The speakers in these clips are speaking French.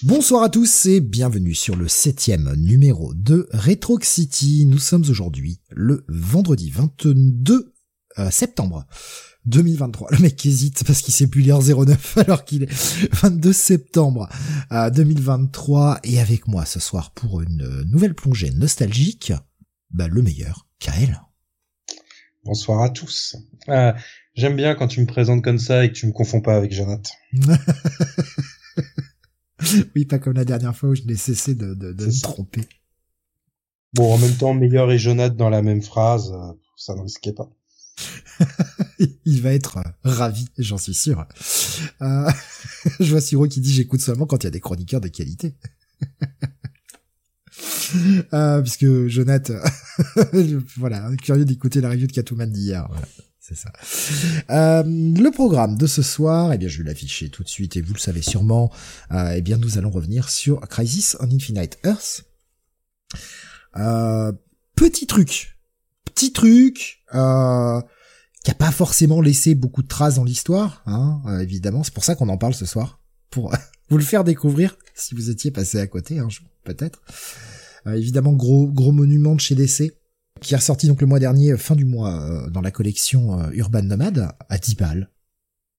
Bonsoir à tous et bienvenue sur le septième numéro de Retro City. Nous sommes aujourd'hui le vendredi 22 euh, septembre 2023. Le mec hésite parce qu'il sait plus lire 09 alors qu'il est 22 septembre 2023 et avec moi ce soir pour une nouvelle plongée nostalgique, bah, le meilleur, Kael. Bonsoir à tous. Euh, J'aime bien quand tu me présentes comme ça et que tu me confonds pas avec Jonathan. oui, pas comme la dernière fois où je n'ai cessé de, de, de me tromper. Bon, en même temps, meilleur et Jonathan dans la même phrase, euh, ça ne risquait pas. il va être ravi, j'en suis sûr. Euh, je vois Siro qui dit j'écoute seulement quand il y a des chroniqueurs de qualité. euh, puisque Jonathan, voilà, curieux d'écouter la review de Catwoman d'hier. Euh, le programme de ce soir, eh bien, je vais l'afficher tout de suite et vous le savez sûrement. Euh, eh bien, nous allons revenir sur Crisis on Infinite Earth. Euh, petit truc, petit truc euh, qui a pas forcément laissé beaucoup de traces dans l'histoire, hein, euh, évidemment. C'est pour ça qu'on en parle ce soir, pour vous le faire découvrir si vous étiez passé à côté un jour, peut-être. Évidemment, gros gros monument de chez DC qui est ressorti donc le mois dernier, fin du mois, euh, dans la collection euh, Urban Nomad, à 10 balles.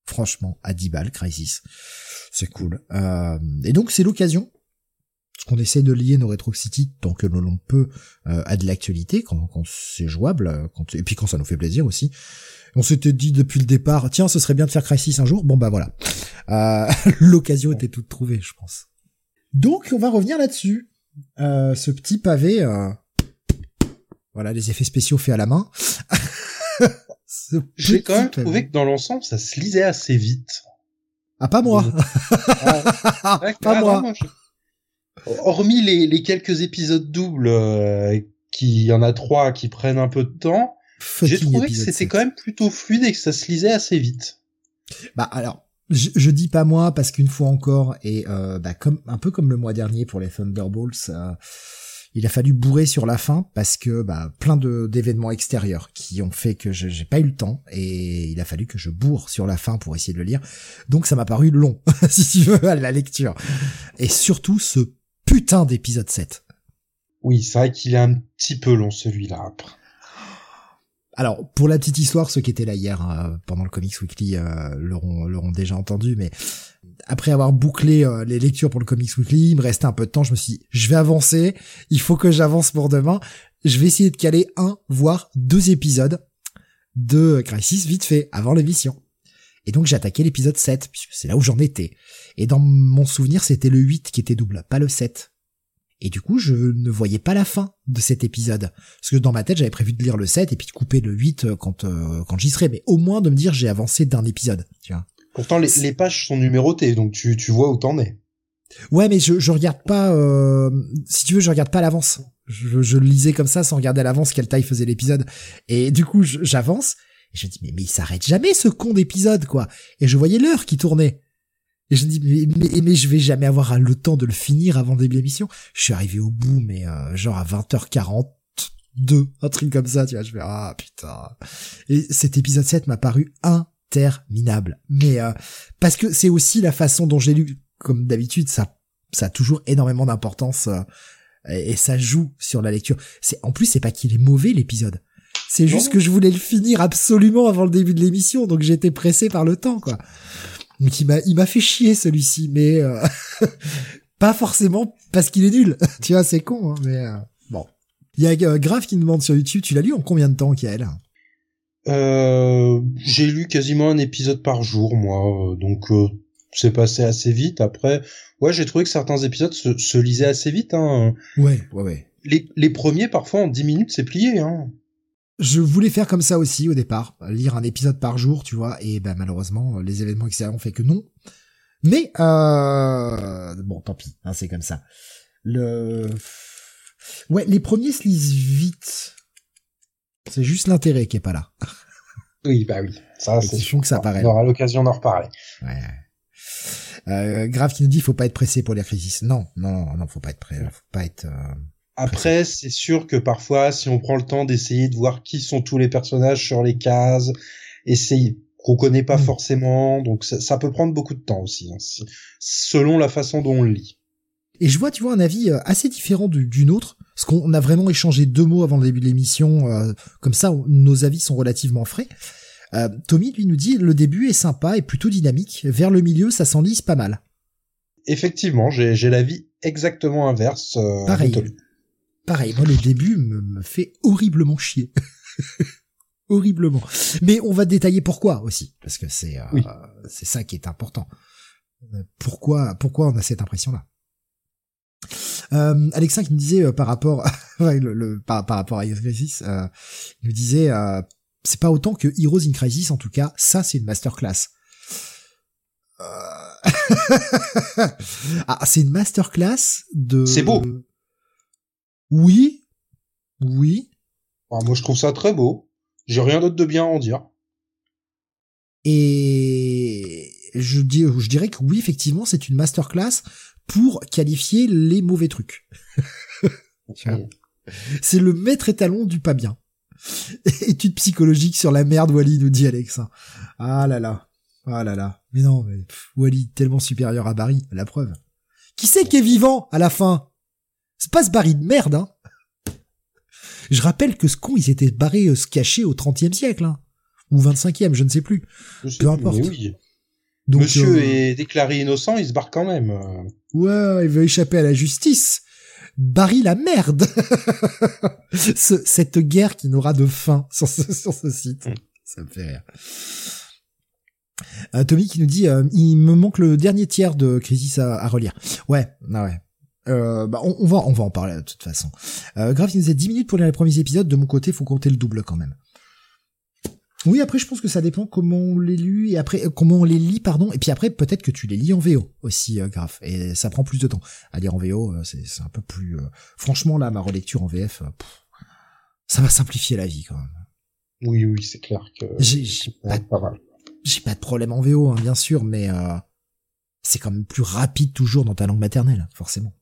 Franchement, à 10 balles, Crisis. C'est cool. et donc, c'est l'occasion parce qu'on essaie de lier nos Retro tant que l'on peut euh, à de l'actualité, quand, quand c'est jouable, quand, et puis quand ça nous fait plaisir aussi. On s'était dit depuis le départ, tiens, ce serait bien de faire Crisis un jour. Bon bah voilà, euh, l'occasion était toute trouvée, je pense. Donc on va revenir là-dessus. Euh, ce petit pavé, euh, voilà, les effets spéciaux faits à la main. J'ai quand même trouvé que dans l'ensemble, ça se lisait assez vite. Ah pas moi. Ah, ouais, pas moi. moi je hormis les, les, quelques épisodes doubles, euh, qui y en a trois qui prennent un peu de temps, j'ai trouvé que c'était quand même plutôt fluide et que ça se lisait assez vite. Bah alors, je, je dis pas moi parce qu'une fois encore et euh, bah comme un peu comme le mois dernier pour les Thunderbolts, euh, il a fallu bourrer sur la fin parce que bah plein de d'événements extérieurs qui ont fait que j'ai pas eu le temps et il a fallu que je bourre sur la fin pour essayer de le lire. Donc ça m'a paru long si tu veux à la lecture. Et surtout ce putain d'épisode 7. Oui, c'est vrai qu'il est un petit peu long celui-là. Alors, pour la petite histoire, ceux qui étaient là hier euh, pendant le Comics Weekly euh, l'auront déjà entendu, mais après avoir bouclé euh, les lectures pour le Comics Weekly, il me restait un peu de temps, je me suis dit, je vais avancer, il faut que j'avance pour demain, je vais essayer de caler un, voire deux épisodes de Crisis vite fait, avant l'émission. Et donc j'ai attaqué l'épisode 7, puisque c'est là où j'en étais. Et dans mon souvenir, c'était le 8 qui était double, pas le 7. Et du coup, je ne voyais pas la fin de cet épisode. Parce que dans ma tête, j'avais prévu de lire le 7 et puis de couper le 8 euh, quand, euh, quand j'y serais. Mais au moins de me dire j'ai avancé d'un épisode. Pourtant, les, les, pages sont numérotées, donc tu, tu vois où t'en es. Ouais, mais je, je regarde pas, euh, si tu veux, je regarde pas l'avance. Je, je lisais comme ça sans regarder à l'avance quelle taille faisait l'épisode. Et du coup, j'avance et je me dis, mais, mais il s'arrête jamais ce con d'épisode, quoi. Et je voyais l'heure qui tournait. Et je me dis, mais, mais, mais, je vais jamais avoir le temps de le finir avant début de l'émission. Je suis arrivé au bout, mais euh, genre à 20h42, un truc comme ça, tu vois. Je fais, ah putain. Et cet épisode 7 m'a paru interminable. Mais euh, parce que c'est aussi la façon dont j'ai lu, comme d'habitude, ça, ça a toujours énormément d'importance. Euh, et ça joue sur la lecture. C'est en plus c'est pas qu'il est mauvais l'épisode. C'est juste que je voulais le finir absolument avant le début de l'émission, donc j'étais pressé par le temps, quoi. Donc il m'a, il m'a fait chier celui-ci, mais euh, pas forcément parce qu'il est nul. tu vois, c'est con, hein, mais euh, bon. Il y a euh, Grave qui nous demande sur YouTube, tu l'as lu en combien de temps, Kael euh, J'ai lu quasiment un épisode par jour, moi, donc c'est passé assez vite. Après, ouais, j'ai trouvé que certains épisodes se, se lisaient assez vite. Hein. Ouais, ouais, ouais. Les, les premiers, parfois, en 10 minutes, c'est plié. Hein je voulais faire comme ça aussi au départ, lire un épisode par jour, tu vois, et ben malheureusement les événements extérieurs ont fait que non. Mais euh... bon, tant pis, hein, c'est comme ça. Le ouais, les premiers se lisent vite. C'est juste l'intérêt qui est pas là. Oui, bah oui, ça c'est que ça paraît. On aura l'occasion d'en reparler. Ouais. Euh, grave qui nous dit faut pas être pressé pour les crisis. Non, non, non, faut pas être prêt, faut pas être. Euh, après, c'est sûr que parfois, si on prend le temps d'essayer de voir qui sont tous les personnages sur les cases, essayer qu'on connaît pas mm. forcément, donc ça, peut prendre beaucoup de temps aussi, hein, selon la façon dont on le lit. Et je vois, tu vois, un avis euh, assez différent du, d'une autre, parce qu'on a vraiment échangé deux mots avant le début de l'émission, euh, comme ça, nos avis sont relativement frais. Euh, Tommy, lui, nous dit, le début est sympa et plutôt dynamique, vers le milieu, ça s'enlise pas mal. Effectivement, j'ai, j'ai l'avis exactement inverse. Pareil. Pareil, moi, le début me, me fait horriblement chier. horriblement. Mais on va détailler pourquoi aussi, parce que c'est c'est ça qui est important. Pourquoi pourquoi on a cette impression là euh, Alexa qui me disait euh, par rapport le, par, rapport à Heroes Crisis, euh, il me disait euh, c'est pas autant que Heroes in Crisis en tout cas, ça c'est une masterclass. Euh... ah, c'est une masterclass de. C'est beau. Oui, oui. Ah, moi je trouve ça très beau. J'ai rien d'autre de bien à en dire. Et je, dis, je dirais que oui, effectivement, c'est une masterclass pour qualifier les mauvais trucs. c'est le maître étalon du pas bien. Étude psychologique sur la merde, Wally, nous dit Alex. Ah là là. Ah là là. Mais non, mais Wally, tellement supérieur à Barry, la preuve. Qui c'est qui est vivant à la fin? C'est pas ce Barry de merde, hein Je rappelle que ce con, il s'était barré euh, se cacher au 30e siècle, hein. Ou 25e, je ne sais plus. Peu importe. oui. Monsieur euh, est déclaré innocent, il se barre quand même. Ouais, il veut échapper à la justice. Barry la merde. cette guerre qui n'aura de fin sur ce, sur ce site. Mm. Ça me fait rire. Euh, Tommy qui nous dit euh, il me manque le dernier tiers de Crisis à, à relire. Ouais, ah ouais. Euh, bah on, va on va en parler de toute façon. Euh, Grave, il nous a 10 minutes pour lire les premiers épisodes. De mon côté, faut compter le double quand même. Oui, après, je pense que ça dépend comment on les lit et après euh, comment on les lit, pardon. Et puis après, peut-être que tu les lis en VO aussi, euh, grave. Et ça prend plus de temps à lire en VO. Euh, c'est un peu plus. Franchement, là, ma relecture en VF, ça va simplifier la vie quand même. Oui, oui, c'est clair que. J'ai pas, J'ai pas de problème en VO, hein, bien sûr, mais c'est quand même plus rapide toujours dans ta langue maternelle, forcément.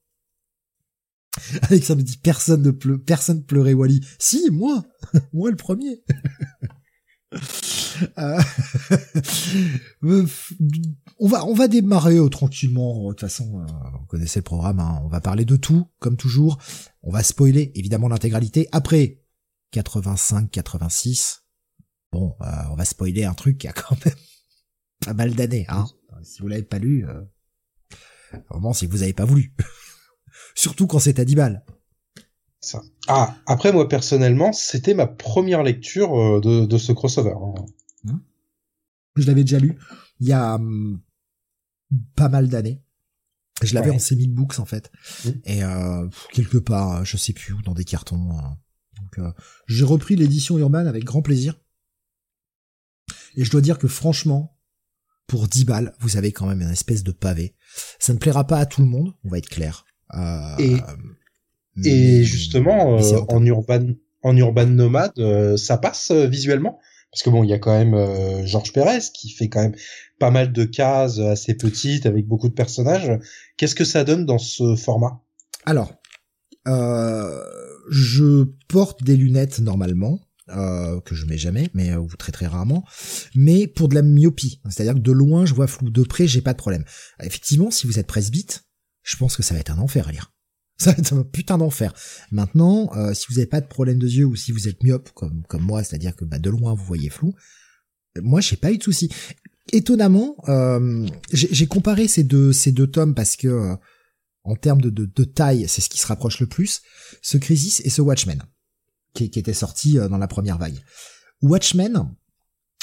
Avec ça me dit personne ne pleu personne pleurait Wally. Si, moi, moi le premier. Euh, on va on va démarrer euh, tranquillement. De toute façon, euh, vous connaissez le programme. Hein. On va parler de tout, comme toujours. On va spoiler évidemment l'intégralité. Après 85, 86. Bon, on va spoiler un truc qui a quand même pas mal d'années. Hein. Si vous l'avez pas lu, euh, vraiment, si vous avez pas voulu. Surtout quand c'est à 10 balles. Ça. Ah, après moi personnellement, c'était ma première lecture euh, de, de ce crossover. Hein. Mmh. Je l'avais déjà lu il y a hum, pas mal d'années. Je l'avais en semi books en fait, mmh. et euh, quelque part, je sais plus où, dans des cartons. Hein. Donc euh, j'ai repris l'édition Urban avec grand plaisir. Et je dois dire que franchement, pour 10 balles, vous avez quand même une espèce de pavé. Ça ne plaira pas à tout le monde, on va être clair. Euh, et et justement, euh, en urban, en urban nomade, euh, ça passe euh, visuellement? Parce que bon, il y a quand même Georges Pérez qui fait quand même pas mal de cases assez petites avec beaucoup de personnages. Qu'est-ce que ça donne dans ce format? Alors, je porte des lunettes normalement. que je mets jamais, mais ou très très rarement, mais pour de la myopie, c'est-à-dire que de loin je vois flou, de près j'ai pas de problème. Effectivement, si vous êtes presbyte, je pense que ça va être un enfer à lire. Ça va être un putain d'enfer. Maintenant, euh, si vous n'avez pas de problème de yeux ou si vous êtes myope comme comme moi, c'est-à-dire que bah, de loin vous voyez flou, moi j'ai pas eu de souci. Étonnamment, euh, j'ai comparé ces deux ces deux tomes parce que euh, en termes de, de, taille, c'est ce qui se rapproche le plus. Ce Crisis et ce Watchmen, qui, qui était sorti dans la première vague. Watchmen,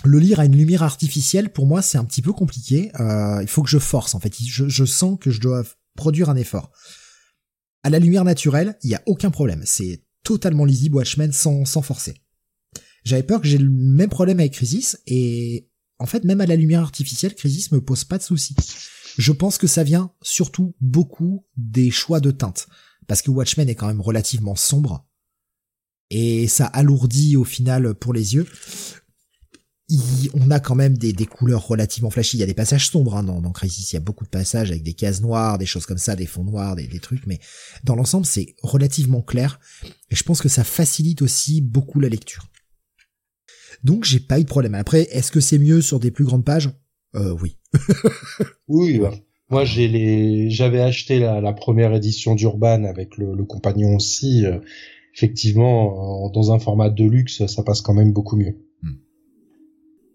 le lire à une lumière artificielle, pour moi, c'est un petit peu compliqué. il faut que je force, en fait. Je sens que je dois produire un effort. À la lumière naturelle, il y a aucun problème. C'est totalement lisible Watchmen sans, sans forcer. J'avais peur que j'ai le même problème avec Crisis et en fait même à la lumière artificielle, Crisis me pose pas de soucis. Je pense que ça vient surtout beaucoup des choix de teintes parce que Watchmen est quand même relativement sombre et ça alourdit au final pour les yeux on a quand même des, des, couleurs relativement flashy. Il y a des passages sombres hein, dans, dans Crisis. Il y a beaucoup de passages avec des cases noires, des choses comme ça, des fonds noirs, des, des trucs. Mais dans l'ensemble, c'est relativement clair. Et je pense que ça facilite aussi beaucoup la lecture. Donc j'ai pas eu de problème. Après, est-ce que c'est mieux sur des plus grandes pages? Euh, Oui. oui. Bah. Moi, j'ai les, j'avais acheté la, première édition d'Urban avec le, compagnon aussi. Euh, effectivement, dans un format de luxe, ça passe quand même beaucoup mieux.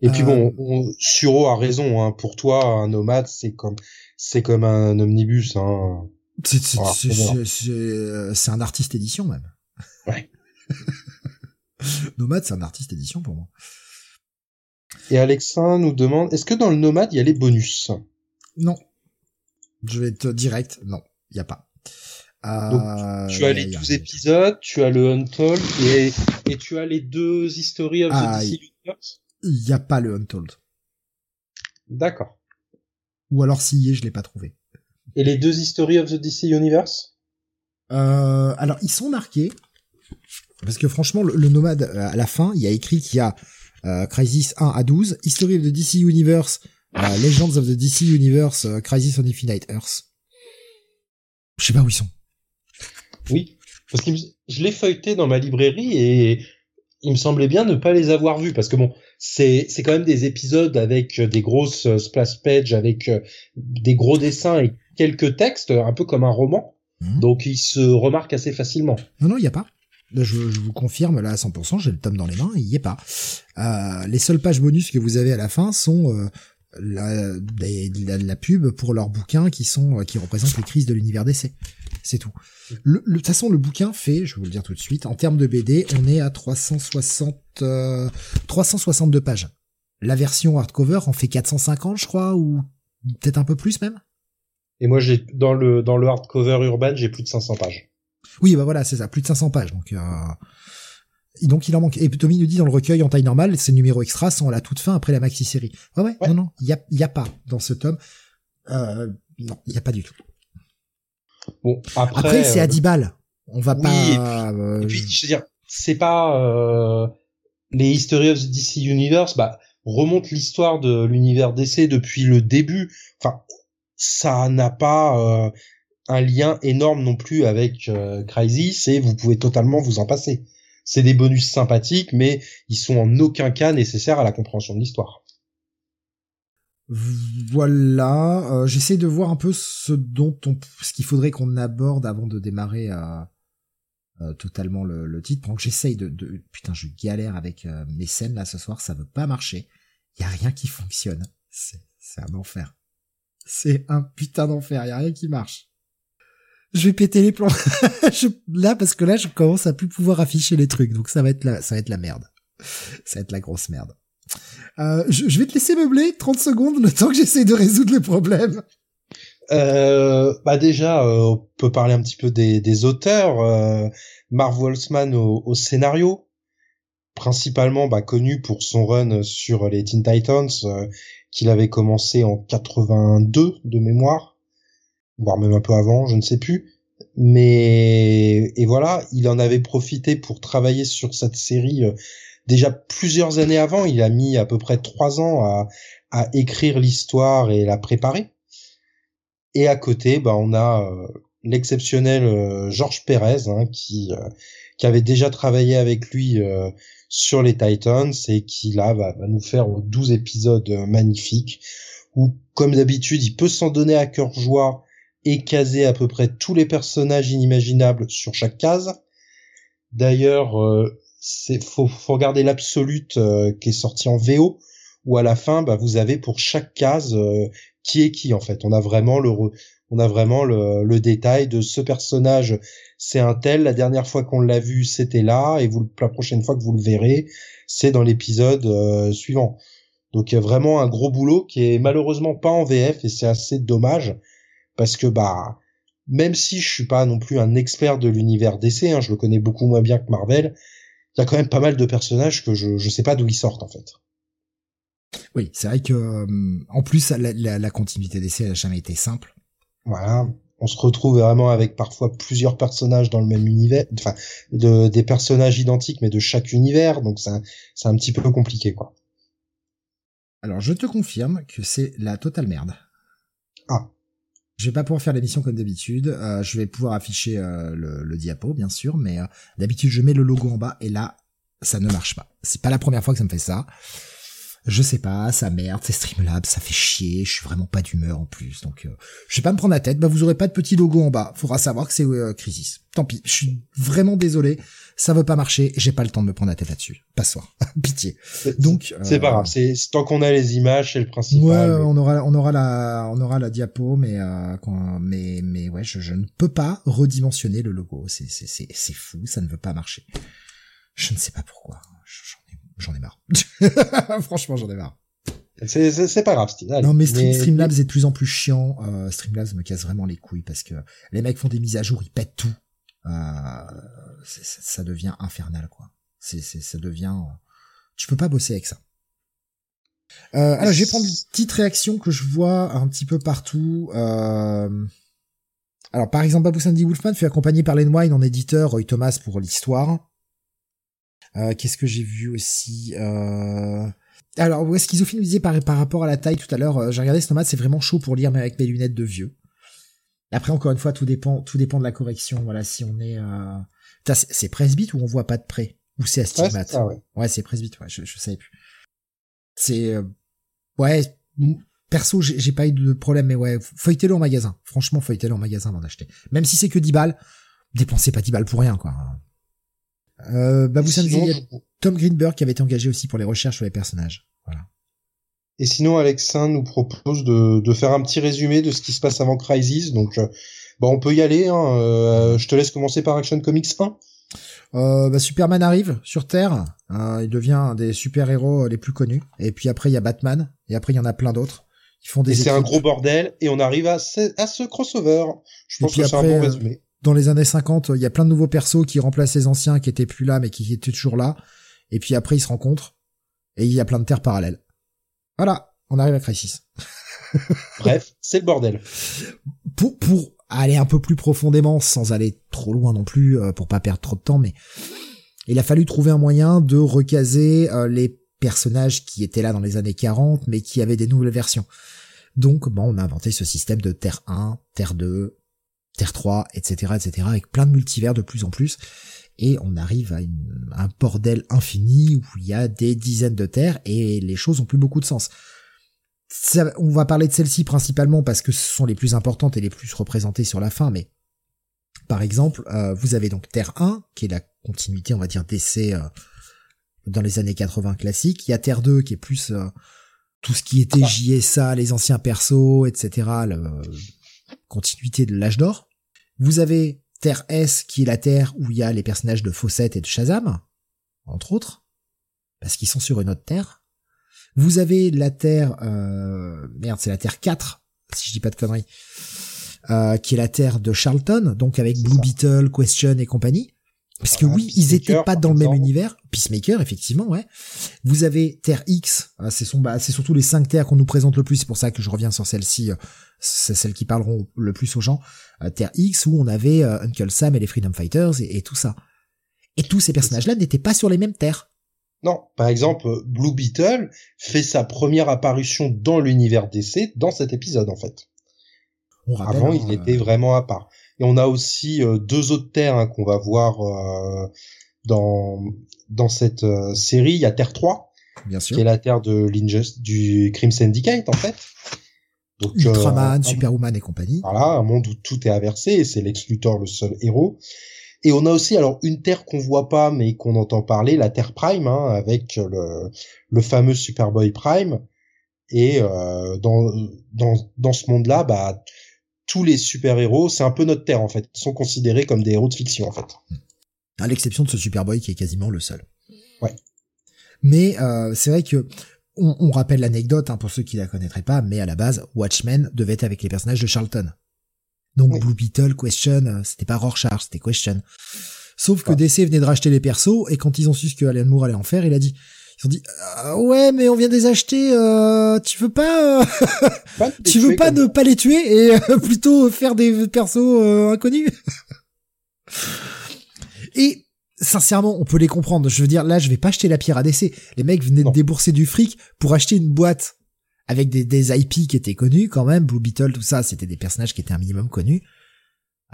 Et puis bon, euh. Suro a raison. Hein, pour toi, un nomade, c'est comme, c'est comme un omnibus. Hein. C'est un artiste édition même. Ouais. nomade, c'est un artiste édition pour moi. Et Alexa nous demande, est-ce que dans le nomade, il y a les bonus? Non. Je vais être direct, non, il y a pas. Euh, tu as les 12 épisodes, tu as le Untold et, et tu as les deux History of the ah, DC Universe. Il n'y a pas le Untold. D'accord. Ou alors s'il y est, je l'ai pas trouvé. Et les deux History of the DC Universe? Euh, Alors ils sont marqués parce que franchement le, nomade euh, à la fin, il y a écrit qu'il y a euh, Crisis 1 à 12, History of the DC Universe, euh, Legends of the DC Universe, Crisis on Infinite Earth. Je sais pas où ils sont. Oui, parce que je l'ai feuilleté dans ma librairie et il me semblait bien ne pas les avoir vus parce que bon, c'est c'est quand même des épisodes avec des grosses splash pages, avec des gros dessins et quelques textes, un peu comme un roman. Mmh. Donc ils se remarquent assez facilement. Non non, il y a pas. Je, je, vous confirme là à 100%, j'ai le tome dans les mains, il y est pas. Euh, les seules pages bonus que vous avez à la fin sont euh, la, la, pub pour leurs bouquins qui sont euh, qui représentent les crises de l'univers d'essai. C'est tout. Le, de toute façon, le bouquin fait, je vais vous le dire tout de suite, en termes de BD, on est à 360 362 pages. La version hardcover en fait 450, je crois, ou peut-être un peu plus même. Et moi, j'ai dans le dans le hardcover urbain, j'ai plus de 500 pages. Oui, bah voilà, c'est ça, plus de 500 pages. Donc, euh... donc il en manque. Et Tommy nous dit dans le recueil en taille normale, ces numéros extra sont à la toute fin après la maxi série. Ouais, ouais, non, non, il y a, y a pas dans ce tome. Euh, non, il y a pas du tout. Bon, après, après c'est à 10 euh, balles. On va pas. Et puis, euh, et puis, je veux dire, c'est pas euh, les History of the DC Universe. Bah, remonte l'histoire de l'univers DC depuis le début. Enfin, ça n'a pas un lien énorme non plus avec Crisis et vous pouvez totalement vous en passer. C'est des bonus sympathiques, mais ils sont en aucun cas nécessaires à la compréhension de l'histoire. Voilà, euh, j'essaie de voir un peu ce dont on, ce qu'il faudrait qu'on aborde avant de démarrer euh, euh totalement le, titre. Pendant j'essaye de, putain, je galère avec euh, mes scènes là ce soir, ça veut pas marcher. Y a rien qui fonctionne. C'est, c'est un enfer. C'est un putain d'enfer. Y a rien qui marche je vais péter les plombs. là, parce que là, je commence à plus pouvoir afficher les trucs, donc ça va être la, ça va être la merde. Ça va être la grosse merde. Euh, je, vais te laisser meubler 30 secondes le temps que j'essaie de résoudre le problème. Euh, bah déjà, euh, on peut parler un petit peu des, des auteurs. Euh, Marv Wolfsman au, au, scénario, principalement bah, connu pour son run sur les Teen Titans, euh, qu'il avait commencé en 82 de mémoire voire même un peu avant, je ne sais plus. Mais et voilà, il en avait profité pour travailler sur cette série euh, déjà plusieurs années avant. Il a mis à peu près trois ans à, à écrire l'histoire et la préparer. Et à côté, bah, on a euh, l'exceptionnel euh, Georges Pérez hein, qui qui avait déjà travaillé avec lui sur les Titans et qui là va, va nous faire 12 épisodes magnifiques où comme d'habitude il peut s'en donner à cœur joie et caser à peu près tous les personnages inimaginables sur chaque case. D'ailleurs, euh, c'est faut, faut regarder l'absolute euh, qui est sorti en VO où à la fin, bah, vous avez pour chaque case euh, qui est qui en fait. On a vraiment le on a vraiment le, le détail de ce personnage. C'est un tel. La dernière fois qu'on l'a vu, c'était là, et vous la prochaine fois que vous le verrez, c'est dans l'épisode euh, suivant. Donc il y a vraiment un gros boulot qui est malheureusement pas en VF et c'est assez dommage parce que bah même si je suis pas non plus un expert de l'univers DC, hein, je le connais beaucoup moins bien que Marvel, il y a quand même pas mal de personnages que je je sais pas d'où ils sortent en fait. Oui, c'est vrai que euh, en plus la, la, la continuité DC n'a jamais été simple. Voilà, on se retrouve vraiment avec parfois plusieurs personnages dans le même univers, enfin de, des personnages identiques mais de chaque univers, donc c'est c'est un petit peu compliqué quoi. Alors je te confirme que c'est la totale merde. Ah. Je vais pas pouvoir faire l'émission comme d'habitude. Euh, je vais pouvoir afficher euh, le, diapo, bien sûr, mais euh, d'habitude je mets le logo en bas et là, ça ne marche pas. C'est pas la première fois que ça me fait ça. Je sais pas, ça merde, c'est Streamlabs, ça fait chier, je suis vraiment pas d'humeur en plus, donc euh, je vais pas me prendre la tête. Bah vous aurez pas de petit logo en bas, faudra savoir que c'est euh, Crisis. Tant pis, je suis vraiment désolé, ça veut pas marcher, j'ai pas le temps de me prendre la tête là-dessus. Pas soir, pitié. Donc c'est pas grave, c'est tant qu'on a les images, c'est le principal. Ouais, on aura on aura la on aura la diapo, mais mais mais ouais, je, je ne peux pas redimensionner le logo, c'est c'est c'est c'est fou, ça ne veut pas marcher. Je ne sais pas pourquoi j'en ai marre. Franchement, j'en ai marre. C'est pas grave, non, mais, Streamlabs est de plus en plus chiant. Euh, Streamlabs me casse vraiment les couilles parce que les mecs font des mises à jour, ils pètent tout. Euh, ça devient infernal, quoi. C'est, ça devient. Euh, tu peux pas bosser avec ça. Euh, alors, je vais prendre une petite réaction que je vois un petit peu partout. Euh... Alors, par exemple, Babou Sandy Wolfman fait accompagner par Len Wine en éditeur Roy Thomas pour l'histoire. Euh, qu'est-ce que j'ai vu aussi euh... Alors, est-ce qu'ils nous disait par, par rapport à la taille tout à l'heure, euh, j'ai regardé ce nomade, c'est vraiment chaud pour lire mais avec mes lunettes de vieux. Après, encore une fois, tout dépend, tout dépend de la correction. Voilà, si on est, euh... c'est presbyte ou on voit pas de près? Ou c'est astigmate? Ouais, ouais. c'est presbyte, ouais, je, je savais plus. C'est, euh, ouais, perso, j'ai pas eu de problème, mais ouais, feuilletez-le en magasin. Franchement, feuilletez-le en magasin avant d'acheter. Même si c'est que 10 balles, dépensez pas 10 balles pour rien, quoi. Euh, bah, vous Tom Greenberg qui avait été engagé aussi pour les recherches sur les personnages. Voilà. Et sinon, Alexin nous propose de, de faire un petit résumé de ce qui se passe avant Crisis. Donc, euh, bon, on peut y aller. Hein. Euh, je te laisse commencer par Action Comics 1. Euh, bah, Superman arrive sur Terre. Euh, il devient un des super-héros les plus connus. Et puis après, il y a Batman. Et après, il y en a plein d'autres. Ils font des. Et c'est un gros bordel. Et on arrive à ce, à ce crossover. Je pense que c'est un bon résumé dans les années 50, il y a plein de nouveaux persos qui remplacent les anciens qui étaient plus là mais qui étaient toujours là. Et puis après, ils se rencontrent et il y a plein de terres parallèles. Voilà, on arrive à Crisis. Bref, c'est le bordel. Pour pour aller un peu plus profondément, sans aller trop loin non plus, euh, pour pas perdre trop de temps, mais il a fallu trouver un moyen de recaser euh, les personnages qui étaient là dans les années 40, mais qui avaient des nouvelles versions. Donc, bon, on a inventé ce système de Terre 1, Terre 2, Terre 3, etc., etc., avec plein de multivers de plus en plus. Et on arrive à un bordel infini où il y a des dizaines de terres et les choses ont plus beaucoup de sens. on va parler de celles-ci principalement parce que ce sont les plus importantes et les plus représentées sur la fin, mais par exemple, euh, vous avez donc Terre 1, qui est la continuité, on va dire, d'essai euh, dans les années 80 classiques. Il y a Terre 2, qui est plus euh, tout ce qui était ah. JSA, les anciens persos, etc., continuité de l'âge d'or. Vous avez Terre S, qui est la Terre où il y a les personnages de Fawcett et de Shazam, entre autres, parce qu'ils sont sur une autre Terre. Vous avez la Terre, euh, merde, c'est la Terre 4, si je dis pas de conneries, euh, qui est la Terre de Charlton, donc avec Blue Beetle, Question et compagnie. Parce que oui, ils étaient pas dans le même univers. Peacemaker, effectivement, ouais. Vous avez Terre X, ah, c'est son, bah, c'est surtout les cinq terres qu'on nous présente le plus. C'est pour ça que je reviens sur celle-ci. Euh, c'est celles qui parleront le plus aux gens. Euh, Terre X où on avait euh, Uncle Sam et les Freedom Fighters et, tout ça. Et tous ces personnages-là n'étaient pas sur les mêmes terres. Non, par exemple, Blue Beetle fait sa première apparition dans l'univers DC dans cet épisode en fait. Avant, il était vraiment à part. Et on a aussi euh, deux autres terres hein, qu'on va voir euh, dans dans cette euh, série. Il y a Terre 3, Bien sûr. qui est la terre de l'Injust, du Crime Syndicate en fait. Donc, Ultraman, Superwoman et compagnie. Voilà, un monde où tout est inversé et c'est Lex Luthor le seul héros. Et on a aussi alors une terre qu'on voit pas mais qu'on entend parler, la Terre Prime, hein, avec le, le fameux Superboy Prime. Et euh, dans, dans, dans ce monde-là, bah, tous les super-héros, c'est un peu notre terre en fait, sont considérés comme des héros de fiction en fait. À l'exception de ce Superboy qui est quasiment le seul. Ouais. Mais euh, c'est vrai que on, rappelle l'anecdote hein, pour ceux qui la connaîtraient pas, mais à la base, Watchmen devait être avec les personnages de Charlton. Donc Blue Beetle, Question, euh, c'était pas Rorschach, c'était Question. Sauf que. DC venait de racheter les persos et quand ils ont su ce que Alan Moore allait en faire, il a dit ils ont dit ah ouais mais on vient de les acheter euh, tu veux pas, euh, tu veux pas ne pas les tuer et euh, plutôt faire des persos inconnus et sincèrement on peut les comprendre. Je veux dire là je vais pas acheter la pierre à décès les mecs venaient de débourser du fric pour acheter une boîte avec des, des IP qui étaient connus quand même Blue Beetle tout ça c'était des personnages qui étaient un minimum connus.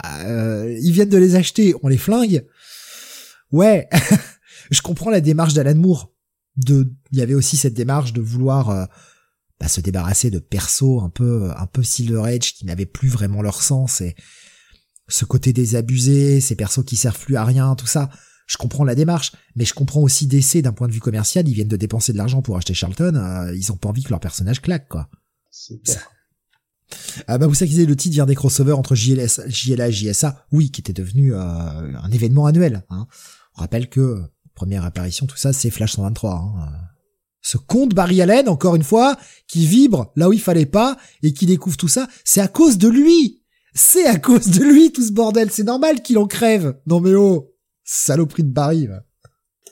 Ils viennent de les acheter on les flingue. Ouais je comprends la démarche d'Alan Moore de, il y avait aussi cette démarche de vouloir euh, bah, se débarrasser de persos un peu, un peu Silver Age qui n'avaient plus vraiment leur sens et ce côté désabusé, ces persos qui servent plus à rien, tout ça. Je comprends la démarche, mais je comprends aussi d'essai d'un point de vue commercial. Ils viennent de dépenser de l'argent pour acheter Charlton. Euh, ils ont pas envie que leur personnage claque, quoi. Ah bah vous savez le titre vient des crossovers entre JLS, JLA et JSA, oui, qui était devenu euh, un événement annuel. Hein. On rappelle que première apparition, tout ça, c'est Flash 123. Hein. Ce compte Barry Allen, encore une fois, qui vibre là où il fallait pas et qui découvre tout ça, c'est à cause de lui. C'est à cause de lui tout ce bordel. C'est normal qu'il en crève. Non mais oh, saloperie de Barry.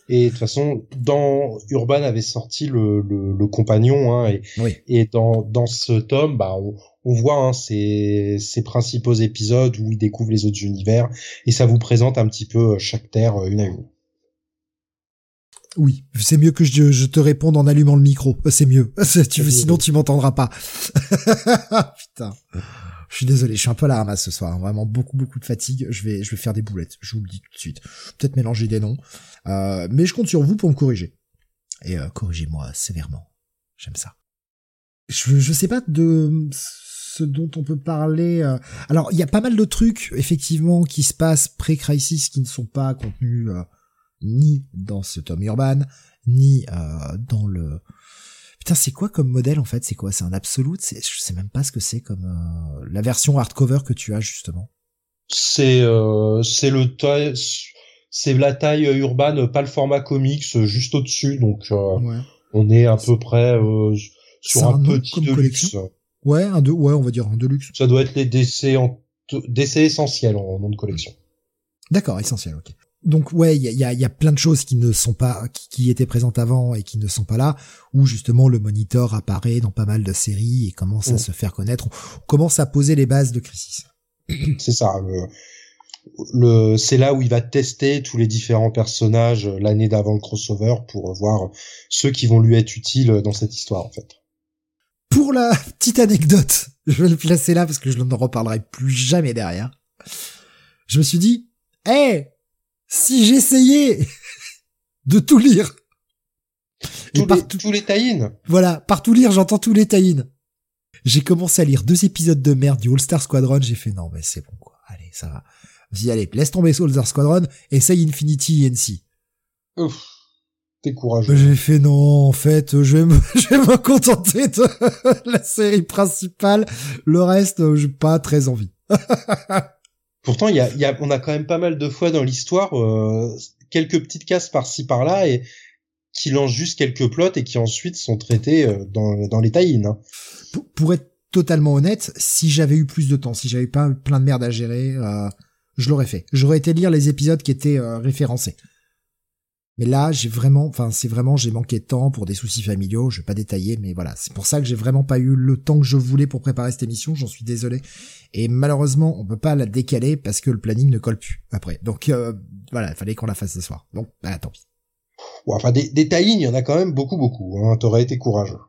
Et de toute façon, dans Urban avait sorti le, le, compagnon, hein, et, et dans, dans ce tome, bah, on, on voit hein, ces, ces principaux épisodes où il découvre les autres univers, et ça vous présente un petit peu euh, chaque terre euh, une à une. Oui, c'est mieux que je, je, te réponde en allumant le micro. C'est mieux. Tu, sinon, tu m'entendras pas. Putain. Je suis désolé, je suis un peu à la ramasse ce soir. Hein. Vraiment beaucoup, beaucoup de fatigue. Je vais, je vais faire des boulettes. Je vous le dis tout de suite. Peut-être mélanger des noms. Euh, mais je compte sur vous pour me corriger. Et euh, corrigez-moi sévèrement. J'aime ça. Je, je sais pas de ce dont on peut parler. Euh. Alors, il y a pas mal de trucs, effectivement, qui se passent pré-crisis qui ne sont pas contenus ni dans ce tome urban, ni dans le... Putain, c'est quoi comme modèle en fait? C'est quoi? C'est un absolute? Je sais même pas ce que c'est comme la version hardcover que tu as justement. C'est c'est le c'est la taille urbaine, pas le format comics, euh, juste au-dessus. Donc euh, on est à peu près euh, sur un, petit deluxe. Ouais, un de, ouais, on va dire un deluxe. Ça doit être les DC en DC essentiels en nom de collection. D'accord, essentiel, ok. Donc ouais, il y a, y a, plein de choses qui ne sont pas, qui, étaient présentes avant et qui ne sont pas là, où justement le monitor apparaît dans pas mal de séries et commence à mm. se faire connaître. On commence à poser les bases de Crisis. C'est ça. Le, le c'est là où il va tester tous les différents personnages l'année d'avant le crossover pour voir ceux qui vont lui être utiles dans cette histoire en fait. Pour la petite anecdote, je vais le placer là parce que je n'en reparlerai plus jamais derrière. Je me suis dit, hé, si j'essayais de tout lire. Tous, les, tous les tie Voilà, par tout lire, j'entends tous les tie J'ai commencé à lire deux épisodes de merde du All Star Squadron, j'ai fait non mais c'est bon quoi, allez ça va. Vas-y, allez, laisse tomber Soldier Squadron, essaye Infinity ENC. Ouf, t'es courageux. J'ai fait non, en fait, je vais me, je vais me contenter de la série principale. Le reste, j'ai pas très envie. Pourtant, on a quand même pas mal de fois dans l'histoire euh, quelques petites cases par-ci par-là et qui lancent juste quelques plots et qui ensuite sont traités euh, dans, dans les tie hein. pour, être totalement honnête, si j'avais eu plus de temps, si j'avais pas plein de merde à gérer, euh, je l'aurais fait. J'aurais été lire les épisodes qui étaient référencés. Mais là, j'ai vraiment, enfin, c'est vraiment, j'ai manqué de temps pour des soucis familiaux. Je vais pas détailler, mais voilà, c'est pour ça que j'ai vraiment pas eu le temps que je voulais pour préparer cette émission. J'en suis désolé. Et malheureusement, on peut pas la décaler parce que le planning ne colle plus après. Donc euh, voilà, il fallait qu'on la fasse ce soir. Donc, bah, tant pis. enfin, des, des il y en a quand même beaucoup, beaucoup. Hein. T'aurais été courageux.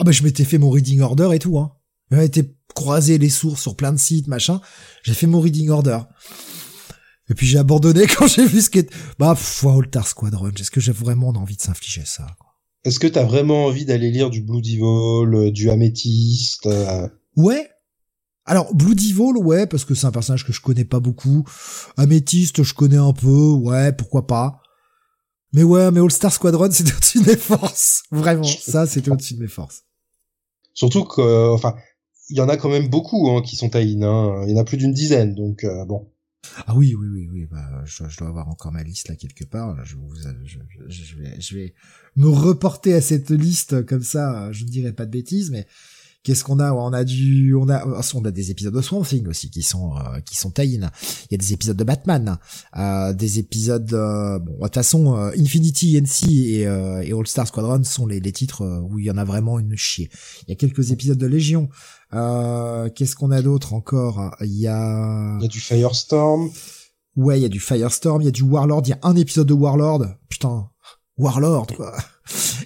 Ah bah, je m'étais fait mon reading order et tout. Hein. J'avais été croisé les sources sur plein de sites, machin. J'ai fait mon reading order. Et puis j'ai abandonné quand j'ai vu ce qu'est... Bah, pff, Altar Squadron, est-ce que j'ai vraiment envie de s'infliger ça Est-ce que t'as vraiment envie d'aller lire du Blue Devil, euh, du Améthyste euh? Ouais. Alors, Blue Devil, ouais, parce que c'est un personnage que je connais pas beaucoup. Améthyste, je connais un peu, ouais, pourquoi pas. Mais ouais, mais All Star Squadron, c'était au-dessus de mes forces. Vraiment, ça, c'était au-dessus de mes forces. Surtout que, enfin, il y en a quand même beaucoup hein, qui sont taïnes. Hein. Il y en a plus d'une dizaine, donc euh, bon. Ah oui, oui, oui, oui. Bah, je, dois avoir encore ma liste là quelque part. Je, je, je, vais, je vais me reporter à cette liste comme ça. Je ne dirai pas de bêtises, mais Qu'est-ce qu'on a? On a du, on a, on a des épisodes de Swamp Thing aussi qui sont euh, qui sont tie Il y a des épisodes de Batman, euh, des épisodes. Euh, bon, de toute façon, euh, Infinity, NC et, et All Star Squadron sont les, les titres où il y en a vraiment une chier. Il y a quelques épisodes de Légion. Qu'est-ce qu'on a d'autre encore? Il y a. Il y a du Firestorm. Ouais, il y a du Firestorm, il y a du Warlord, il y a un épisode de Warlord. Putain, Warlord quoi.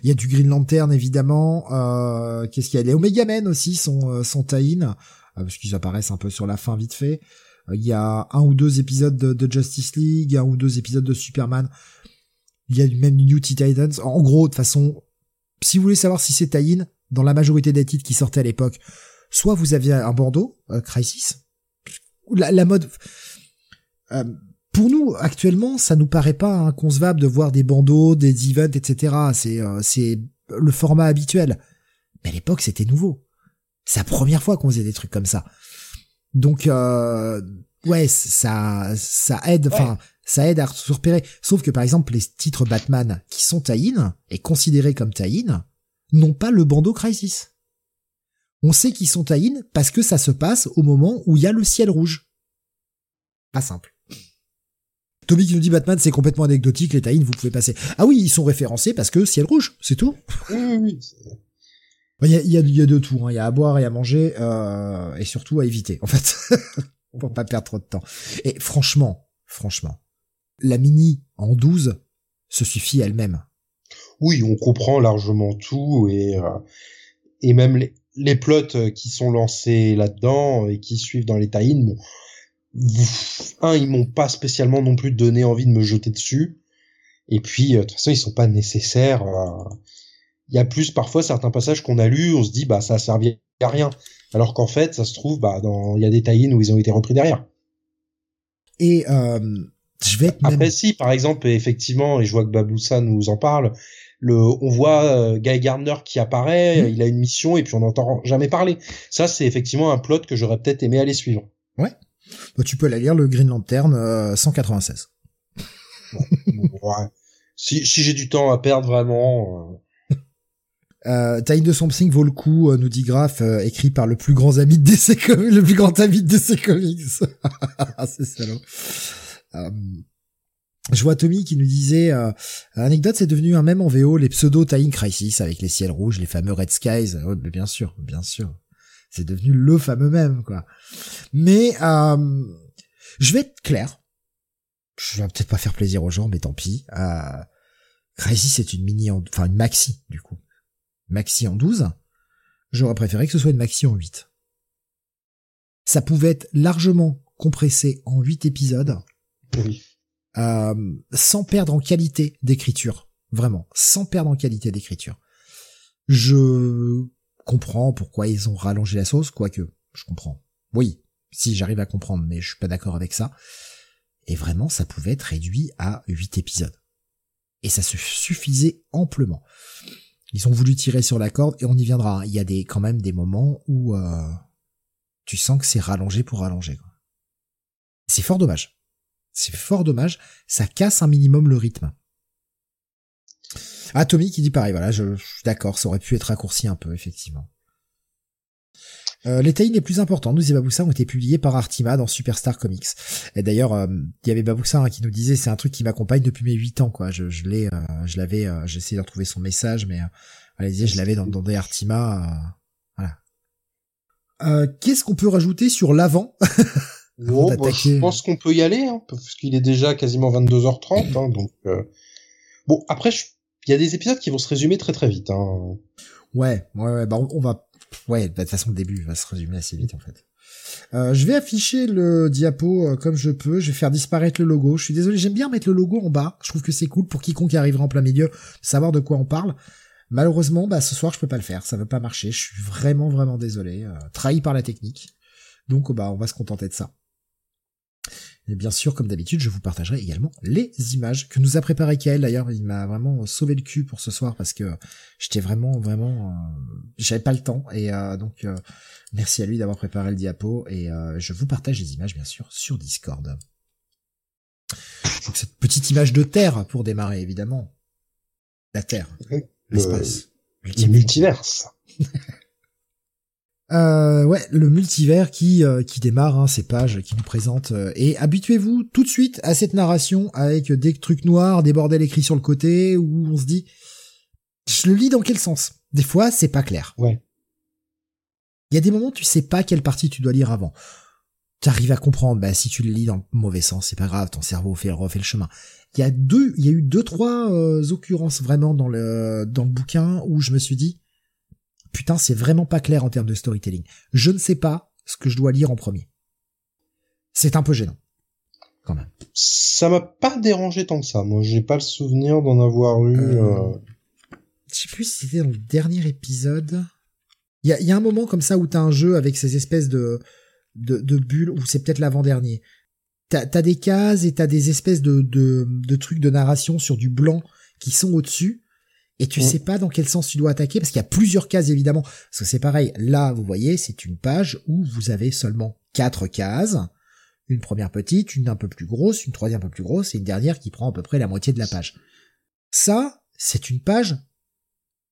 Il y a du Green Lantern évidemment. Euh, Qu'est-ce qu'il y a? Les Omega Men aussi sont euh, sont tie euh, parce qu'ils apparaissent un peu sur la fin vite fait. Euh, il y a un ou deux épisodes de, Justice League, un ou deux épisodes de Superman. Il y a même New Titans. En gros, de façon, si vous voulez savoir si c'est tie dans la majorité des titres qui sortaient à l'époque, soit vous aviez un bandeau, euh, Crisis, la, la mode... Euh, pour nous, actuellement, ça nous paraît pas inconcevable de voir des bandeaux, des events, etc. C'est euh, c'est le format habituel. Mais à l'époque, c'était nouveau. C'est la première fois qu'on faisait des trucs comme ça. Donc, euh, ouais, ça, ça aide, enfin, ça aide à se repérer. Sauf que, par exemple, les titres Batman qui sont tie et considérés comme tie n'ont pas le bandeau Crisis. On sait qu'ils sont tie parce que ça se passe au moment où il y a le ciel rouge. Pas simple. Tommy qui nous dit Batman, c'est complètement anecdotique, les tie vous pouvez passer. Ah oui, ils sont référencés parce que ciel rouge, c'est tout. Oui, oui, Il y a, il y a, de tout, hein. il y a à boire et à manger, euh, et surtout à éviter, en fait. Pour pas perdre trop de temps. Et franchement, franchement, la mini en 12 se suffit elle-même. Oui, on comprend largement tout, et, euh, et même les, les plots qui sont lancés là-dedans et qui suivent dans les tie un, ils m'ont pas spécialement non plus donné envie de me jeter dessus. Et puis, euh, de toute façon, ils sont pas nécessaires. Euh. Il y a plus parfois certains passages qu'on a lus, on se dit bah ça a servi à rien, alors qu'en fait, ça se trouve bah dans il y a des tie où ils ont été repris derrière. Et euh, je vais après si par exemple effectivement et je vois que Baboussa nous en parle, le on voit euh, Guy Gardner qui apparaît, mmh. il a une mission et puis on n'entend jamais parler. Ça c'est effectivement un plot que j'aurais peut-être aimé aller suivre. Ouais. Bah, tu peux aller lire le Green Lantern euh, 196. ouais. Si, si j'ai du temps à perdre vraiment. Euh... Euh, Time de Something vaut le coup, euh, nous dit Graf, euh, écrit par le plus grand ami de DC Comics, le plus grand ami de DC Comics. c'est salaud. Euh, je vois Tommy qui nous disait anecdote c'est devenu un même en VO les pseudo Time Crisis avec les ciels rouges les fameux Red Skies oh, bien sûr bien sûr c'est devenu le fameux même, quoi. Mais euh, je vais être clair. Je vais peut-être pas faire plaisir aux gens, mais tant pis. Euh, Crazy, c'est une mini, en, enfin une maxi du coup, maxi en 12. J'aurais préféré que ce soit une maxi en 8. Ça pouvait être largement compressé en 8 épisodes. Oui. Euh, sans perdre en qualité d'écriture. Vraiment, sans perdre en qualité d'écriture. Je comprends pourquoi ils ont rallongé la sauce, quoique, je comprends. Oui, si j'arrive à comprendre, mais je suis pas d'accord avec ça. Et vraiment, ça pouvait être réduit à 8 épisodes. Et ça se suffisait amplement. Ils ont voulu tirer sur la corde et on y viendra. Il y a des, quand même des moments où euh, tu sens que c'est rallongé pour rallonger. C'est fort dommage. C'est fort dommage. Ça casse un minimum le rythme. Ah, Tommy qui dit pareil, voilà, je, suis d'accord, ça aurait pu être raccourci un peu, effectivement. Euh, les tailles les plus importants, nous et Baboussa, ont été publiés par Artima dans Superstar Comics. Et d'ailleurs, euh, il y avait Baboussa hein, qui nous disait, c'est un truc qui m'accompagne depuis mes 8 ans, quoi. Je, je l'ai, euh, je l'avais, euh, j'ai essayé de retrouver son message, mais allez je l'avais dans, dans des Artima, voilà. Qu'est-ce qu'on peut rajouter sur l'avant? Oh, bah, Je pense qu'on peut y aller, hein, parce qu'il est déjà quasiment 22h30, hein, donc. Bon, après, je il y a des épisodes qui vont se résumer très très vite. Hein. Ouais, ouais, bah on, va, ouais, bah, de toute façon le début va se résumer assez vite en fait. Euh, je vais afficher le diapo euh, comme je peux. Je vais faire disparaître le logo. Je suis désolé, j'aime bien mettre le logo en bas. Je trouve que c'est cool pour quiconque arrivera en plein milieu, savoir de quoi on parle. Malheureusement, bah ce soir je peux pas le faire. Ça veut pas marcher. Je suis vraiment vraiment désolé. Euh, trahi par la technique. Donc bah on va se contenter de ça. Et bien sûr, comme d'habitude, je vous partagerai également les images que nous a préparé Kael. D'ailleurs, il m'a vraiment sauvé le cul pour ce soir parce que j'étais vraiment, vraiment, euh, j'avais pas le temps. Et euh, donc, euh, merci à lui d'avoir préparé le diapo. Et je vous partage les images, bien sûr, sur Discord. Donc cette petite image de Terre pour démarrer, évidemment. La Terre, l'espace, le multiverse. Euh, ouais, le multivers qui euh, qui démarre hein, ces pages qui nous présentent euh, et habituez-vous tout de suite à cette narration avec des trucs noirs, des bordels écrits sur le côté où on se dit je le lis dans quel sens? Des fois, c'est pas clair. Ouais. Il y a des moments où tu sais pas quelle partie tu dois lire avant. Tu arrives à comprendre, bah si tu le lis dans le mauvais sens, c'est pas grave, ton cerveau fait refait le chemin. Il y a deux, il y a eu deux trois occurrences vraiment dans le dans le bouquin où je me suis dit putain, c'est vraiment pas clair en termes de storytelling. Je ne sais pas ce que je dois lire en premier. C'est un peu gênant. quand même. Ça m'a pas dérangé tant que ça. Moi, j'ai pas le souvenir d'en avoir eu. Euh... euh je sais plus si c'était dans le dernier épisode. Il y a, y a, un moment comme ça où t'as un jeu avec ces espèces de de, de bulles, ou c'est peut-être l'avant-dernier. T'as as des cases et t'as des espèces de, de, de trucs de narration sur du blanc qui sont au-dessus et tu sais pas dans quel sens tu dois attaquer parce qu'il y a plusieurs cases évidemment. Parce que c'est pareil. Là vous voyez c'est une page où vous avez seulement quatre cases. Une première petite une un peu plus grosse une troisième un peu plus grosse et une dernière qui prend à peu près la moitié de la page. Ça c'est une page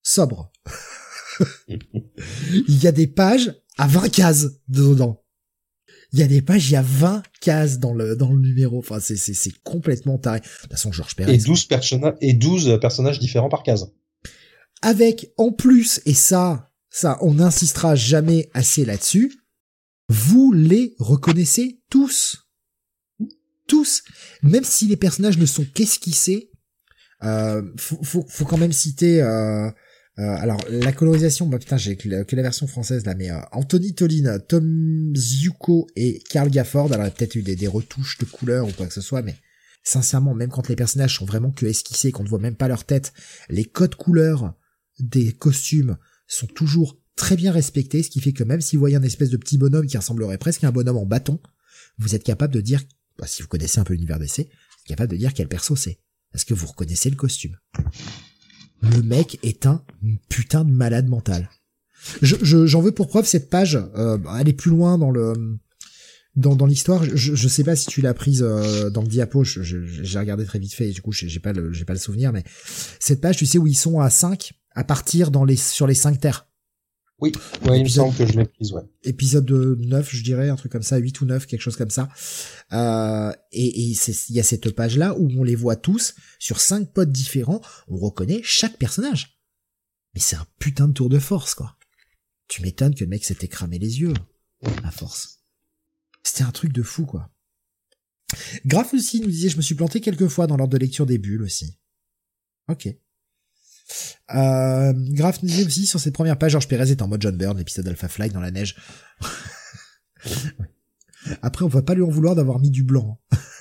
sobre. Il y a des pages à 20 cases dedans il y a des pages, il y a 20 cases dans le dans le numéro. Enfin, c'est c'est c'est complètement taré. De toute façon, Georges Perez. Et 12 personnages et 12 personnages différents par case. Avec en plus et ça ça on n'insistera jamais assez là-dessus. Vous les reconnaissez tous. Tous, même si les personnages ne sont qu'esquissés, euh, faut, faut, faut quand même citer euh, alors la colorisation, bah putain j'ai que, la version française là, mais euh, Anthony Tollin, Tom Ziuko et Carl Gafford, alors peut-être eu des, retouches de couleurs ou quoi que ce soit, mais sincèrement, même quand les personnages sont vraiment que esquissés, qu'on ne voit même pas leur tête, les codes couleurs des costumes sont toujours très bien respectés, ce qui fait que même si vous voyez un espèce de petit bonhomme qui ressemblerait presque à un bonhomme en bâton, vous êtes capable de dire, bah, si vous connaissez un peu l'univers êtes capable de dire quel perso c'est, parce que vous reconnaissez le costume? Le mec est un putain de malade mental. Je, j'en veux pour preuve cette page, euh, elle est plus loin dans le dans, l'histoire. Je, je sais pas si tu l'as prise euh, dans le diapo. j'ai regardé très vite fait et du coup j'ai pas le j'ai pas le souvenir, mais cette page, tu sais où ils sont à 5 à partir dans les sur les 5 terres. Oui, ouais, il me semble que je l'ai prise, ouais. Épisode 9, je dirais, un truc comme ça, 8 ou 9, quelque chose comme ça. Euh, et il y a cette page-là où on les voit tous sur cinq potes différents, on reconnaît chaque personnage. Mais c'est un putain de tour de force, quoi. Tu m'étonnes que le mec s'était cramé les yeux, à force. C'était un truc de fou, quoi. Graf aussi nous disait, je me suis planté quelques fois dans l'ordre de lecture des bulles aussi. Ok. Euh, Graf nous dit aussi sur cette première page, Georges Pérez est en mode John Byrne, l'épisode Alpha Flight dans la neige. Après, on va pas lui en vouloir d'avoir mis du blanc.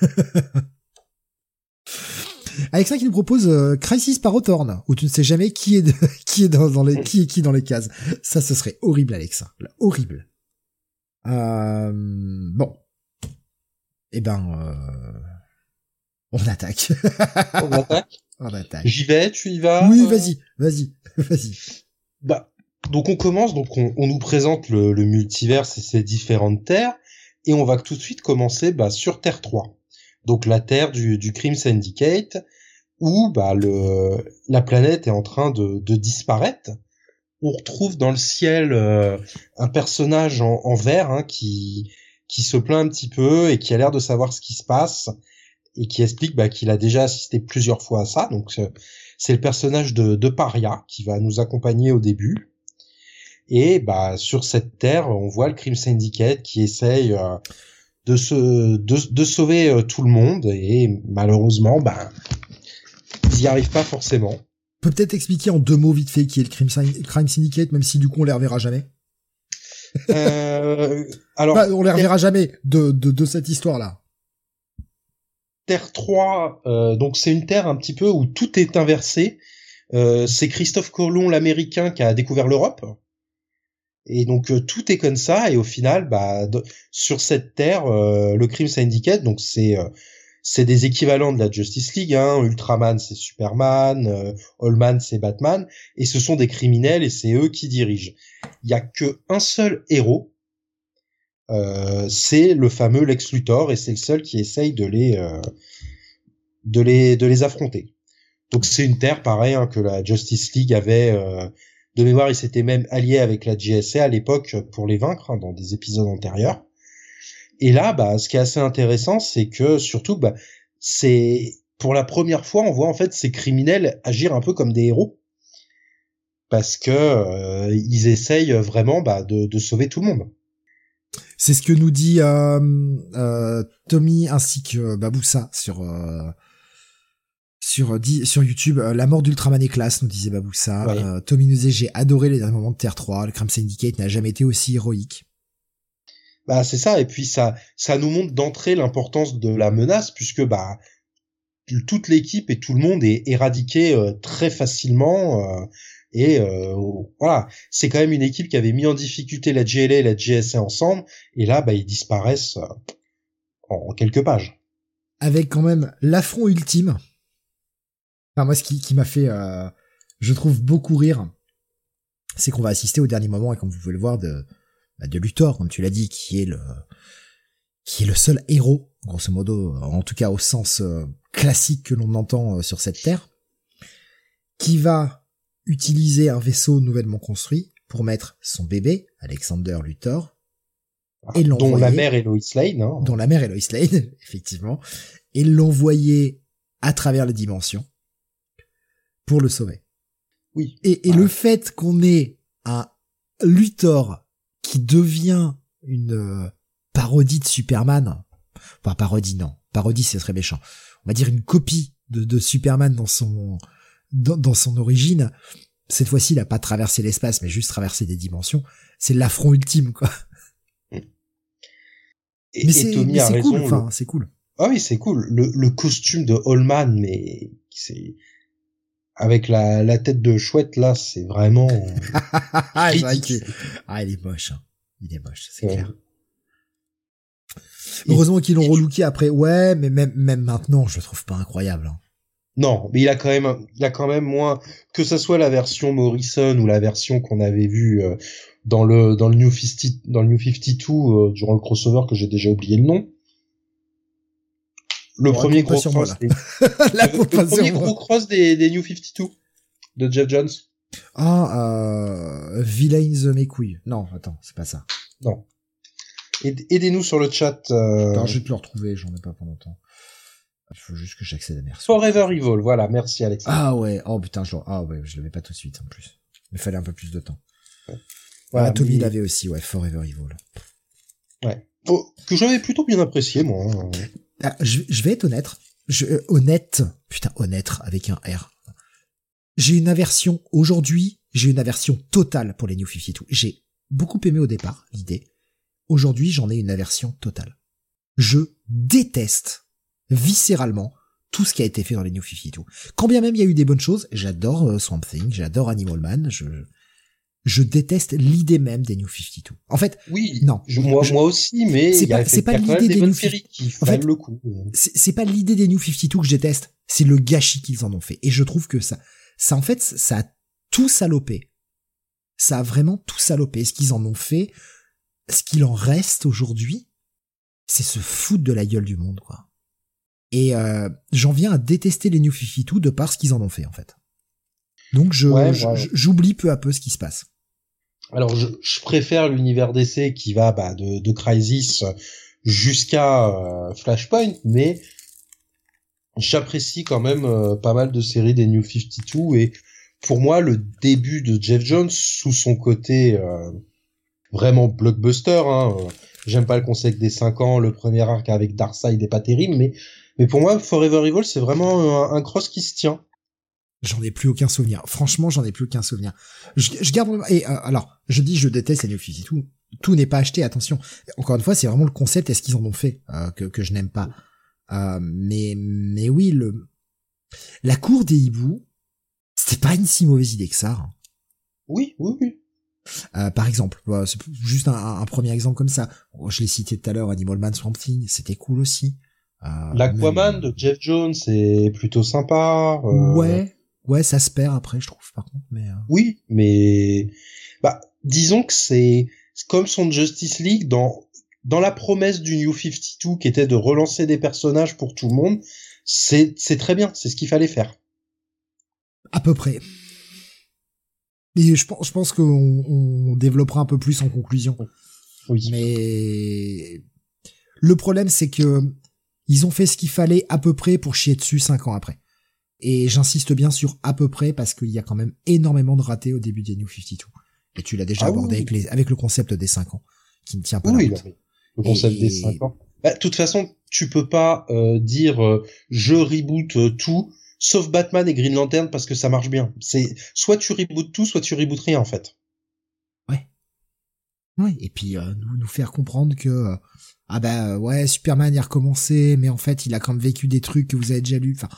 Alexa qui nous propose euh, Crisis par Othorn, où tu ne sais jamais qui est qui est dans, les qui est qui dans les cases. Ça, ce serait horrible, Alexa, horrible. Euh, bon, eh ben, euh, on attaque. on attaque. J'y vais, tu y vas Oui, vas-y, vas-y, vas-y. Bah, donc on commence, donc on, nous présente le, le, multivers et ses différentes terres, et on va tout de suite commencer bah, sur Terre 3. Donc la Terre du, du Crime Syndicate, où bah, le, la planète est en train de, de disparaître. On retrouve dans le ciel euh, un personnage en, en vert hein, qui, qui se plaint un petit peu et qui a l'air de savoir ce qui se passe et qui explique bah, qu'il a déjà assisté plusieurs fois à ça. Donc c'est le personnage de, de, Paria qui va nous accompagner au début. Et bah sur cette terre, on voit le Crime Syndicate qui essaye euh, de se de, de sauver euh, tout le monde et malheureusement bah ils n'y arrivent pas forcément. Peut peut-être expliquer en deux mots vite fait qui est le Crime, Crime Syndicate, même si du coup on les reverra jamais. Euh, alors, bah, on les reverra jamais de, de, de cette histoire-là. Terre 3, euh, donc c'est une terre un petit peu où tout est inversé. Euh, c'est Christophe Colomb, l'Américain, qui a découvert l'Europe. Et donc euh, tout est comme ça. Et au final, bah, sur cette terre, le crime syndicate, donc c'est des équivalents de la Justice League. Hein. Ultraman, c'est Superman. Allman, c'est Batman. Et ce sont des criminels et c'est eux qui dirigent. Il y a que un seul héros euh, c'est le fameux Lex Luthor et c'est le seul qui essaye de les euh, de les de les affronter. Donc c'est une terre pareil hein, que la Justice League avait euh, de mémoire, il s'était même allié avec la GSA à l'époque pour les vaincre hein, dans des épisodes antérieurs. Et là, bah, ce qui est assez intéressant, c'est que surtout, bah, c'est pour la première fois, on voit en fait ces criminels agir un peu comme des héros parce que ils essayent vraiment bah, de, de sauver tout le monde. C'est ce que nous dit euh, euh, Tommy ainsi que Baboussa sur euh, sur sur YouTube. la mort d'Ultraman est classe, nous disait Baboussa. Tommy nous disait j'ai adoré les derniers moments de Terre 3. Le Crime Syndicate n'a jamais été aussi héroïque. Bah c'est ça et puis ça ça nous montre d'entrée l'importance de la menace puisque bah toute l'équipe et tout le monde est éradiqué euh, très facilement et euh, voilà. C'est quand même une équipe qui avait mis en difficulté la GLA et la GSA ensemble. Et là bah ils disparaissent en, quelques pages. Avec quand même l'affront ultime. Enfin moi ce qui, qui m'a fait je trouve beaucoup rire c'est qu'on va assister au dernier moment et comme vous pouvez le voir de bah, de Luthor comme tu l'as dit qui est le qui est le seul héros grosso modo en tout cas au sens classique que l'on entend euh, sur cette terre, qui va utiliser un vaisseau nouvellement construit pour mettre son bébé, Alexander Luthor, ah, et dont la mère est Lois Lane, hein. dont la mère est Lois Lane, effectivement, et l'envoyer à travers les dimensions pour le sauver. Oui. Et, et le fait qu'on ait un Luthor qui devient une euh, parodie de Superman, enfin parodie non, parodie c'est très méchant, on va dire une copie de, de Superman dans son dans, son origine. Cette fois-ci, il a pas traversé l'espace, mais juste traversé des dimensions. C'est l'affront ultime, quoi. Et, mais c'est cool, enfin, c'est cool. Ah oui, c'est cool. Le, le costume de Holman, mais c'est avec la, la tête de chouette là, c'est vraiment. ah, il est moche. Hein. Il est moche, c'est clair. Heureusement qu'ils l'ont relooké après. Ouais, mais même, même maintenant, je le trouve pas incroyable. Hein. Non, mais il a quand même, il a quand même moins que ce soit la version Morrison ou la version qu'on avait vue euh, dans le dans le New 50 dans le New 52 euh, durant le crossover que j'ai déjà oublié le nom. Le premier gros cross, des... le, premier gros cross des, des New 52 de Jeff Jones. Ah, euh, Villains mes couilles. Non, attends, c'est pas ça. Non. Aidez-nous sur le chat. Euh... je vais te le retrouver, j'en ai pas pour longtemps. Il faut juste que j'accède à mes Forever Evil, voilà, merci Alex. Ah ouais, oh putain, je, ah ouais, je l'avais pas tout de suite en plus. Il fallait un peu plus de temps. Voilà, ah, Tommy l'avait aussi, ouais, Forever Evil. Ouais. Oh, que j'avais plutôt bien apprécié, moi. Hein. Ah, je, je, vais être honnête. Je, euh, honnête, putain, honnête avec un R. J'ai une aversion, aujourd'hui, j'ai une aversion totale pour les New 52. J'ai beaucoup aimé au départ, l'idée. Aujourd'hui, j'en ai une aversion totale. Je déteste viscéralement tout ce qui a été fait dans les New 52. Quand bien même il y a eu des bonnes choses, j'adore euh, Swamp Thing, j'adore Animal Man, je, je déteste l'idée même des New 52. En fait, oui, non, moi, moi aussi, mais c'est pas, l'idée des, New 52 qui en fait, le coup. C'est pas l'idée des New 52 que je déteste, c'est le gâchis qu'ils en ont fait. Et je trouve que ça, ça en fait, ça a tout salopé. Ça a vraiment tout salopé. Ce qu'ils en ont fait, ce qu'il en reste aujourd'hui, c'est se foutre de la gueule du monde, quoi. Et euh, j'en viens à détester les New 52 de par ce qu'ils en ont fait, en fait. Donc je j'oublie peu à peu ce qui se passe. Alors je, préfère l'univers d'essai qui va bah, de, de Crisis jusqu'à euh, Flashpoint, mais j'apprécie quand même euh, pas mal de séries des New 52 et pour moi le début de Jeff Jones sous son côté vraiment blockbuster. Hein. J'aime pas le concept des 5 ans, le premier arc avec Darkseid n'est pas terrible, mais mais pour moi, Forever Evil, c'est vraiment un, cross qui se tient. J'en ai plus aucun souvenir. Franchement, j'en ai plus aucun souvenir. Je, je garde et euh, alors, je dis je déteste les New tout. Tout n'est pas acheté, attention. Encore une fois, c'est vraiment le concept est-ce qu'ils en ont fait euh, que que je n'aime pas. Euh, mais mais oui, le la cour des hiboux, c'était pas une si mauvaise idée que ça. Hein. Oui, oui, oui. Euh, par exemple, c'est juste un, premier exemple comme ça. Oh, je l'ai cité tout à l'heure, Animal Man Swamp Thing, c'était cool aussi. Euh, L'Aquaman de Jeff Jones est plutôt sympa. Euh. Ouais, ouais, ça se perd après, je trouve, par contre. Mais oui, mais bah, disons que c'est comme son Justice League dans dans la promesse du New 52 qui était de relancer des personnages pour tout le monde. C'est c'est très bien, c'est ce qu'il fallait faire. À peu près. Et je pense, je pense qu'on on développera un peu plus en conclusion. Oui. Mais le problème, c'est que ils ont fait ce qu'il fallait à peu près pour chier dessus cinq ans après. Et j'insiste bien sur à peu près parce qu'il y a quand même énormément de ratés au début des New 52. Et tu l'as déjà ah abordé avec, les, avec le concept des cinq ans, qui ne tient pas oui, la route. Le concept des cinq ans. Bah, de toute façon, tu peux pas euh, dire euh, je reboot euh, tout sauf Batman et Green Lantern parce que ça marche bien. C'est soit tu rebootes tout, soit tu rebootes rien en fait. Et puis euh, nous, faire comprendre que euh, ah bah ouais Superman a recommencé, mais en fait il a quand même vécu des trucs que vous avez déjà lus. Enfin,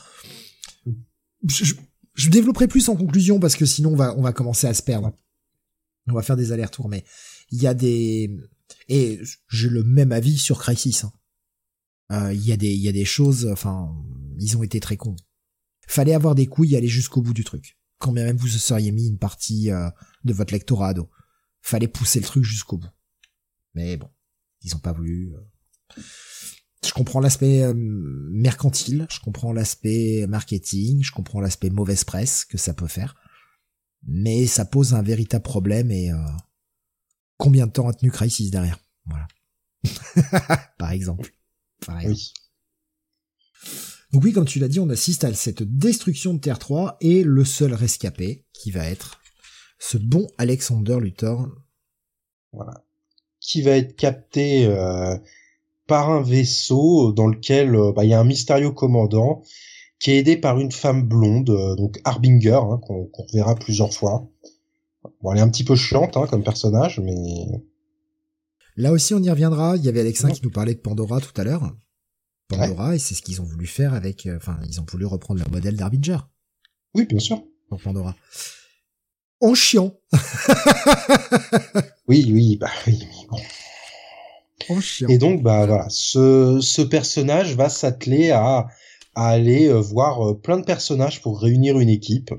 je, développerai plus en conclusion parce que sinon on va on va commencer à se perdre. On va faire des allers-retours, mais il y a des et j'ai le même avis sur Crisis. Hein. Euh, il y a des il y a des choses, enfin ils ont été très cons. Fallait avoir des couilles et aller jusqu'au bout du truc. Quand même vous seriez mis une partie de votre lectorat fallait pousser le truc jusqu'au bout. Mais bon, ils ont pas voulu. Euh. Je comprends l'aspect euh, mercantile, je comprends l'aspect marketing, je comprends l'aspect mauvaise presse que ça peut faire, mais ça pose un véritable problème et euh, combien de temps a tenu Crisis derrière? Voilà. Par exemple. Oui. Donc oui, comme tu l'as dit, on assiste à cette destruction de Terre 3 et le seul rescapé qui va être ce bon Alexander Luthor. Voilà. Qui va être capté euh, par un vaisseau dans lequel euh, bah, il y a un mystérieux commandant qui est aidé par une femme blonde, euh, donc Harbinger, hein, qu'on verra plusieurs fois. Bon, elle est un petit peu chiante hein, comme personnage, mais... Là aussi, on y reviendra. Il y avait Alexin qui nous parlait de Pandora tout à l'heure. Pandora, et c'est ce qu'ils ont voulu faire avec... Enfin, ils ont voulu reprendre leur modèle d'Harbinger. Oui, bien sûr. Pour Pandora en chiant. oui, oui, bah oui, bon. En chiant. Et donc, bah voilà, ce, ce personnage va s'atteler à, à aller euh, voir euh, plein de personnages pour réunir une équipe.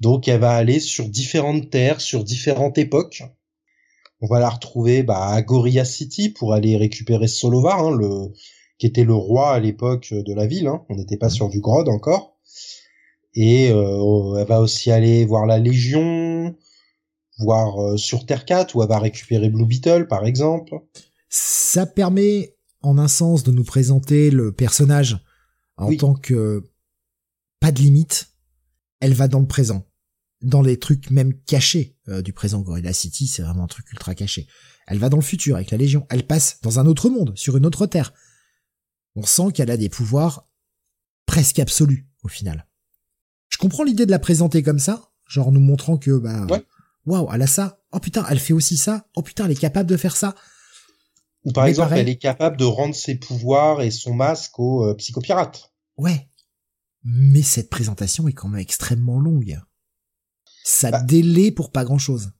Donc, elle va aller sur différentes terres, sur différentes époques. On va la retrouver bah, à Gorilla City pour aller récupérer Solovar, hein, le, qui était le roi à l'époque de la ville. Hein. On n'était pas sur du Grod encore et euh, elle va aussi aller voir la Légion, voir euh, sur Terre 4 où elle va récupérer Blue Beetle par exemple. Ça permet en un sens de nous présenter le personnage en tant que pas de limite. Elle va dans le présent, dans les trucs même cachés euh, du présent. Gorilla City, c'est vraiment un truc ultra caché. Elle va dans le futur avec la Légion. Elle passe dans un autre monde, sur une autre terre. On sent qu'elle a des pouvoirs presque absolus au final. Je comprends l'idée de la présenter comme ça, genre nous montrant que bah waouh, elle a ça. Oh putain, elle fait aussi ça. Oh putain, elle est capable de faire ça. Ou par exemple, elle est capable de rendre ses pouvoirs et son masque au euh, psychopirate. Ouais. Mais cette présentation est quand même extrêmement longue. Ça bah, délai pour pas grand chose.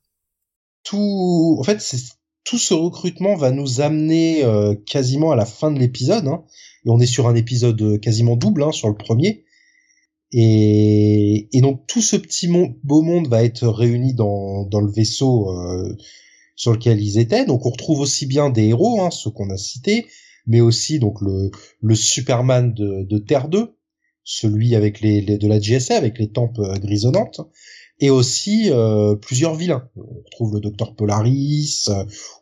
Tout, en fait, c'est tout ce recrutement va nous amener euh, quasiment à la fin de l'épisode. Hein. Et on est sur un épisode euh, quasiment double hein, sur le premier. Et, donc tout ce petit beau monde va être réuni dans, dans le vaisseau euh, sur lequel ils étaient. Donc on retrouve aussi bien des héros, hein, ceux qu'on a cités, mais aussi donc le, le Superman de, de Terre 2, celui avec les, de la GSA avec les tempes euh, grisonnantes, et aussi euh, plusieurs vilains. On retrouve le Docteur Polaris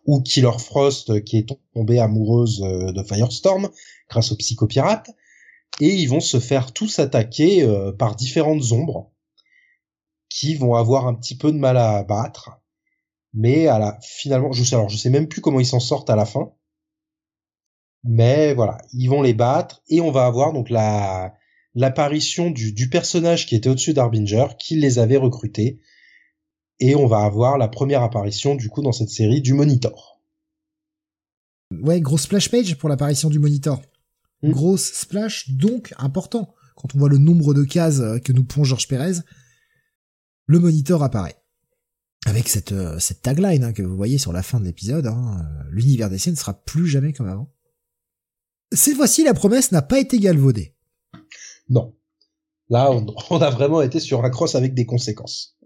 ou Killer Frost qui est tombée amoureuse de Firestorm grâce au psychopirate et ils vont se faire tous attaquer euh, par différentes ombres qui vont avoir un petit peu de mal à abattre. Mais à la finalement, je sais alors je sais même plus comment ils s'en sortent à la fin. Mais voilà, ils vont les battre et on va avoir donc la l'apparition du, du personnage qui était au-dessus d'Arbinger, qui les avait recrutés. Et on va avoir la première apparition du coup dans cette série du Monitor. Ouais, grosse splash page pour l'apparition du Monitor. Mm. grosse splash, donc important. Quand on voit le nombre de cases euh, que nous pond Georges Pérez, le moniteur apparaît. Avec cette, euh, cette tagline hein, que vous voyez sur la fin de l'épisode, hein, euh, l'univers des ne sera plus jamais comme avant. Cette fois-ci, la promesse n'a pas été galvaudée. Non. Là, on, on a vraiment été sur un cross avec des conséquences.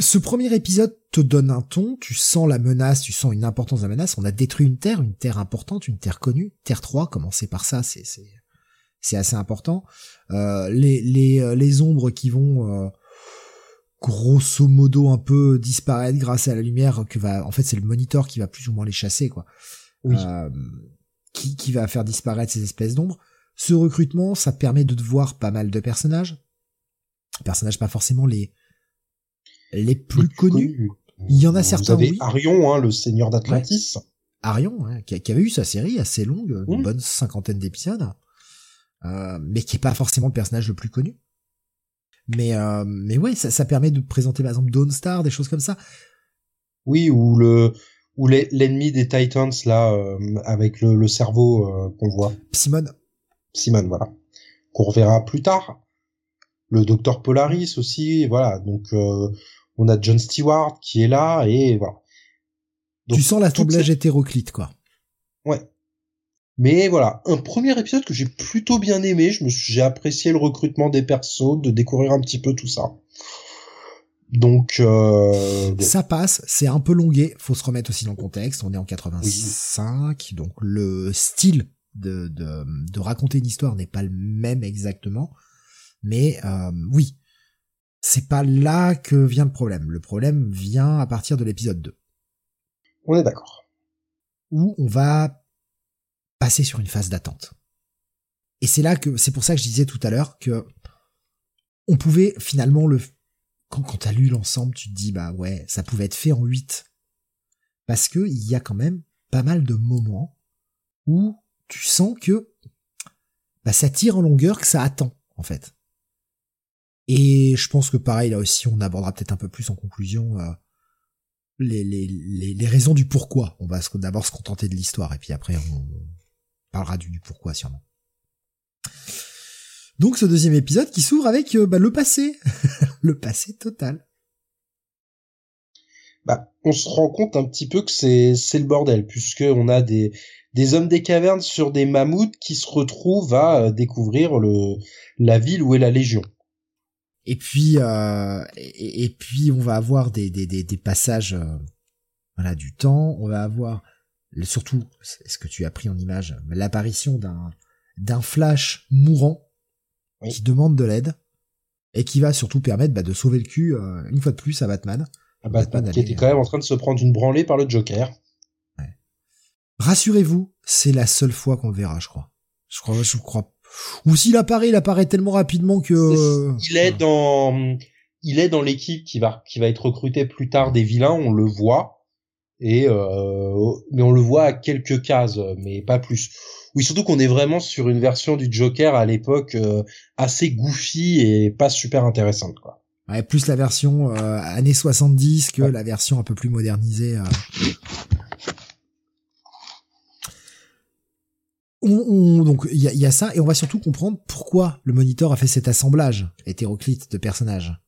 Ce premier épisode te donne un ton, tu sens la menace, tu sens une importance de la menace. On a détruit une terre, une terre importante, une terre connue. Terre 3, commencer par ça, c'est c'est assez important. Euh, les les euh, les ombres qui vont euh, grosso modo un peu disparaître grâce à la lumière que va en fait c'est le moniteur qui va plus ou moins les chasser quoi. qui qui va faire disparaître ces espèces d'ombres. Ce recrutement, ça permet de voir pas mal de personnages. Personnages pas forcément les les plus, connus. Il y en a certains. Vous avez Arion, hein, le seigneur d'Atlantis. Arion, hein, qui, avait eu sa série assez longue, une bonne cinquantaine d'épisodes, euh, mais qui est pas forcément le personnage le plus connu. Mais euh, mais ouais, ça, ça permet de présenter par exemple Dawn Star, des choses comme ça. Oui, ou le ou l'ennemi des Titans là avec le, le cerveau qu'on voit. Simone. Simone, voilà. Qu'on reverra plus tard. Le docteur Polaris aussi, voilà. Donc on a John Stewart qui est là et voilà. tu sens l'assemblage hétéroclite, quoi. Ouais. Mais voilà, un premier épisode que j'ai plutôt bien aimé. Je me j'ai apprécié le recrutement des persos, de découvrir un petit peu tout ça. Donc euh... ça passe, c'est un peu longué. Faut se remettre aussi dans le contexte. On est en 85, donc le style de, de, de raconter une histoire n'est pas le même exactement. Mais euh, oui, c'est pas là que vient le problème. Le problème vient à partir de l'épisode 2. On est d'accord. Où on va passer sur une phase d'attente. Et c'est là que, c'est pour ça que je disais tout à l'heure que on pouvait finalement le, quand, quand t'as lu l'ensemble, tu te dis, bah ouais, ça pouvait être fait en 8. Parce que il y a quand même pas mal de moments où tu sens que, bah ça tire en longueur, que ça attend, en fait. Et je pense que pareil, là aussi, on abordera peut-être un peu plus en conclusion euh, les, raisons du pourquoi. On va d'abord se contenter de l'histoire, et puis après, on parlera du, pourquoi sûrement. Donc ce deuxième épisode qui s'ouvre avec euh, bah, le passé, le passé total. Bah, on se rend compte un petit peu que c'est c'est le bordel puisque on a des hommes des cavernes sur des mammouths qui se retrouvent à euh, découvrir la ville où est la Légion. Et puis, euh, et, puis on va avoir des, des, des, passages, euh, voilà, du temps. On va avoir surtout, ce que tu as pris en image, l'apparition d'un d'un Flash mourant qui demande de l'aide et qui va surtout permettre bah, de sauver le cul euh, une fois de plus à Batman. À Batman, qui était quand même en train de se prendre une branlée par le Joker. Rassurez-vous, c'est la seule fois qu'on le verra, je crois. Je crois, je crois ou s'il apparaît, il apparaît tellement rapidement que il est dans il est dans l'équipe qui va qui va être recruté plus tard des vilains, on le voit et euh, mais on le voit à quelques cases, mais pas plus. Oui, surtout qu'on est vraiment sur une version du Joker à l'époque euh, assez goofy et pas super intéressante quoi. Ouais, plus la version euh, années 70 que la version un peu plus modernisée. Euh on, donc il y a, ça et on va surtout comprendre pourquoi le moniteur a fait cet assemblage hétéroclite de personnages.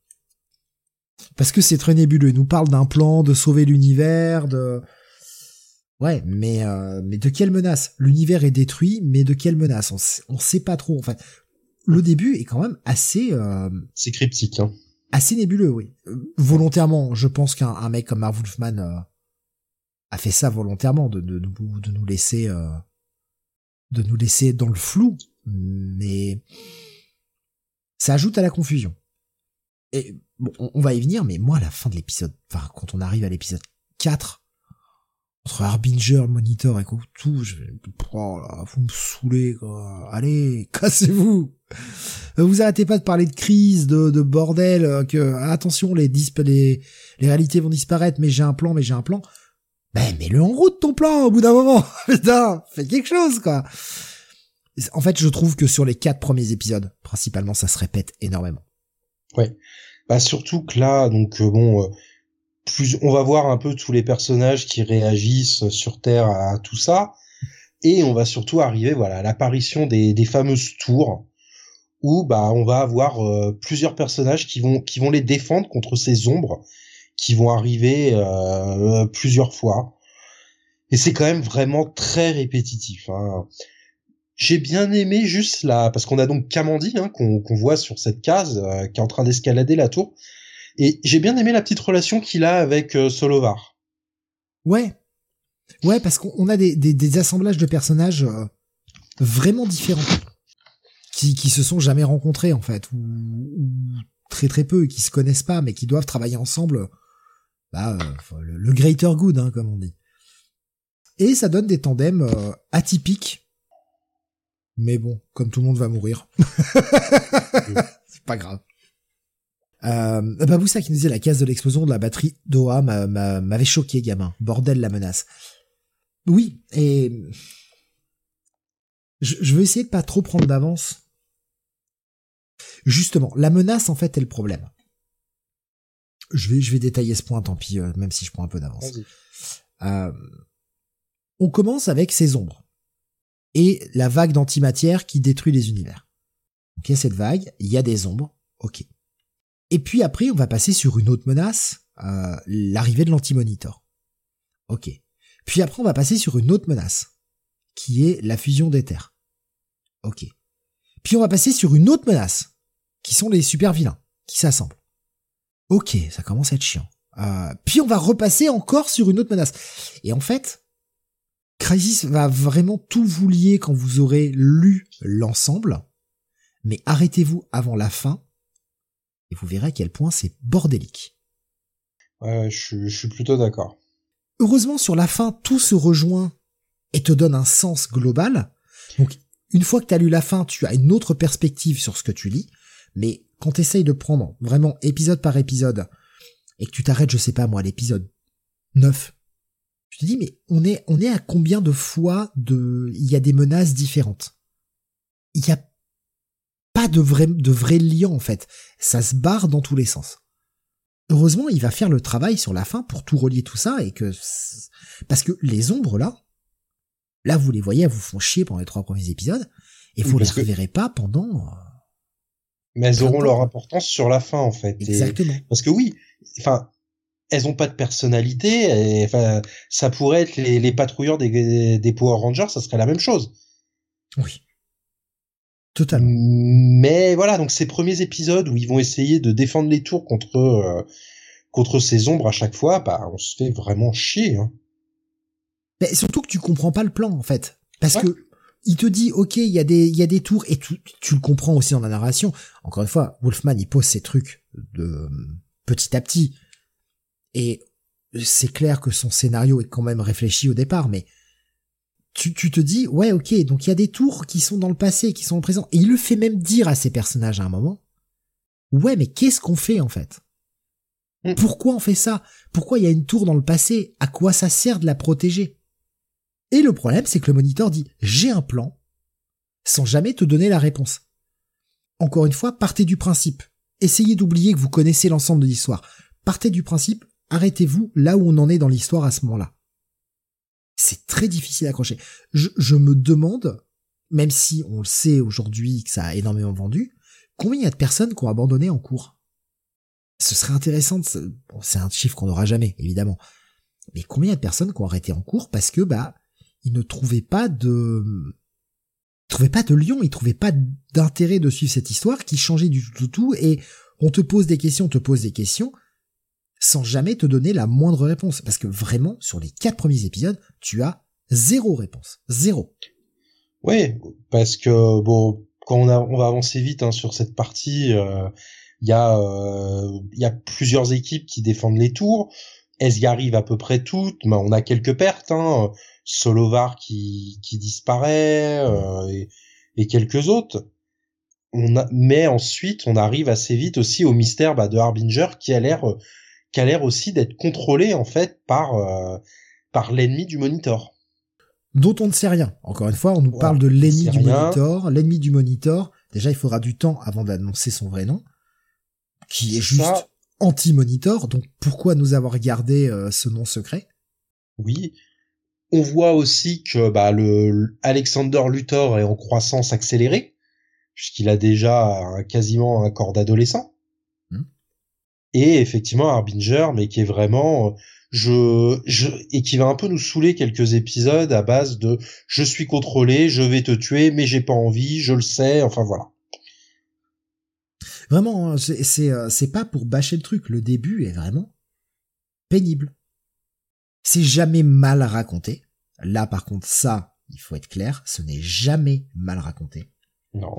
Parce que c'est très nébuleux. Il nous parle d'un plan de sauver l'univers, de ouais, mais euh, mais de quelle menace? L'univers est détruit, mais de quelle menace? On sait, sait pas trop. Enfin, le début est quand même assez. Euh, c'est cryptique. Hein. Assez nébuleux, oui. Euh, volontairement, je pense qu'un mec comme Marv Wolfman a fait ça volontairement de de, de nous laisser de nous laisser dans le flou, mais ça ajoute à la confusion. Et bon, on va y venir, mais moi, à la fin de l'épisode, enfin, quand on arrive à l'épisode 4, entre Harbinger, le moniteur et tout, je vais, oh là, vous me saoulez, quoi. Allez, cassez-vous. Vous arrêtez pas de parler de crise, de, de bordel, que, attention, les réalités vont disparaître, mais j'ai un plan, mais j'ai un plan. Ben, mets-le en route ton plan au bout d'un moment. Putain, fais quelque chose, quoi. En fait, je trouve que sur les quatre premiers épisodes, principalement, ça se répète énormément. Ouais. Bah surtout que là, donc euh, bon, euh, plus on va voir un peu tous les personnages qui réagissent sur Terre à tout ça, et on va surtout arriver, voilà, à l'apparition des, des fameuses tours où bah on va avoir euh, plusieurs personnages qui vont qui vont les défendre contre ces ombres qui vont arriver euh, plusieurs fois. Et c'est quand même vraiment très répétitif. Hein. J'ai bien aimé juste là, parce qu'on a donc Kamandi hein, qu'on voit sur cette case euh, qui est en train d'escalader la tour. Et j'ai bien aimé la petite relation qu'il a avec euh, Solovar. Ouais, ouais, parce qu'on a des, des, assemblages de personnages vraiment différents qui qui se sont jamais rencontrés en fait ou, ou, très très peu qui se connaissent pas mais qui doivent travailler ensemble bah, euh, le, greater good, hein, comme on dit. Et ça donne des tandems euh, atypiques. Mais bon, comme tout le monde va mourir. c'est pas grave. Euh, Baboussa qui nous disait la case de l'explosion de la batterie d'Oa m'avait choqué, gamin. Bordel la menace. Oui, et je, je veux essayer de pas trop prendre d'avance. Justement, la menace en fait est le problème je vais, je vais détailler ce point, tant pis, euh, même si je prends un peu d'avance. Euh, on commence avec ces ombres et la vague d'antimatière qui détruit les univers. Ok, cette vague, il y a des ombres, ok. Et puis après, on va passer sur une autre menace, euh, l'arrivée de l'antimonitor. Ok. Puis après, on va passer sur une autre menace, qui est la fusion des terres. Ok. Puis on va passer sur une autre menace, qui sont les super vilains, qui s'assemblent. Ok, ça commence à être chiant. Euh, puis on va repasser encore sur une autre menace. Et en fait, Crisis va vraiment tout vous lier quand vous aurez lu l'ensemble, mais arrêtez-vous avant la fin, et vous verrez à quel point c'est bordélique. Ouais, je, je suis plutôt d'accord. Heureusement, sur la fin, tout se rejoint et te donne un sens global. Donc, une fois que tu as lu la fin, tu as une autre perspective sur ce que tu lis. Mais quand tu essayes de prendre vraiment épisode par épisode et que tu t'arrêtes, je sais pas moi, l'épisode 9, tu te dis mais on est on est à combien de fois de il y a des menaces différentes? Il y a pas de vrai de vrai lien en fait. Ça se barre dans tous les sens. Heureusement, il va faire le travail sur la fin pour tout relier tout ça et que parce que les ombres là, là vous les voyez, elles vous font chier pendant les trois premiers épisodes et vous les reverrez pas pendant. Mais elles auront leur importance sur la fin en fait. Exactement. Parce que oui, enfin, elles ont pas de personnalité. Et, enfin, ça pourrait être les, les patrouilleurs des, des Power Rangers, ça serait la même chose. Oui. Totalement. Mais voilà, donc ces premiers épisodes où ils vont essayer de défendre les tours contre euh, contre ces ombres à chaque fois, bah on se fait vraiment chier. Hein. Mais surtout que tu comprends pas le plan en fait, parce que il te dit ok il y a des il y a des tours et tu, tu le comprends aussi dans la narration. Encore une fois, Wolfman il pose ses trucs de petit à petit et c'est clair que son scénario est quand même réfléchi au départ, mais tu, tu te dis, ouais, ok, donc il y a des tours qui sont dans le passé, qui sont au présent. Et il le fait même dire à ses personnages à un moment, ouais, mais qu'est-ce qu'on fait en fait? Mm. Pourquoi on fait ça? Pourquoi il y a une tour dans le passé? À quoi ça sert de la protéger? Et le problème, c'est que le moniteur dit, j'ai un plan, sans jamais te donner la réponse. Encore une fois, partez du principe. Essayez d'oublier que vous connaissez l'ensemble de l'histoire. Partez du principe, arrêtez-vous là où on en est dans l'histoire à ce moment-là. C'est très difficile à accrocher. Je, me demande, même si on le sait aujourd'hui que ça a énormément vendu, combien il y a de personnes qui ont abandonné en cours? Ce serait intéressant, c'est un chiffre qu'on n'aura jamais, évidemment. Mais combien il y a de personnes qui ont arrêté en cours parce que, bah, ils ne trouvaient pas de, ils trouvaient pas de lion, ils trouvaient pas d'intérêt de suivre cette histoire qui changeait du tout, tout, tout et on te pose des questions, on te pose des questions, sans jamais te donner la moindre réponse. Parce que vraiment, sur les quatre premiers épisodes, tu as zéro réponse. Zéro. Oui, parce que bon, quand on, a, on va avancer vite hein, sur cette partie, euh, il euh, il y a plusieurs équipes qui défendent les tours. Elles y arrivent à peu près toutes, mais on a quelques pertes. Hein. Solovar qui, qui disparaît euh, et, et, quelques autres. On a, mais ensuite, on arrive assez vite aussi au mystère bah, de Harbinger qui a l'air qui a l'air aussi d'être contrôlé en fait par euh, par l'ennemi du monitor. Dont on ne sait rien. Encore une fois, on nous parle de l'ennemi du monitor. L'ennemi du monitor. Déjà, il faudra du temps avant d'annoncer son vrai nom, qui est, juste anti-monitor. Donc, pourquoi nous avoir gardé euh, ce nom secret? Oui. On voit aussi que bah, le Alexander Luthor est en croissance accélérée, puisqu'il a déjà quasiment un corps d'adolescent et effectivement Harbinger, mais qui est vraiment euh, je, je et qui va un peu nous saouler quelques épisodes à base de je suis contrôlé, je vais te tuer, mais j'ai pas envie, je le sais, enfin voilà. Vraiment, hein, c'est euh, c'est pas pour bâcher le truc. Le début est vraiment pénible. C'est jamais mal raconté. Là, par contre, ça, il faut être clair, ce n'est jamais mal raconté. Non.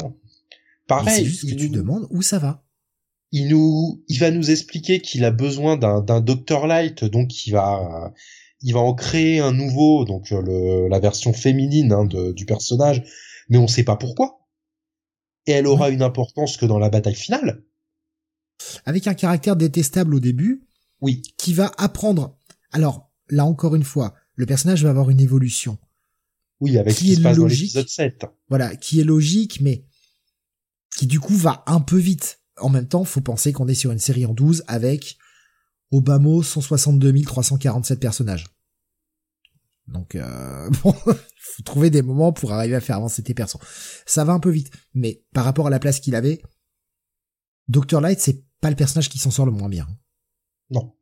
Pareil. C'est juste que tu demandes où ça va? Il nous, il va nous expliquer qu'il a besoin d'un, Dr Light, donc il va, il va en créer un nouveau, donc euh, le, la version féminine hein, de, du personnage, mais on sait pas pourquoi. Et elle aura une importance que dans la bataille finale. Avec un caractère détestable au début. Oui. Qui va apprendre. Alors, là encore une fois, le personnage va avoir une évolution. Oui, avec qui ce qui est se passe logique, dans 7. Voilà, qui est logique, mais qui du coup va un peu vite en même temps, faut penser qu'on est sur une série en 12 avec au bas mot 162 347 personnages. Donc euh, bon, faut trouver des moments pour arriver à faire avancer tes persos. Ça va un peu vite, mais par rapport à la place qu'il avait, Dr Light c'est pas le personnage qui s'en sort le moins bien. Non.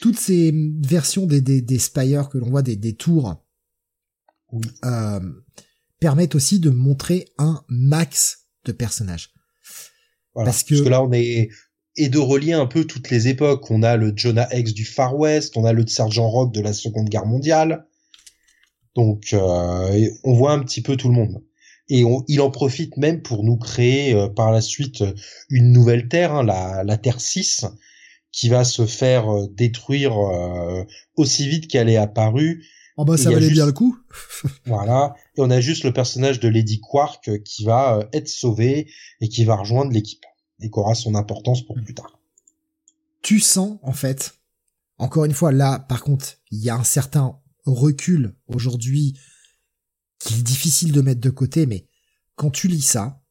Toutes ces versions des des, des spires que l'on voit des, des tours euh, permettent aussi de montrer un max de personnages. Parce, que... là on est et de relier un peu toutes les époques. On a le Jonah X du Far West, on a le Sergent Rock de la Seconde Guerre mondiale. Donc euh, on voit un petit peu tout le monde. Et il en profite même pour nous créer euh, par la suite une nouvelle Terre, hein, la, la Terre 6, qui va se faire euh, détruire aussi vite qu'elle est apparue. Oh bah ça valait bien le coup. voilà. Et on a juste le personnage de Lady Quark qui va être sauvé et qui va rejoindre l'équipe et qu'aura son importance pour plus tard. Tu sens, en fait, encore une fois, là, par contre, il y a un certain recul aujourd'hui qui est difficile de mettre de côté, mais quand tu lis ça,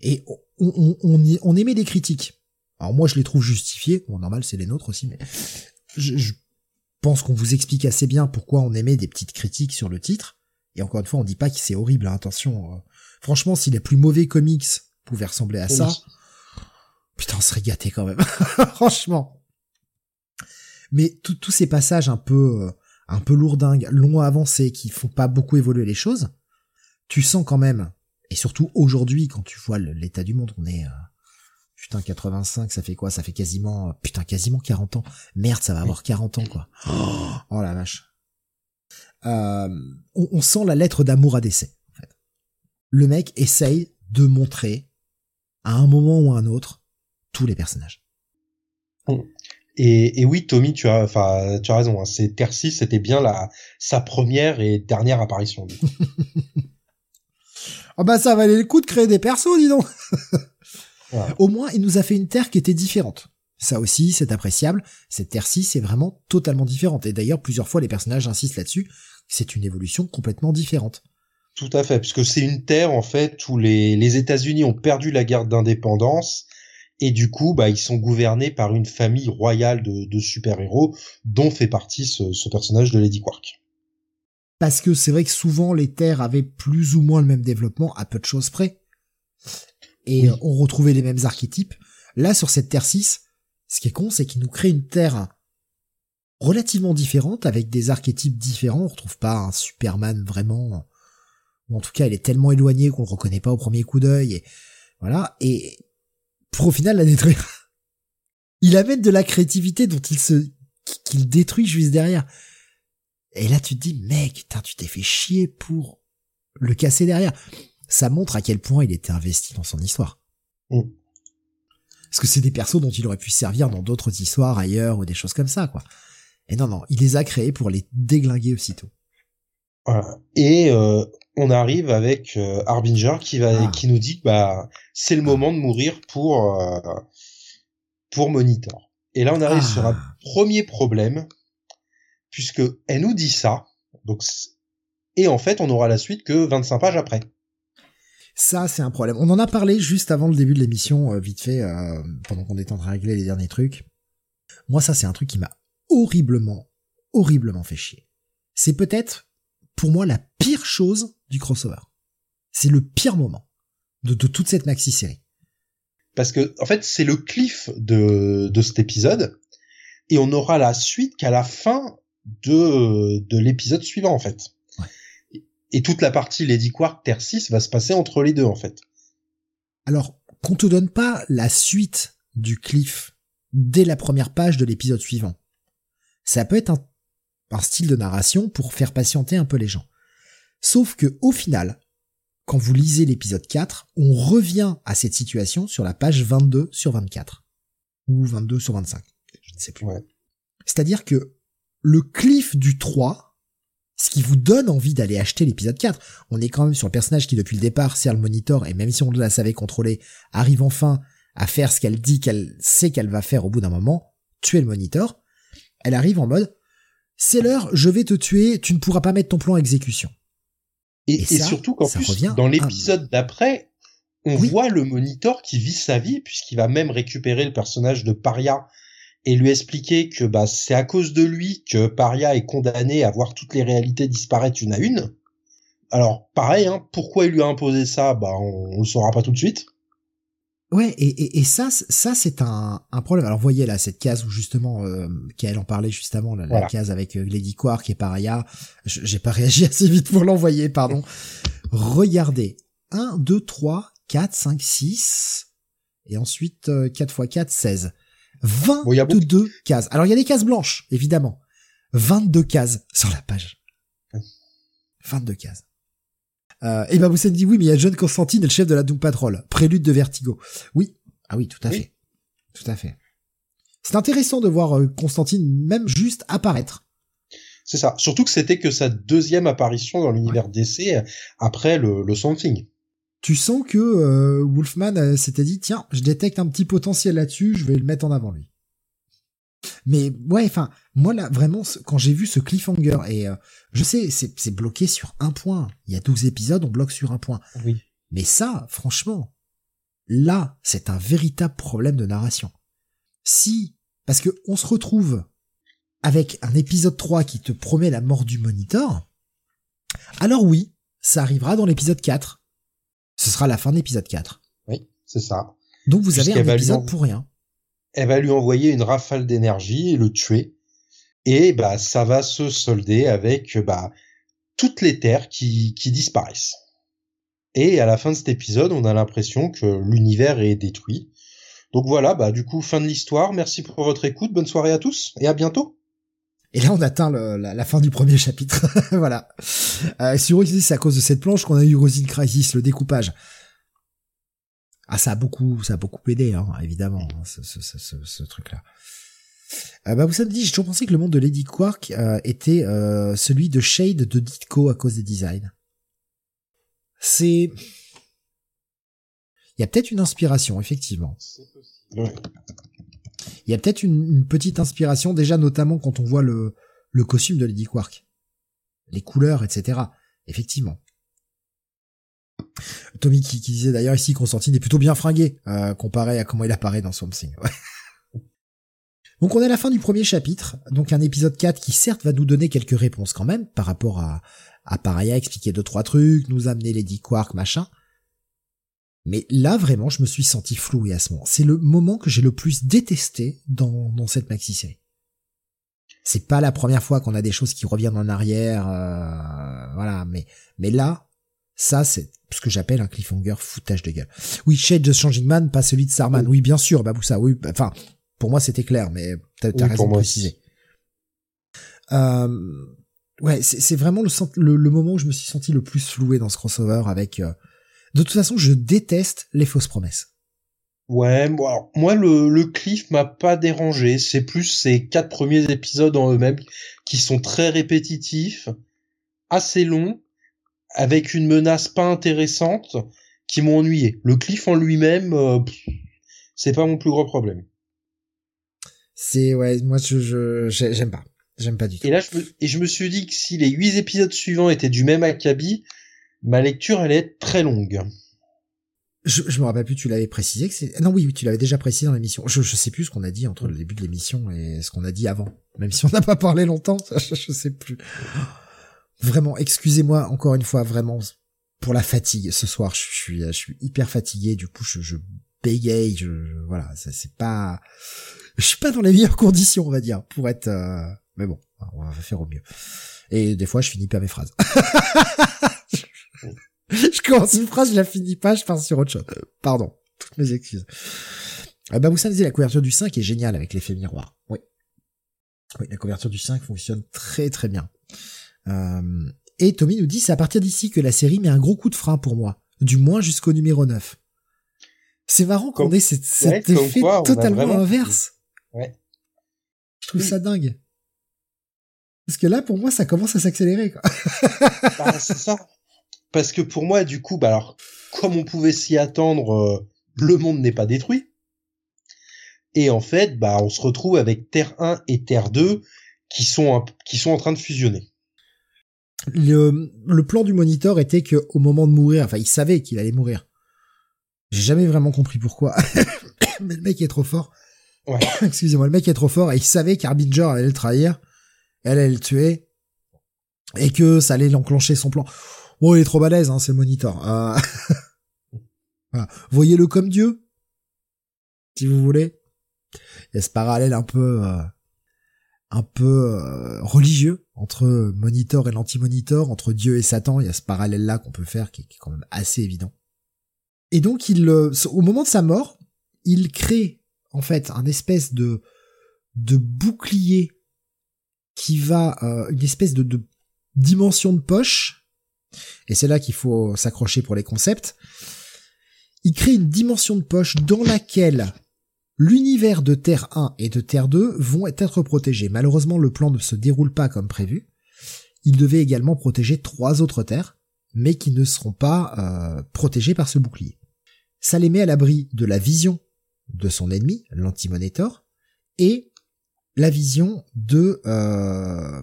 et on, on, on, émet des critiques. Alors moi, je les trouve justifiées. Bon, normal, c'est les nôtres aussi, mais je, je pense qu'on vous explique assez bien pourquoi on émet des petites critiques sur le titre. Et encore une fois, on dit pas que c'est horrible, hein, attention. Euh. franchement, si les plus mauvais comics pouvaient ressembler à ça, Putain, on serait gâté quand même. Franchement. Mais tous ces passages un peu, euh, un peu lourdingues, longs à avancer, qui font pas beaucoup évoluer les choses, tu sens quand même, et surtout aujourd'hui, quand tu vois l'état du monde, on est, euh, putain, 85, ça fait quoi? Ça fait quasiment, putain, quasiment 40 ans. Merde, ça va avoir 40 ans, quoi. Oh, la vache. Euh, on, on, sent la lettre d'amour à décès, en fait. Le mec essaye de montrer, à un moment ou à un autre, tous les personnages. Et, et, oui, Tommy, tu as, enfin, tu as raison. Hein, c'est Tercy, c'était bien la sa première et dernière apparition. Ah bah ça valait le coup de créer des persos, dis donc. Au moins, il nous a fait une Terre qui était différente. Ça aussi, c'est appréciable. Cette Terre-ci, c'est vraiment totalement différente. Et d'ailleurs, plusieurs fois, les personnages insistent là-dessus. C'est une évolution complètement différente. Tout à fait, puisque c'est une Terre, en fait, où les, les États-Unis ont perdu la guerre d'indépendance et du coup, bah, ils sont gouvernés par une famille royale de, super-héros, dont fait partie ce, personnage de Lady Quark. Parce que c'est vrai que souvent les terres avaient plus ou moins le même développement, à peu de choses près. Et on retrouvait les mêmes archétypes. Là, sur cette Terre 6, ce qui est con, c'est qu'il nous crée une Terre relativement différente, avec des archétypes différents. On retrouve pas un Superman vraiment, ou en tout cas, il est tellement éloigné qu'on le reconnaît pas au premier coup d'œil. Et voilà. Et pour au final la détruire. Il amène de la créativité dont il se, qu'il détruit juste derrière. Et là, tu te dis, mec, tu t'es fait chier pour le casser derrière. Ça montre à quel point il était investi dans son histoire. Mm. Parce que c'est des persos dont il aurait pu servir dans d'autres histoires ailleurs ou des choses comme ça, quoi. Et non, non, il les a créés pour les déglinguer aussitôt. Voilà. Et euh, on arrive avec euh, Harbinger qui va ah. qui nous dit bah c'est le moment de mourir pour euh, pour Monitor. Et là on arrive sur un ah. premier problème puisque elle nous dit ça donc et en fait on aura la suite que 25 pages après. Ça, c'est un problème. On en a parlé juste avant le début de l'émission, euh, vite fait, pendant qu'on était en train de régler les derniers trucs. Moi, ça, c'est un truc qui m'a horriblement, horriblement fait chier. C'est peut-être pour moi la pire chose du crossover. C'est le pire moment de, toute cette maxi-série. Parce que, en fait, c'est le cliff de, de cet épisode, et on aura la suite qu'à la fin de, de l'épisode suivant, en fait. Et toute la partie Lady Quark Terre 6 va se passer entre les deux, en fait. Alors, qu'on te donne pas la suite du cliff dès la première page de l'épisode suivant, ça peut être un un style de narration pour faire patienter un peu les gens. Sauf que au final, quand vous lisez l'épisode 4, on revient à cette situation sur la page 22 sur 24. Ou 22 sur 25. Je ne sais plus. C'est-à-dire que le cliff du 3, ce qui vous donne envie d'aller acheter l'épisode 4, on est quand même sur le personnage qui depuis le départ sert le monitor et même si on la savait contrôler, arrive enfin à faire ce qu'elle dit qu'elle sait qu'elle va faire au bout d'un moment, tuer le monitor. Elle arrive en mode, c'est l'heure, je vais te tuer, tu ne pourras pas mettre ton plan à exécution. Et, surtout qu'en plus, dans l'épisode d'après, on voit le Monitor qui vit sa vie puisqu'il va même récupérer le personnage de Paria et lui expliquer que bah c'est à cause de lui que Paria est condamné à voir toutes les réalités disparaître une à une. Alors pareil, hein, pourquoi il lui a imposé ça, bah on, on le saura pas tout de suite. Ouais, et, et, et ça, ça c'est un, un problème. Alors voyez là cette case où justement, euh, qu'elle en parlait juste avant, la, case avec euh, Lady Quark et Paria. J'ai pas réagi assez vite pour l'envoyer, pardon. Regardez, 1, 2, 3, 4, 5, 6, et ensuite 4 x 4, 16. 22 cases. Alors il y a des cases blanches, évidemment. 22 cases sur la page. 22 cases. Euh, et vous dit oui, mais il y a John Constantine, le chef de la Doom Patrol, prélude de Vertigo. Oui, ah oui, tout à fait, tout à fait. C'est intéressant de voir euh, Constantine même juste apparaître. C'est ça. Surtout que c'était que sa deuxième apparition dans l'univers DC euh, après le, le Something. Tu sens que euh, Wolfman s'était dit tiens, je détecte un petit potentiel là-dessus, je vais le mettre en avant lui. Mais ouais, enfin, moi là, vraiment, quand j'ai vu ce cliffhanger, et euh, je sais, c'est bloqué sur un point. Il y a 12 épisodes, on bloque sur un point. Oui. Mais ça, franchement, là, c'est un véritable problème de narration. Si, parce que on se retrouve avec un épisode 3 qui te promet la mort du monitor, alors oui, ça arrivera dans l'épisode 4. Ce sera la fin de l'épisode 4. Oui, c'est ça. Donc vous avez un épisode pour rien elle va lui envoyer une rafale d'énergie et le tuer. Et bah ça va se solder avec bah toutes les terres qui, qui disparaissent. Et à la fin de cet épisode, on a l'impression que l'univers est détruit. Donc voilà, bah du coup fin de l'histoire. Merci pour votre écoute. Bonne soirée à tous et à bientôt. Et là, on atteint la, fin du premier chapitre. voilà. Euh, c'est à cause de cette planche qu'on a eu Rosine Crisis, le découpage. Ah, ça a beaucoup, ça a beaucoup aidé, hein, évidemment, hein, ce, ce, ce, ce truc-là. Euh, bah, vous savez, j'ai toujours pensé que le monde de Lady Quark euh, était euh, celui de Shade de Ditko à cause des designs. C'est, il y a peut-être une inspiration, effectivement. Il y a peut-être une, une, petite inspiration déjà, notamment quand on voit le le costume de Lady Quark, les couleurs, etc. Effectivement. Tommy qui, disait d'ailleurs ici Constantine est plutôt bien fringué euh, comparé à comment il apparaît dans Swamp Thing. Donc on est à la fin du premier chapitre, donc un épisode 4 qui certes va nous donner quelques réponses quand même par rapport à, à Paraya, expliquer deux trois trucs, nous amener Lady Quark, machin. Mais là vraiment je me suis senti floué à ce moment. C'est le moment que j'ai le plus détesté dans, dans cette maxi-série. C'est pas la première fois qu'on a des choses qui reviennent en arrière, euh, voilà, mais mais là, ça c'est ce que j'appelle un cliffhanger foutage de gueule. Oui, Shade the Changing Man, pas celui de Sarman. Oui, bien sûr, ça, oui. Enfin, pour moi, c'était clair, mais t'as as raison de préciser. Euh, ouais, c'est vraiment le, le, moment où je me suis senti le plus floué dans ce crossover avec... Euh, de toute façon, je déteste les fausses promesses. Ouais, moi, moi le, le cliff m'a pas dérangé. C'est plus ces quatre premiers épisodes en eux-mêmes qui sont très répétitifs, assez longs, avec une menace pas intéressante qui m'ont ennuyé. Le cliff en lui-même, euh, c'est pas mon plus gros problème. C'est ouais, moi je j'aime pas, j'aime pas du tout. Et là je me, et je me suis dit que si les huit épisodes suivants étaient du même acabit, ma lecture allait être très longue. Je, je me rappelle plus, tu l'avais précisé que c'est. Non, oui, oui, tu l'avais déjà précisé dans l'émission. Je, je sais plus ce qu'on a dit entre le début de l'émission et ce qu'on a dit avant. Même si on n'a pas parlé longtemps, je, je sais plus. Vraiment, excusez-moi encore une fois, vraiment pour la fatigue. Ce soir, je suis, je hyper fatigué. Du coup, je, je bégaye. Je, voilà, c'est pas, je suis pas dans les meilleures conditions, on va dire, pour être. Euh, mais bon, on va faire au mieux. Et des fois, je finis pas mes phrases. je commence une phrase, je la finis pas, je passe sur autre chose. Pardon, toutes mes excuses. Euh, bah, vous savez, la couverture du 5 est géniale avec l'effet miroir. Oui. Oui, la couverture du 5 fonctionne très très bien. Euh, et Tommy nous dit c'est à partir d'ici que la série met un gros coup de frein pour moi, du moins jusqu'au numéro 9. C'est marrant qu'on ait cet, effet totalement inverse. Ouais. Je trouve ça dingue. Parce que là, pour moi, ça commence à s'accélérer. bah, c'est ça. Parce que pour moi, du coup, bah alors, comme on pouvait s'y attendre, euh, le monde n'est pas détruit. Et en fait, bah, on se retrouve avec Terre 1 et Terre 2 qui sont, qui sont en train de fusionner le, le plan du moniteur était que au moment de mourir, enfin, il savait qu'il allait mourir. J'ai jamais vraiment compris pourquoi. Mais le mec est trop fort. Ouais. Excusez-moi, le mec est trop fort et il savait qu'Arbinger allait le trahir, elle allait le tuer, et que ça allait l'enclencher son plan. Bon, il est trop balèze, hein, c'est le monitor. Euh... Voyez-le comme Dieu, si vous voulez. Il y a ce parallèle un peu, euh, un peu euh, religieux entre Monitor et l'anti-Monitor, entre Dieu et Satan. Il y a ce parallèle-là qu'on peut faire qui est, quand même assez évident. Et donc, il, euh, au moment de sa mort, il crée en fait un espèce de de bouclier qui va une espèce de, de dimension de poche. Et c'est là qu'il faut s'accrocher pour les concepts il crée une dimension de poche dans laquelle l'univers de Terre 1 et de Terre 2 vont être protégés. Malheureusement, le plan ne se déroule pas comme prévu. Il devait également protéger trois autres terres, mais qui ne seront pas euh, protégées par ce bouclier. Ça les met à l'abri de la vision de son ennemi, l'Antimonitor, et la vision de euh,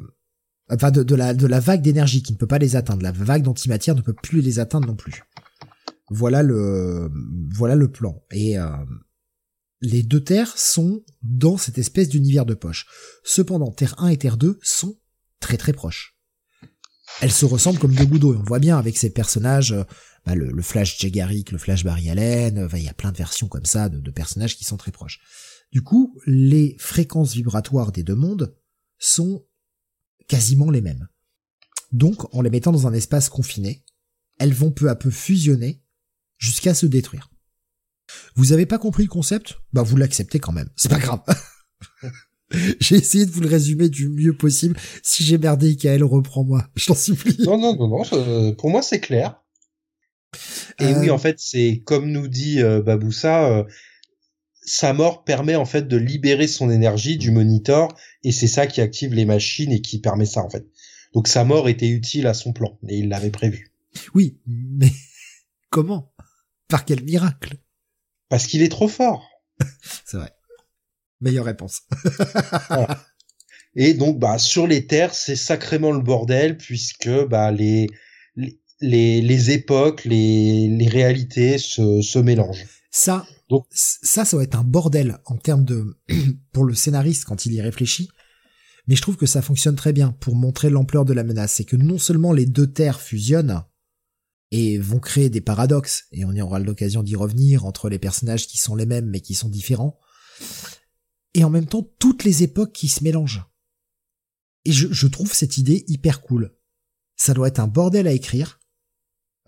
enfin de, la, de la vague d'énergie qui ne peut pas les atteindre. La vague d'antimatière ne peut plus les atteindre non plus. Voilà le voilà le plan. Et euh, les deux terres sont dans cette espèce d'univers de poche. Cependant, Terre 1 et Terre 2 sont très très proches. Elles se ressemblent comme deux gouttes. Et on voit bien avec ces personnages, euh, bah, le, Flash Jay le Flash Barry Allen, euh, il y a plein de versions comme ça de personnages qui sont très proches. Du coup, les fréquences vibratoires des deux mondes sont quasiment les mêmes. Donc, en les mettant dans un espace confiné, elles vont peu à peu fusionner jusqu'à se détruire. Vous avez pas compris le concept? Bah vous l'acceptez quand même, c'est pas grave. j'ai essayé de vous le résumer du mieux possible. Si j'ai merdé, Ikael, reprends-moi, je t'en supplie. Non, non, non, non, pour moi c'est clair. Et oui, euh. en fait, c'est comme nous dit euh, Baboussa, euh, sa mort permet en fait de libérer son énergie du monitor, et c'est ça qui active les machines et qui permet ça en fait. Donc sa mort était utile à son plan, et il l'avait prévu. Oui, mais comment? Par quel miracle? Parce qu'il est trop fort. c'est vrai. Meilleure réponse. Et donc, bah, sur les terres, c'est sacrément le bordel puisque bah les les, les époques, les, les réalités se, se mélangent. Ça, donc, ça, ça va être un bordel en termes de pour le scénariste quand il y réfléchit. Mais je trouve que ça fonctionne très bien pour montrer l'ampleur de la menace. C'est que non seulement les deux terres fusionnent, et vont créer des paradoxes, et on y aura l'occasion d'y revenir, entre les personnages qui sont les mêmes mais qui sont différents, et en même temps toutes les époques qui se mélangent. Et je, trouve cette idée hyper cool. Ça doit être un bordel à écrire,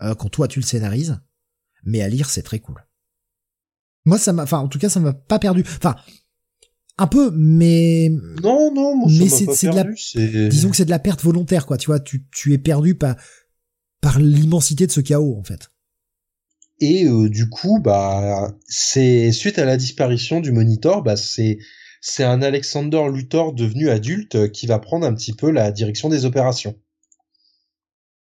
euh, quand toi tu le scénarises, mais à lire c'est très cool. Moi ça m'a, enfin en tout cas ça m'a pas perdu. Enfin un peu, mais non non, moi, mais c'est de la, disons que c'est de la perte volontaire quoi. Tu vois, tu tu es perdu pas par l'immensité de ce chaos en fait. Et euh, du coup, bah, c'est suite à la disparition du Monitor, bah c'est c'est un Alexander Luthor devenu adulte euh, qui va prendre un petit peu la direction des opérations.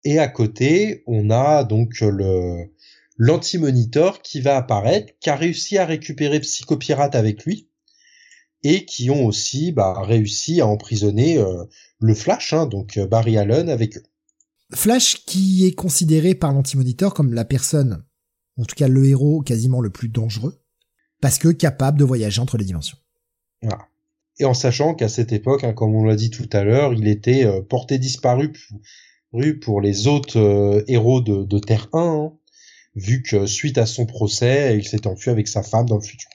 Et à côté, on a donc le l'anti-monitor qui va apparaître, qui a réussi à récupérer Psychopirate avec lui, et qui ont aussi bah, réussi à emprisonner euh, le Flash, hein, donc Barry Allen avec eux. Flash qui est considéré par l'anti-moniteur comme la personne, en tout cas le héros quasiment le plus dangereux, parce que capable de voyager entre les dimensions. Et en sachant qu'à cette époque, hein, comme on l'a dit tout à l'heure, il était euh, porté disparu pour les autres euh, héros de, Terre 1, hein, vu que suite à son procès, il s'est enfui avec sa femme dans le futur.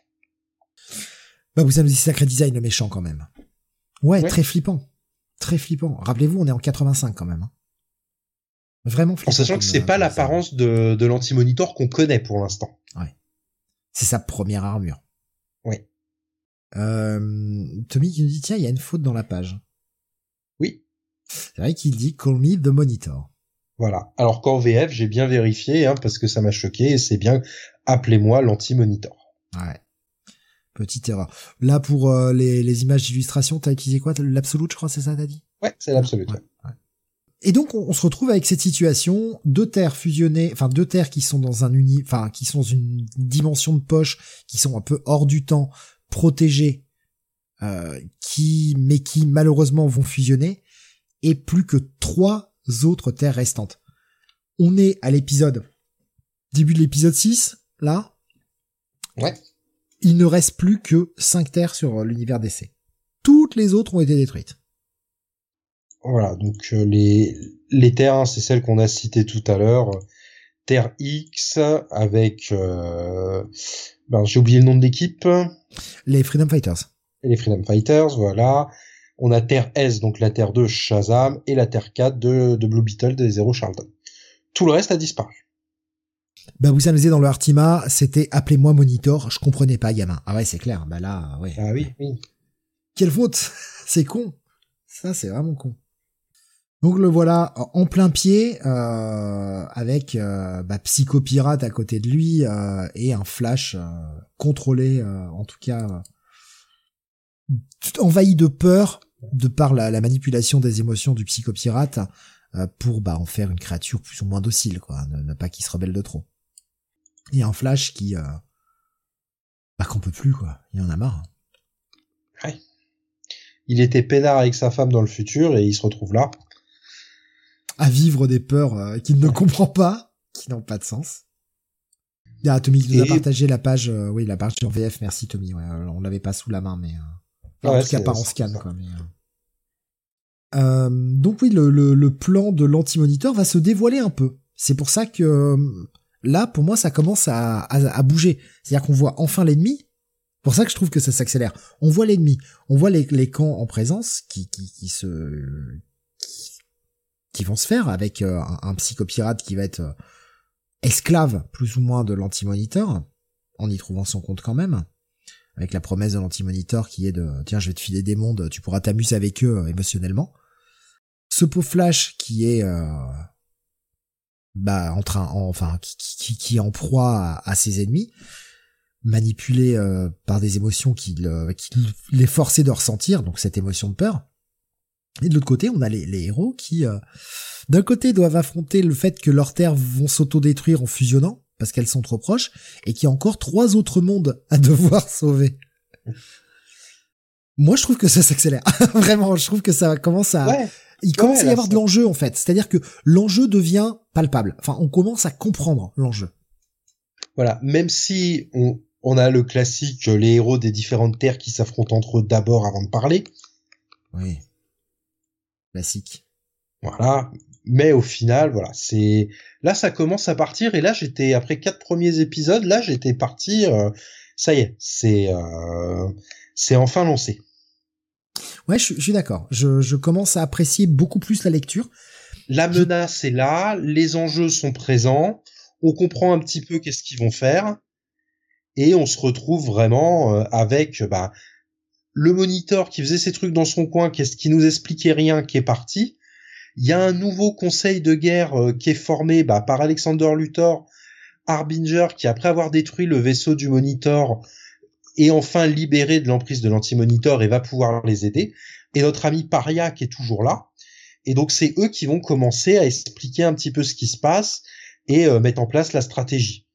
Bah vous avez dit sacré design le méchant quand même. Ouais, très flippant. Très flippant. Rappelez-vous, on est en 85 quand même. Hein. Vraiment En sachant que c'est pas l'apparence de, de l'anti-monitor qu'on connaît pour l'instant. Ouais. C'est sa première armure. Oui. Euh, Tommy qui nous dit tiens, il y a une faute dans la page. Oui. C'est vrai qu'il dit Call me the monitor. Voilà. Alors qu'en VF, j'ai bien vérifié, hein, parce que ça m'a choqué, et c'est bien appelez-moi l'anti-monitor. Ouais. Petite erreur. Là, pour euh, les, les images d'illustration, t'as utilisé quoi? L'absolute, je crois, c'est ça, t'as dit? Ouais, c'est l'absolute. ouais. Et donc on, se retrouve avec cette situation, deux terres fusionnées, enfin deux terres qui sont dans un uni, enfin qui sont dans une dimension de poche, qui sont un peu hors du temps, protégées, euh, qui mais qui malheureusement vont fusionner, et plus que trois autres terres restantes. On est à l'épisode début de l'épisode 6, là, Ouais. Il ne reste plus que 5 terres sur l'univers d'essai. Toutes les autres ont été détruites. Voilà, donc euh, les, les terres, hein, c'est celles qu'on a citées tout à l'heure. Terre X avec... Euh, ben, j'ai oublié le nom de l'équipe. Les Freedom Fighters. les Freedom Fighters, voilà. On a Terre S, donc la Terre 2 Shazam, et la Terre 4 de, de Blue Beetle des Zero Charlton. Tout le reste a disparu. Bah vous amusez dans le Artima, c'était appelez-moi Monitor, je comprenais pas gamin. Ah ouais, c'est clair. Bah là, ouais. Ah oui, oui. Quelle faute C'est con. Ça, c'est vraiment con. Donc le voilà en plein pied euh, avec euh, bah, Psychopirate à côté de lui euh, et un Flash contrôlé, en tout cas envahi de peur de par la, la, manipulation des émotions du Psychopirate pour bah, en faire une créature plus ou moins docile, quoi, ne, ne pas qu'il se rebelle de trop. Et un Flash qui bah qu'on peut plus quoi, il en a marre. Ouais. Il était peinard avec sa femme dans le futur et il se retrouve là à vivre des peurs euh, qu'il ne comprend pas, qui n'ont pas de sens. Ah, Tommy qui nous a partagé la page, euh, oui, la page sur VF, merci Tommy, ouais, euh, on l'avait pas sous la main, mais euh, en tout cas pas en scan, quoi. Mais, euh, donc oui, le, le, le plan de l'anti-moniteur va se dévoiler un peu. C'est pour ça que là, pour moi, ça commence à, à, à bouger. C'est-à-dire qu'on voit enfin l'ennemi. Pour ça que je trouve que ça s'accélère. On voit l'ennemi, on voit les, les camps en présence qui, qui, qui se qui vont se faire avec euh, un, psychopirate qui va être euh, esclave plus ou moins de l'anti-moniteur, en y trouvant son compte quand même, avec la promesse de l'anti-moniteur qui est de tiens je vais te filer des mondes, tu pourras t'amuser avec eux euh, émotionnellement. Ce pauvre Flash qui est bah en train enfin qui, qui, est en proie à, ses ennemis manipulé par des émotions qui, qui les forçaient de ressentir donc cette émotion de peur et de l'autre côté, on a les, héros qui, euh, d'un côté, doivent affronter le fait que leurs terres vont s'autodétruire en fusionnant, parce qu'elles sont trop proches, et qu'il y a encore trois autres mondes à devoir sauver. Moi, je trouve que ça s'accélère. Vraiment, je trouve que ça commence à... Il commence à y avoir de l'enjeu, en fait. C'est-à-dire que l'enjeu devient palpable. Enfin, on commence à comprendre l'enjeu. Voilà, même si on, on a le classique, les héros des différentes terres qui s'affrontent entre eux d'abord avant de parler. Oui classique. Voilà. Mais au final, voilà, c'est là ça commence à partir et là j'étais après quatre premiers épisodes, là j'étais parti. Euh, ça y est, c'est euh, c'est enfin lancé. Ouais, je, suis d'accord. Je, je commence à apprécier beaucoup plus la lecture. La menace est là, les enjeux sont présents, on comprend un petit peu qu'est-ce qu'ils vont faire et on se retrouve vraiment euh, avec bah le moniteur qui faisait ses trucs dans son coin, qu'est-ce qui nous expliquait rien, qui est parti. Il y a un nouveau conseil de guerre euh, qui est formé bah, par Alexander Luthor, Harbinger, qui après avoir détruit le vaisseau du moniteur est enfin libéré de l'emprise de l'anti-monitor et va pouvoir les aider. Et notre ami Paria qui est toujours là. Et donc c'est eux qui vont commencer à expliquer un petit peu ce qui se passe et euh, mettre en place la stratégie.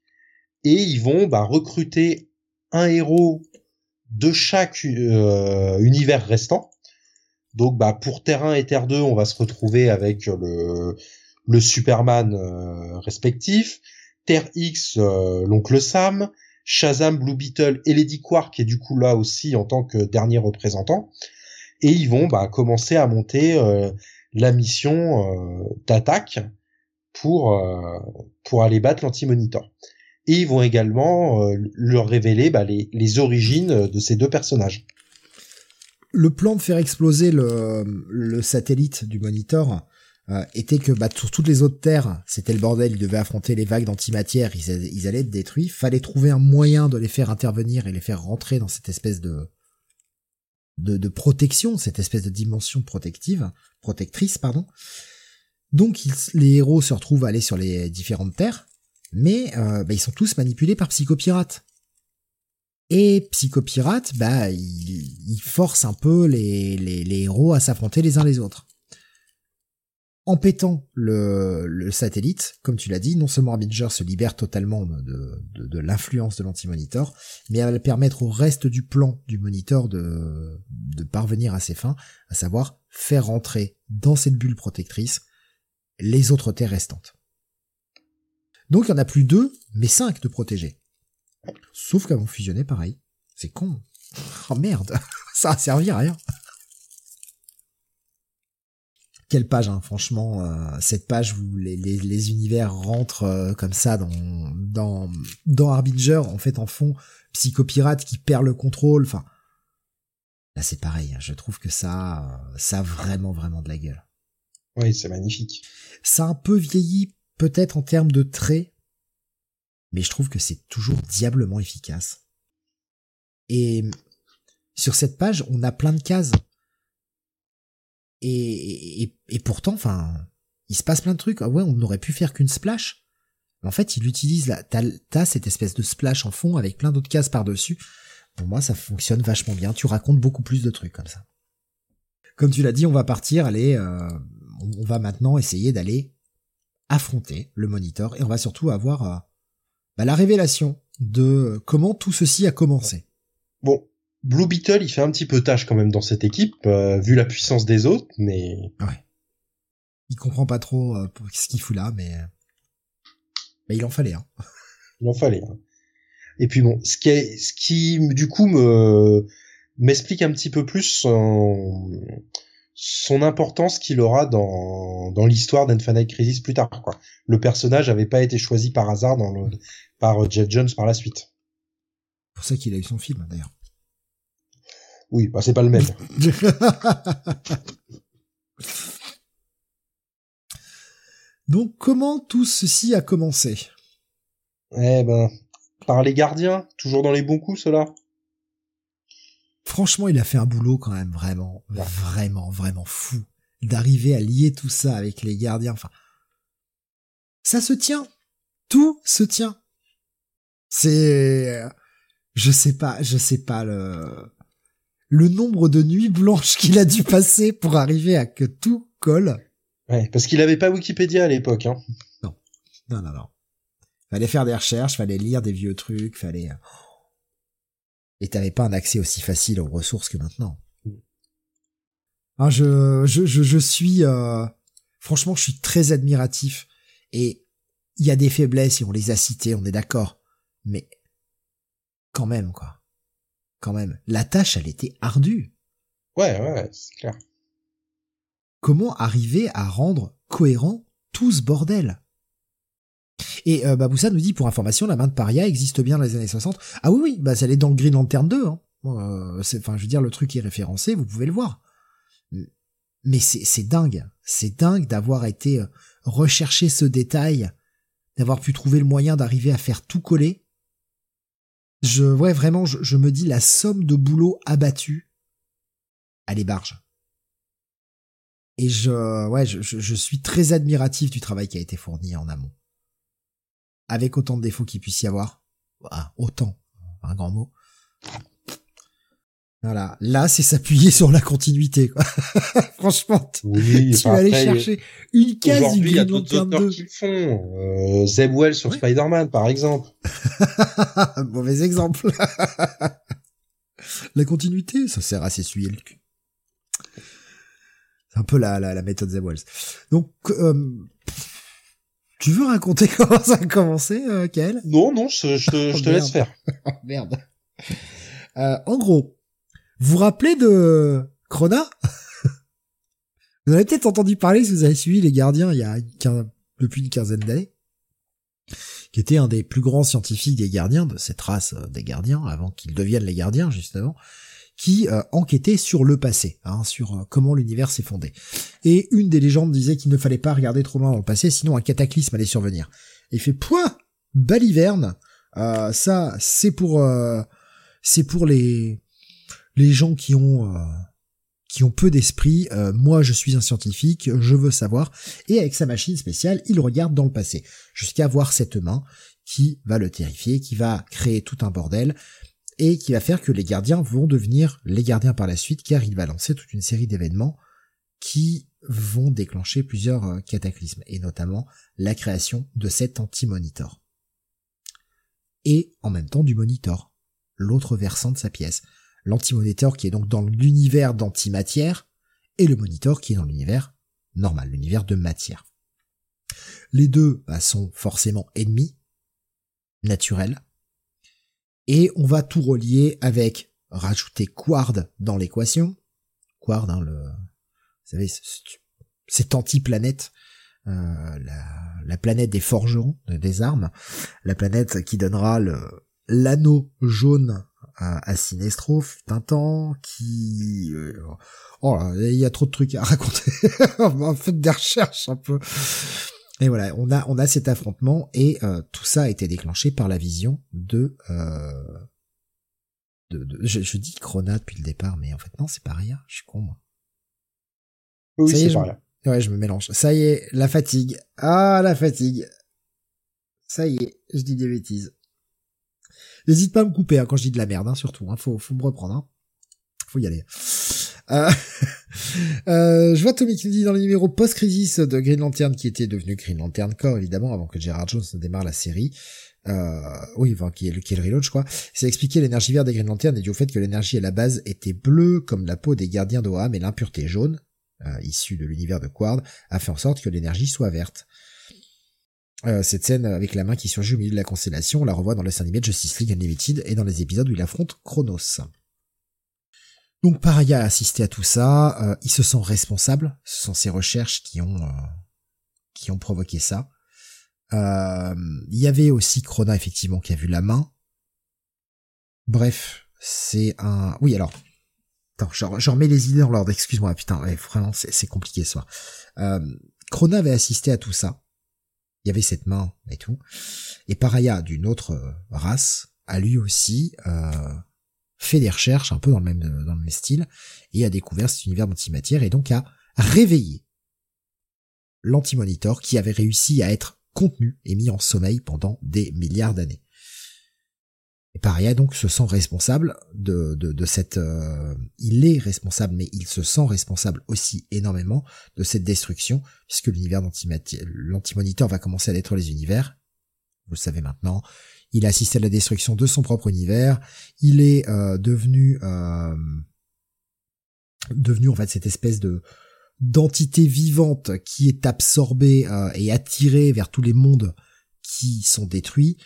Et ils vont bah, recruter un héros de chaque euh, univers restant. Donc bah pour Terrain et Terre 2, on va se retrouver avec le Superman euh, respectif, Terre X euh, l'oncle Sam, Shazam, Blue Beetle et Lady Quark est du coup là aussi en tant que dernier représentant. Et ils vont bah, commencer à monter la mission d'attaque pour pour aller battre l'anti-monitor et ils vont également euh, leur révéler bah, les, les, origines de ces deux personnages. Le plan de faire exploser le, satellite du Monitor euh, était que bah, sur toutes les autres terres, c'était le bordel, ils devaient affronter les vagues d'antimatière, ils, ils, allaient être détruits, fallait trouver un moyen de les faire intervenir et les faire rentrer dans cette espèce de, de, de protection, cette espèce de dimension protective, protectrice, pardon. Donc les héros se retrouvent à aller sur les différentes terres, mais euh, bah, ils sont tous manipulés par Psychopirate. Et Psychopirate, bah, il, force un peu les, les, héros à s'affronter les uns les autres. En pétant le, le satellite, comme tu l'as dit, non seulement Harbinger se libère totalement de, de, de l'influence de l'anti-monitor, mais elle va permettre au reste du plan du monitor de, de parvenir à ses fins, à savoir faire rentrer dans cette bulle protectrice les autres terres restantes. Donc il y en a plus deux, mais cinq de protégés. Sauf qu'avant fusionné, pareil. C'est con. Oh merde, ça a servi à rien. Quelle page, hein, franchement, euh, cette page où les, les, univers rentrent euh, comme ça dans, dans, dans Harbinger, en fait, en fond, psychopirate qui perd le contrôle, enfin, là c'est pareil, hein, je trouve que ça, ça a vraiment, vraiment de la gueule. Oui, c'est magnifique. Ça a un peu vieilli, peut-être en termes de traits, mais je trouve que c'est toujours diablement efficace. Et sur cette page, on a plein de cases. Et, et, pourtant, enfin, il se passe plein de trucs. Ah ouais, on n'aurait pu faire qu'une splash. En fait, il utilise la, t'as, cette espèce de splash en fond avec plein d'autres cases par-dessus. Pour moi, ça fonctionne vachement bien. Tu racontes beaucoup plus de trucs comme ça. Comme tu l'as dit, on va partir, aller, euh, on va maintenant essayer d'aller affronter le moniteur et on va surtout avoir euh, bah, la révélation de comment tout ceci a commencé. Bon, Blue Beetle, il fait un petit peu tâche quand même dans cette équipe, euh, vu la puissance des autres, mais... Ouais. Il comprend pas trop euh, ce qu'il fout là, mais... Mais il en fallait, hein. Il en fallait, hein. Et puis bon, ce qui, est, ce qui du coup me m'explique un petit peu plus son, son importance qu'il aura dans, dans l'histoire d'Infinite Crisis plus tard. Quoi. Le personnage avait pas été choisi par hasard dans le, par Jeff Jones par la suite. pour ça qu'il a eu son film d'ailleurs. Oui, bah c'est pas le même. Donc comment tout ceci a commencé? Eh ben, par les gardiens, toujours dans les bons coups, cela. Franchement, il a fait un boulot quand même vraiment, vraiment, vraiment fou d'arriver à lier tout ça avec les gardiens. Enfin, ça se tient. Tout se tient. C'est, je sais pas, je sais pas le, le nombre de nuits blanches qu'il a dû passer pour arriver à que tout colle. Ouais, parce qu'il avait pas Wikipédia à l'époque, hein. Non. Non, non, non. Fallait faire des recherches, fallait lire des vieux trucs, fallait, et t'avais pas un accès aussi facile aux ressources que maintenant. Ah, je, je, je, je suis, euh, franchement, je suis très admiratif. Et il y a des faiblesses et on les a citées, on est d'accord. Mais quand même, quoi. Quand même. La tâche, elle était ardue. Ouais, ouais, c'est clair. Comment arriver à rendre cohérent tout ce bordel? Et euh, Baboussa nous dit pour information, la main de Paria existe bien dans les années 60. Ah oui, oui, bah ça est dans Green Lantern 2. Hein. Euh, enfin, je veux dire, le truc est référencé, vous pouvez le voir. Mais c'est dingue, c'est dingue d'avoir été euh, rechercher ce détail, d'avoir pu trouver le moyen d'arriver à faire tout coller. Je, ouais, vraiment, je, me dis la somme de boulot abattu à les barges. Et je, ouais, je suis très admiratif du travail qui a été fourni en amont avec autant de défauts qu'il puisse y avoir. Autant, un grand mot. Voilà, là c'est s'appuyer sur la continuité. Quoi. Franchement, oui, tu vas aller chercher une case du Green Lantern 2. Qui font. Euh, Zeb Wells sur Spider-Man, par exemple. Mauvais exemple. la continuité, ça sert à s'essuyer le cul. C'est un peu la, la, la méthode Zeb Wells. Donc, euh, tu veux raconter comment ça a commencé, euh, Kael? Non, non, je, je, je te laisse faire. Oh, merde. Euh, en gros, vous vous rappelez de Crona Vous avez peut-être entendu parler si vous avez suivi les gardiens il y a depuis une quinzaine d'années, qui était un des plus grands scientifiques des gardiens, de cette race euh, des gardiens, avant qu'ils deviennent les gardiens, justement, qui euh, enquêtait sur le passé, hein, sur euh, comment l'univers s'est fondé. Et une des légendes disait qu'il ne fallait pas regarder trop loin dans le passé, sinon un cataclysme allait survenir. Et il fait point, baliverne, euh, ça c'est pour c'est pour les les gens qui ont qui ont peu d'esprit. moi, je suis un scientifique, je veux savoir. Et avec sa machine spéciale, il regarde dans le passé jusqu'à voir cette main qui va le terrifier, qui va créer tout un bordel et qui va faire que les gardiens vont devenir les gardiens par la suite, car il va lancer toute une série d'événements qui vont déclencher plusieurs euh, cataclysmes, et notamment la création de cet anti-monitor. Et en même temps du monitor, l'autre versant de sa pièce. L'anti-monitor qui est donc dans l'univers d'antimatière, et le monitor qui est dans l'univers normal, l'univers de matière. Les deux bah, sont forcément ennemis, naturels, Et on va tout relier avec rajouter Quard dans l'équation. Quard, hein, le, vous savez, cette anti-planète, euh, la, la, planète des forgerons, des armes, la planète qui donnera l'anneau jaune à, à Sinestro qui euh, oh il y a trop de trucs à raconter. En fait des recherches un peu et voilà on a on a cet affrontement et euh, tout ça a été déclenché par la vision de euh, de, de je, je, dis Crona depuis le départ mais en fait non c'est pas rien je suis con moi oui c'est pas rien ouais je me mélange ça y est la fatigue ah la fatigue ça y est je dis des bêtises N'hésite pas à me couper hein, quand je dis de la merde, hein, surtout. Hein, faut, faut me reprendre. Hein. Faut y aller. Euh, euh, je vois Tommy qui dans le numéro post-crisis de Green Lantern, qui était devenu Green Lantern Corps, évidemment, avant que Gerard Jones ne démarre la série. Euh, oui, enfin, qui est le, le reload, je crois. C'est expliqué l'énergie verte des Green Lantern et du fait que l'énergie à la base était bleue comme la peau des gardiens d'Oham et l'impureté jaune, euh, issue de l'univers de Quard, a fait en sorte que l'énergie soit verte. Cette scène avec la main qui surgit au milieu de la constellation, on la revoit dans le dessin de Justice League Unlimited et dans les épisodes où il affronte Chronos. Donc Paraya a assisté à tout ça, euh, il se sent responsable, ce sont ses recherches qui ont euh, qui ont provoqué ça. Il y avait aussi Chrona effectivement qui a vu la main. Bref, c'est un... Oui alors, attends, je, remets les idées dans l'ordre, excuse-moi, putain, vraiment c'est compliqué ce soir. Euh, Chrona avait assisté à tout ça, il y avait cette main et tout. Et Paraya, d'une autre euh, race, a lui aussi euh, fait des recherches un peu dans le même dans le même style et a découvert cet univers d'antimatière et donc a réveillé l'antimonitor qui avait réussi à être contenu et mis en sommeil pendant des milliards d'années. Et Paria donc se sent responsable de, de, de cette... Euh, il est responsable, mais il se sent responsable aussi énormément de cette destruction, puisque l'univers l'antimoniteur va commencer à détruire les univers. Vous le savez maintenant. Il a assisté à la destruction de son propre univers. Il est euh, devenu... Euh, devenu en fait cette espèce de d'entité vivante qui est absorbée et attirée vers tous les mondes qui sont détruits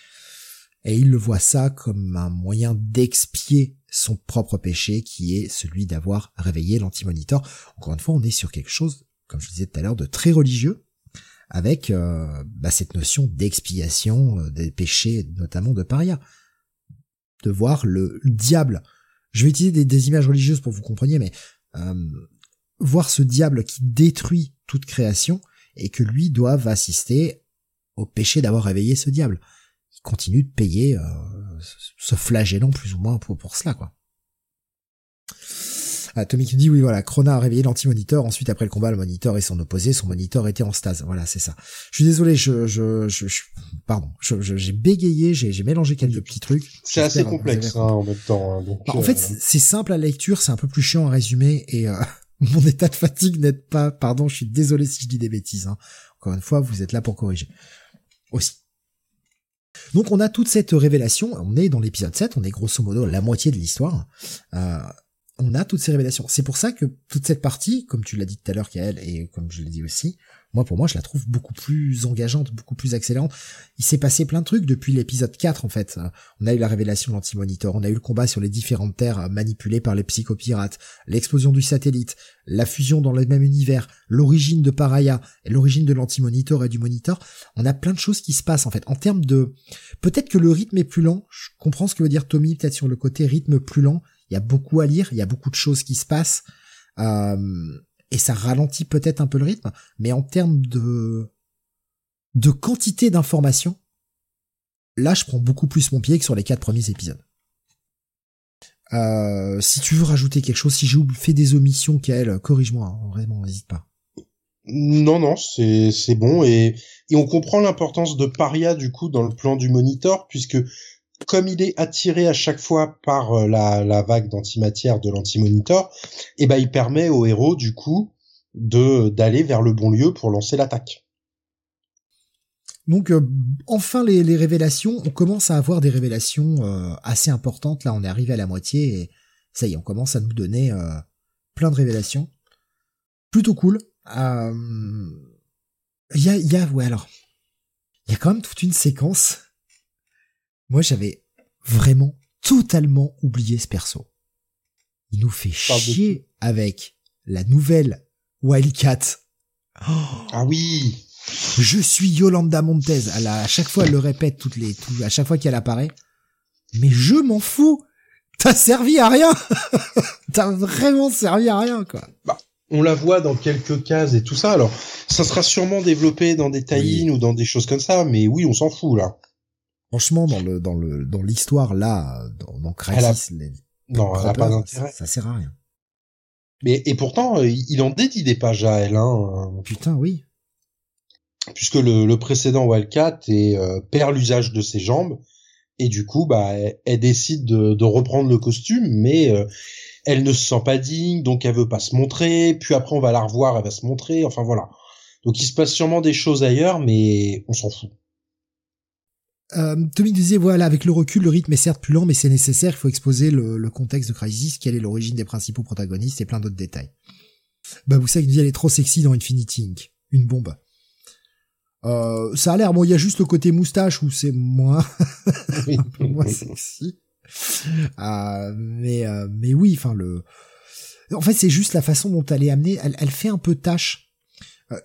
et il le voit ça comme un moyen d'expier son propre péché qui est celui d'avoir réveillé l'antimonitor. Encore une fois, on est sur quelque chose, comme je disais tout à l'heure, de très religieux, avec euh, bah, cette notion d'expiation euh, des péchés, notamment de paria. De voir le, diable. Je vais utiliser des, images religieuses pour vous compreniez, mais euh, voir ce diable qui détruit toute création et que lui doive assister au péché d'avoir réveillé ce diable continue de payer euh, ce flagellant plus ou moins pour, pour cela, quoi. Ah, Tommy qui dit oui voilà, Krona a réveillé l'anti-moniteur, ensuite après le combat, le moniteur et son opposé, son moniteur était en stase. Voilà, c'est ça. Je suis désolé, je, je, je, pardon, j'ai bégayé, j'ai mélangé quelques petits trucs. C'est assez complexe hein, en même temps. Hein, bah, en fait, euh, c'est simple à lecture, c'est un peu plus chiant à résumer et euh, mon état de fatigue n'aide pas. Pardon, je suis désolé si je dis des bêtises. Hein. Encore une fois, vous êtes là pour corriger. Aussi. Donc on a toute cette révélation, on est dans l'épisode 7, on est grosso modo la moitié de l'histoire. Euh, on a toutes ces révélations. C'est pour ça que toute cette partie, comme tu l'as dit tout à l'heure, Kael, et comme je l'ai dit aussi, moi pour moi je la trouve beaucoup plus engageante, beaucoup plus accélérante. Il s'est passé plein de trucs depuis l'épisode 4 en fait. On a eu la révélation de l'anti-monitor, on a eu le combat sur les différentes terres manipulées par les psychopirates, l'explosion du satellite, la fusion dans le même univers, l'origine de Paraya, l'origine de l'anti-monitor et du monitor. On a plein de choses qui se passent en fait. En termes de... Peut-être que le rythme est plus lent, je comprends ce que veut dire Tommy, peut-être sur le côté rythme plus lent, il y a beaucoup à lire, il y a beaucoup de choses qui se passent, euh, et ça ralentit peut-être un peu le rythme, mais en termes de de quantité d'informations, là je prends beaucoup plus mon pied que sur les quatre premiers épisodes. Euh, si tu veux rajouter quelque chose, si j'ai fait des omissions, Kael, corrige-moi, hein, vraiment, n'hésite pas. Non, non, c'est bon et et on comprend l'importance de Paria du coup dans le plan du monitor puisque comme il est attiré à chaque fois par euh, la, vague d'antimatière de l'anti-monitor, eh ben il permet au héros du coup de d'aller vers le bon lieu pour lancer l'attaque. Donc euh, enfin les, révélations, on commence à avoir des révélations euh, assez importantes. Là, on est arrivé à la moitié et ça y est, on commence à nous donner plein de révélations. Plutôt cool. Il y a, y a, ouais alors, il y a quand même toute une séquence moi, j'avais vraiment totalement oublié ce perso. Il nous fait chier avec la nouvelle Wildcat. ah oui. Je suis Yolanda Montez. à chaque fois, elle le répète toutes les, à chaque fois qu'elle apparaît. Mais je m'en fous. T'as servi à rien. T'as vraiment servi à rien, quoi. Bah, on la voit dans quelques cases et tout ça. Alors, ça sera sûrement développé dans des tie ou dans des choses comme ça, mais oui, on s'en fout là. Franchement, dans le dans le dans l'histoire là, dans, dans Crisis, non, elle a pas d'intérêt. Ça, sert à rien. Mais et pourtant, euh, il en dédie des pages à elle. Hein. Putain, oui. Puisque le, le précédent Wildcat et, euh, perd l'usage de ses jambes et du coup, bah, elle, décide de, de, reprendre le costume, mais euh, elle ne se sent pas digne, donc elle veut pas se montrer. Puis après, on va la revoir, elle va se montrer. Enfin voilà. Donc il se passe sûrement des choses ailleurs, mais on s'en fout. Euh, Tommy disait voilà avec le recul le rythme est certes plus lent mais c'est nécessaire. Il faut exposer le, contexte de Crisis quelle est l'origine des principaux protagonistes et plein d'autres détails. Bah vous savez nous dit elle est trop sexy dans Infinity Inc. Une bombe. Euh, ça a l'air bon il y a juste le côté moustache où c'est moins moins sexy. Euh, mais euh, mais oui enfin le en fait c'est juste la façon dont elle est amenée. Elle, elle fait un peu tâche. Euh,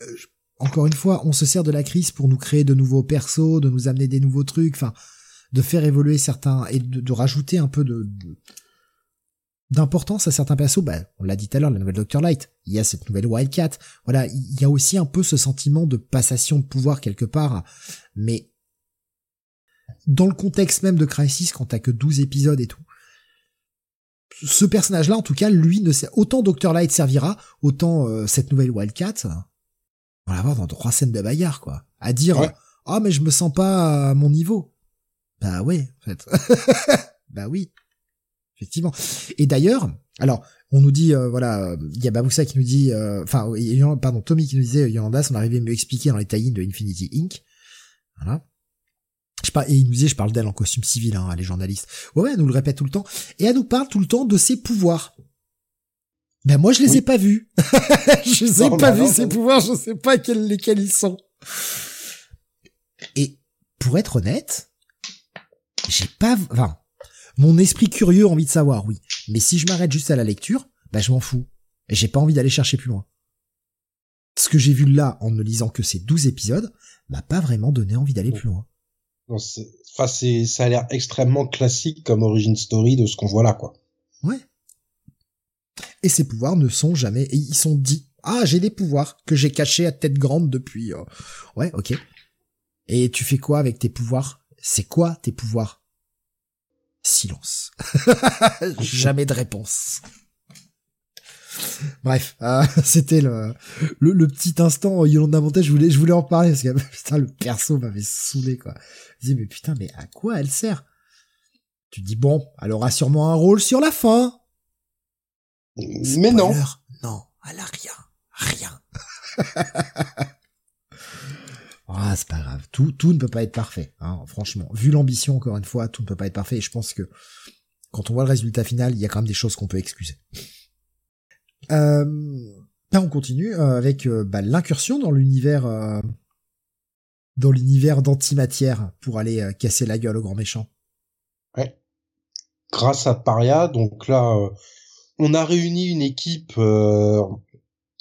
encore une fois, on se sert de la crise pour nous créer de nouveaux persos, de nous amener des nouveaux trucs, enfin, de faire évoluer certains et de, rajouter un peu de, d'importance à certains persos. Bah, on l'a dit tout à l'heure, la nouvelle Doctor Light, il y a cette nouvelle Wildcat. Voilà, il y a aussi un peu ce sentiment de passation de pouvoir quelque part, mais dans le contexte même de Crisis, quand t'as que 12 épisodes et tout, ce personnage-là, en tout cas, lui, ne sait, autant Doctor Light servira, autant euh, cette nouvelle Wildcat, on va l'avoir dans trois scènes de bagarre, quoi. À dire, ah, mais je me sens pas à mon niveau. Bah ouais, en fait. bah oui. Effectivement. Et d'ailleurs, alors, on nous dit, euh, voilà, il y a Baboussa qui nous dit, euh, enfin, pardon, Tommy qui nous disait, Yolanda, on arrivait à mieux expliquer dans les tie de Infinity Inc. Voilà. Je et il nous disait, je parle d'elle en costume civil, hein, les journalistes. Ouais, ouais, elle nous le répète tout le temps. Et elle nous parle tout le temps de ses pouvoirs. Ben moi je les ai pas vus. je les ai pas vus ces pouvoirs, je sais pas quels, lesquels ils sont. Et pour être honnête, j'ai pas, enfin, mon esprit curieux a envie de savoir, oui. Mais si je m'arrête juste à la lecture, ben je m'en fous. Et j'ai pas envie d'aller chercher plus loin. Ce que j'ai vu là, en ne lisant que ces 12 épisodes, m'a pas vraiment donné envie d'aller plus loin. Enfin, c'est, ça a l'air extrêmement classique comme origin story de ce qu'on voit là, quoi. Ouais et ces pouvoirs ne sont jamais, ils sont dits. Ah, j'ai des pouvoirs que j'ai cachés à tête grande depuis. Euh, ouais, ok. Et tu fais quoi avec tes pouvoirs? C'est quoi tes pouvoirs? Silence. jamais de réponse. Bref, euh, c'était le, le, petit instant Yolanda Montet, je voulais je voulais en parler parce que putain le perso m'avait saoulé quoi. Je dis mais putain mais à quoi elle sert? Tu dis bon, elle aura sûrement un rôle sur la fin. Mais non. Non, elle a rien. Rien. ah, c'est pas grave. Tout, tout ne peut pas être parfait. Hein, franchement, vu l'ambition, encore une fois, tout ne peut pas être parfait. Et je pense que quand on voit le résultat final, il y a quand même des choses qu'on peut excuser. Euh, ben on continue euh, avec euh, bah, l'incursion dans l'univers euh, dans l'univers d'antimatière pour aller casser la gueule au grand méchant. Ouais. Grâce à Paria, donc là, on a réuni une équipe. Euh,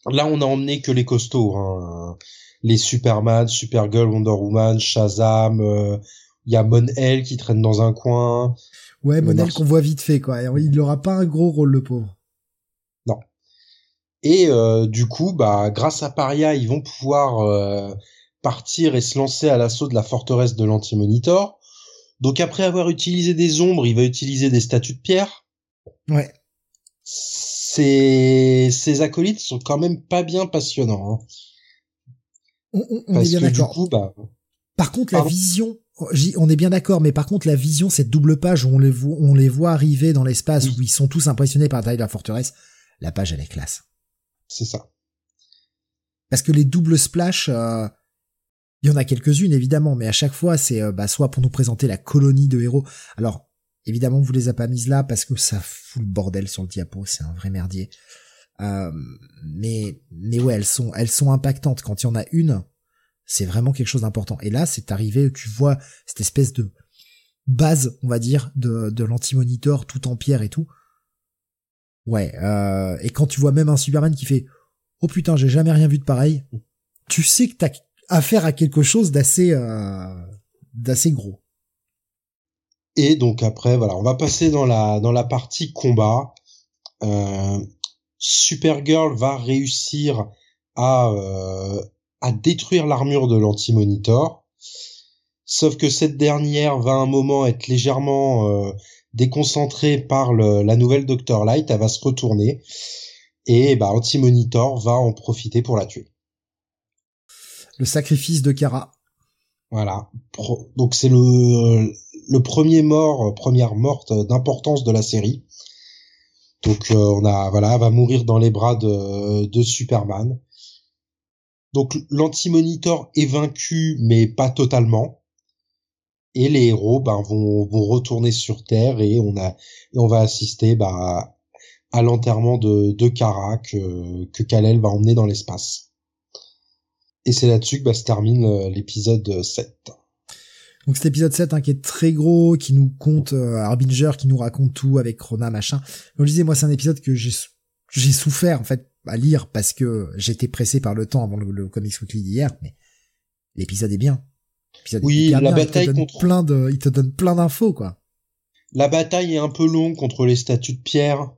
là, on a emmené que les costauds, hein. les Superman, Supergirl, Wonder Woman, Shazam. Euh, il y a Monel qui traîne dans un coin. Ouais, Monel qu'on voit vite fait, quoi. Il n'aura pas un gros rôle, le pauvre. Non. Et euh, du coup, bah, grâce à Paria, ils vont pouvoir partir et se lancer à l'assaut de la forteresse de l'Anti-Monitor. Donc après avoir utilisé des ombres, il va utiliser des statues de pierre. Ouais ces, ces acolytes sont quand même pas bien passionnants. Hein. On, est bien d'accord. Bah, par contre, la vision, on est bien d'accord, mais par contre, la vision, cette double page où on les voit, on les voit arriver dans l'espace, où ils sont tous impressionnés par la taille de la forteresse, la page, elle est classe. C'est ça. Parce que les doubles splash, euh, il y en a quelques-unes évidemment, mais à chaque fois, c'est euh, bah, soit pour nous présenter la colonie de héros. Alors, Évidemment, on vous les a pas mises là parce que ça fout le bordel sur le diapo, c'est un vrai merdier. Euh, mais mais ouais, elles sont impactantes. Quand il y en a une, c'est vraiment quelque chose d'important. Et là, c'est arrivé, tu vois cette espèce de base, on va dire, de, de l'anti-monitor tout en pierre et tout. Ouais, euh, et quand tu vois même un Superman qui fait oh putain j'ai jamais rien vu de pareil, tu sais que t'as affaire à quelque chose d'assez euh, d'assez gros. Et donc après voilà, on va passer dans la dans la partie combat. Euh, Supergirl va réussir à euh, à détruire l'armure de l'anti-monitor. Sauf que cette dernière va un moment être légèrement euh, déconcentrée par le, la nouvelle Dr Light, elle va se retourner et bah Anti-Monitor va en profiter pour la tuer. Le sacrifice de Kara. Voilà. donc c'est le le premier mort, première morte d'importance de la série. Donc euh, on a voilà, va mourir dans les bras de, de Superman. Donc l'anti-monitor est vaincu, mais pas totalement. Et les héros ben, vont, vont retourner sur Terre et on a on va assister bah, à l'enterrement de, de Kara que, que Kal-El va emmener dans l'espace. Et c'est là-dessus que bah, se termine euh, l'épisode 7. Donc cet épisode 7 hein, qui est très gros, qui nous compte euh, Harbinger, qui nous raconte tout avec Rona machin. Comme je disais, moi c'est un épisode que j'ai j'ai souffert en fait à lire parce que j'étais pressé par le temps avant le, Comics Weekly d'hier, mais l'épisode est bien. oui, la bataille contre plein de, il te donne plein d'infos quoi. La bataille est un peu longue contre les statues de pierre.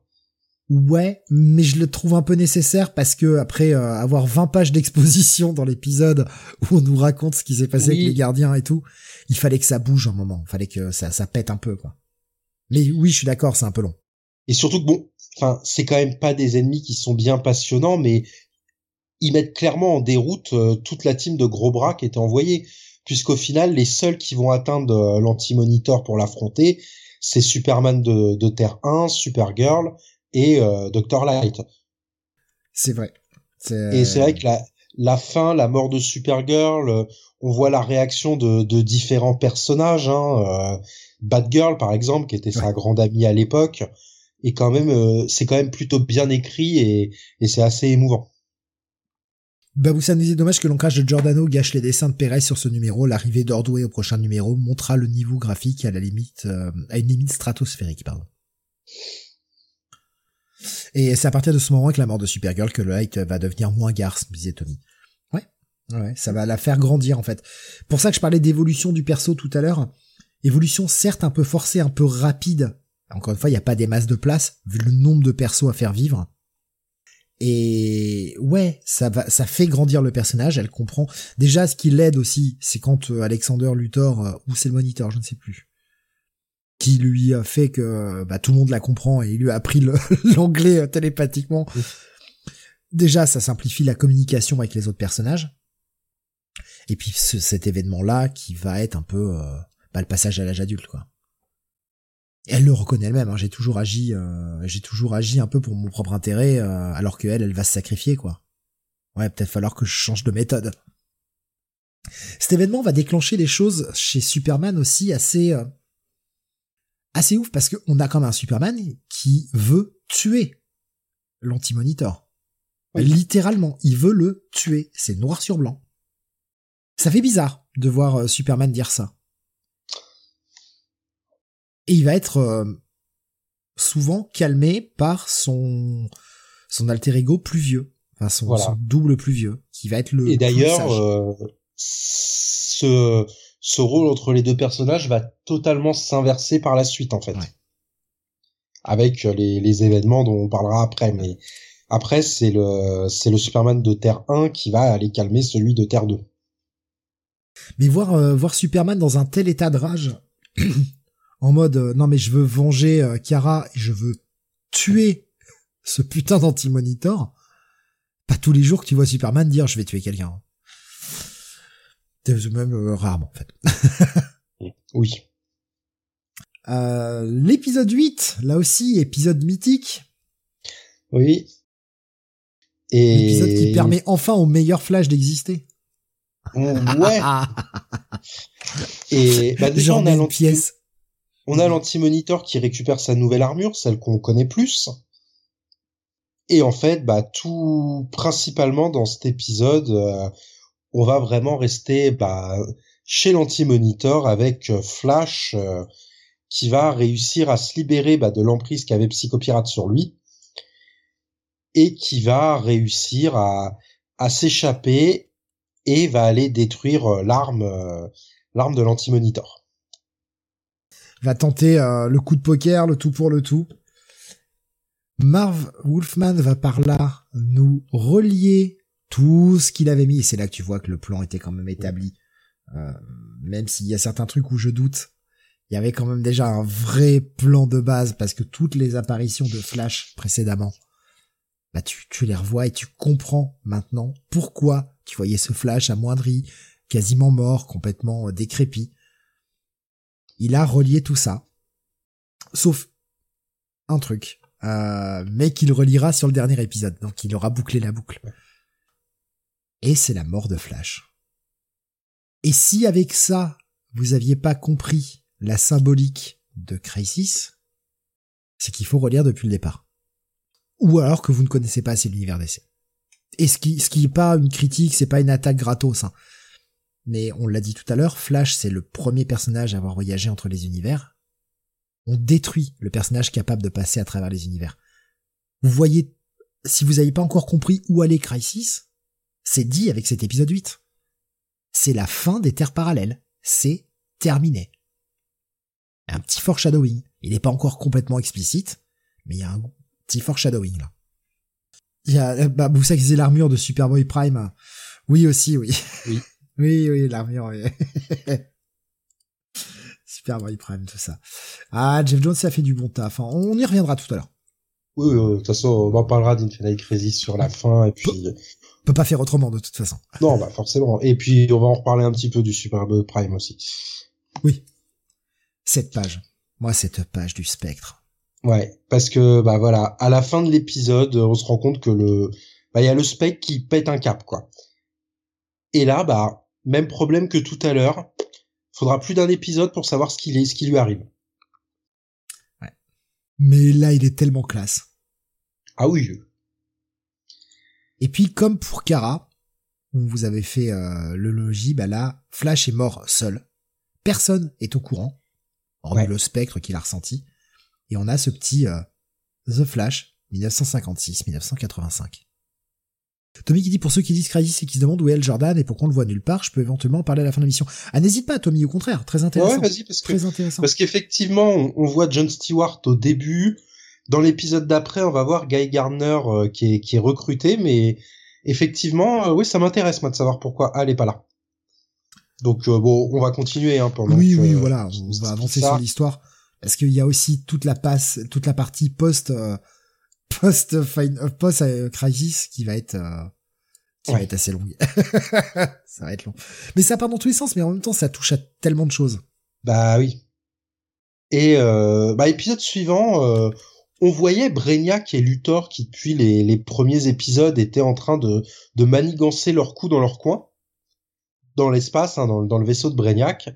Ouais, mais je le trouve un peu nécessaire parce que après euh, avoir 20 pages d'exposition dans l'épisode où on nous raconte ce qui s'est passé avec les gardiens et tout, il fallait que ça bouge un moment, il fallait que ça ça pète un peu quoi. Mais oui, je suis d'accord, c'est un peu long. Et surtout que bon, enfin, c'est quand même pas des ennemis qui sont bien passionnants, mais ils mettent clairement en déroute euh, toute la team de gros bras qui était envoyée, puisqu'au final, les seuls qui vont atteindre euh, l'anti-monitor pour l'affronter, c'est Superman de, de Terre 1, Supergirl et euh, Dr Light. C'est vrai. Et c'est vrai que la, la fin, la mort de Supergirl, euh, on voit la réaction de, de différents personnages. Hein, euh, Batgirl, par exemple, qui était sa grande amie à l'époque, et quand même, euh, c'est quand même plutôt bien écrit et, et c'est assez émouvant. Baboussa nous dit dommage que l'ancrage de Giordano gâche les dessins de Perez sur ce numéro. L'arrivée d'Ordway au prochain numéro montrera le niveau graphique à la limite, à une limite stratosphérique, pardon. Et c'est à partir de ce moment avec la mort de Supergirl que le light va devenir moins garce, disait Tony. Ouais. Ça va la faire grandir en fait. Pour ça que je parlais d'évolution du perso tout à l'heure. Évolution certes un peu forcée, un peu rapide. Encore une fois, il n'y a pas des masses de place, vu le nombre de persos à faire vivre. Et ouais, ça va, ça fait grandir le personnage. Elle comprend. Déjà, ce qui l'aide aussi, c'est quand euh, Alexander Luthor euh, ou c'est le moniteur, je ne sais plus, qui lui a fait que bah, tout le monde la comprend et il lui a appris l'anglais euh, télépathiquement. Déjà, ça simplifie la communication avec les autres personnages. Et puis cet événement-là qui va être un peu euh, bah, le passage à l'âge adulte, quoi. Et elle le reconnaît elle-même. Hein, j'ai toujours agi, euh, j'ai toujours agi un peu pour mon propre intérêt, alors que elle, elle va se sacrifier, quoi. Ouais, peut-être falloir que je change de méthode. Cet événement va déclencher des choses chez Superman aussi assez assez ouf parce qu'on a comme un Superman qui veut tuer l'anti-monitor. Littéralement, il veut le tuer. C'est noir sur blanc. Ça fait bizarre de voir euh, Superman dire ça. Et il va être euh, souvent calmé par son son alter ego plus vieux, enfin son, double plus vieux, qui va être le. Et d'ailleurs, euh, ce ce rôle entre les deux personnages va totalement s'inverser par la suite en fait. Avec les, les événements dont on parlera après mais après c'est le c'est le Superman de Terre 1 qui va aller calmer celui de Terre 2. Mais voir euh, voir Superman dans un tel état de rage en mode euh, non mais je veux venger Kara et je veux tuer ce putain d'anti-monitor. Pas tous les jours que tu vois Superman dire je vais tuer quelqu'un même euh, rarement en fait. oui. Euh, l'épisode 8, là aussi, épisode mythique. Oui. Et... L'épisode qui permet enfin au meilleur Flash d'exister. Ouais. Et bah déjà on a l'anti on a l'anti-monitor qui récupère sa nouvelle armure, celle qu'on connaît plus. Et en fait, bah tout principalement dans cet épisode, euh, on va vraiment rester bah chez l'Anti-Monitor avec Flash qui va réussir à se libérer bah, de l'emprise qu'avait Psychopirate sur lui et qui va réussir à, à s'échapper et va aller détruire euh, l'arme euh, l'arme de l'anti-monitor. Va tenter euh, le coup de poker, le tout pour le tout. Marv Wolfman va par là nous relier tout ce qu'il avait mis. C'est là que tu vois que le plan était quand même établi. même s'il y a certains trucs où je doute, il y avait quand même déjà un vrai plan de base parce que toutes les apparitions de Flash précédemment, bah tu, tu les revois et tu comprends maintenant pourquoi tu voyais ce Flash amoindri, quasiment mort, complètement euh, décrépit. Il a relié tout ça, sauf un truc, euh, mais qu'il reliera sur le dernier épisode, donc il aura bouclé la boucle. Et c'est la mort de Flash. Et si avec ça, vous aviez pas compris la symbolique de Crisis, c'est qu'il faut relire depuis le départ. Ou alors que vous ne connaissez pas assez l'univers DC. Et ce qui, ce qui est pas une critique, c'est pas une attaque gratos, hein. Mais on l'a dit tout à l'heure, Flash, c'est le premier personnage à avoir voyagé entre les univers. On détruit le personnage capable de passer à travers les univers. Vous voyez, si vous n'avez pas encore compris où allait Crisis, c'est dit avec cet épisode 8. C'est la fin des terres parallèles. C'est terminé un petit foreshadowing. Il n'est pas encore complètement explicite, mais il y a un petit foreshadowing là. Il y a, bah, vous savez l'armure de Superboy Prime. Oui aussi, oui. Oui. oui, oui, l'armure. Oui. Superboy Prime, tout ça. Ah, Jeff Jones a fait du bon taf. Hein. On y reviendra tout à l'heure. Oui, de toute façon, on en parlera d'Infinite Crisis sur la fin, et puis... On peut pas faire autrement, de toute façon. Non, bah, forcément. Et puis, on va en reparler un petit peu du Superboy Prime aussi. Oui. Cette page. Moi, cette page du spectre. Ouais, parce que bah voilà, à la fin de l'épisode, on se rend compte que le bah il y a le spectre qui pète un cap quoi. Et là bah même problème que tout à l'heure, faudra plus d'un épisode pour savoir ce qu'il est, ce qui lui arrive. Ouais. Mais là, il est tellement classe. Ah oui. Et puis comme pour Kara, où vous avez fait euh, le logis, bah là, Flash est mort seul. Personne est au courant hormis le spectre qu'il a ressenti. Et on a ce petit euh, The Flash, 1956-1985. Tommy qui dit pour ceux qui disent Crisis et qui se demandent où est El Jordan et pourquoi on le voit nulle part, je peux éventuellement parler à la fin de l'émission. Ah n'hésite pas Tommy, au contraire, très intéressant. Ouais, vas-y parce très intéressant. parce qu'effectivement on, voit John Stewart au début. Dans l'épisode d'après, on va voir Guy Gardner euh, qui, est, qui est recruté, mais effectivement, euh, oui, ça m'intéresse moi de savoir pourquoi Al est pas là. Donc euh, bon, on va continuer hein, pendant. Oui, oui, voilà, on va avancer sur l'histoire parce qu'il y a aussi toute la passe, toute la partie post euh, post euh, post crisis qui va être qui va être assez longue. ça va être long. Mais ça part dans tous les sens, mais en même temps, ça touche à tellement de choses. Bah oui. Et bah épisode suivant, on voyait Brainiac et Luthor qui depuis les, les premiers épisodes étaient en train de de manigancer leur coup dans leur coin dans l'espace, hein, dans, le vaisseau de Brainiac,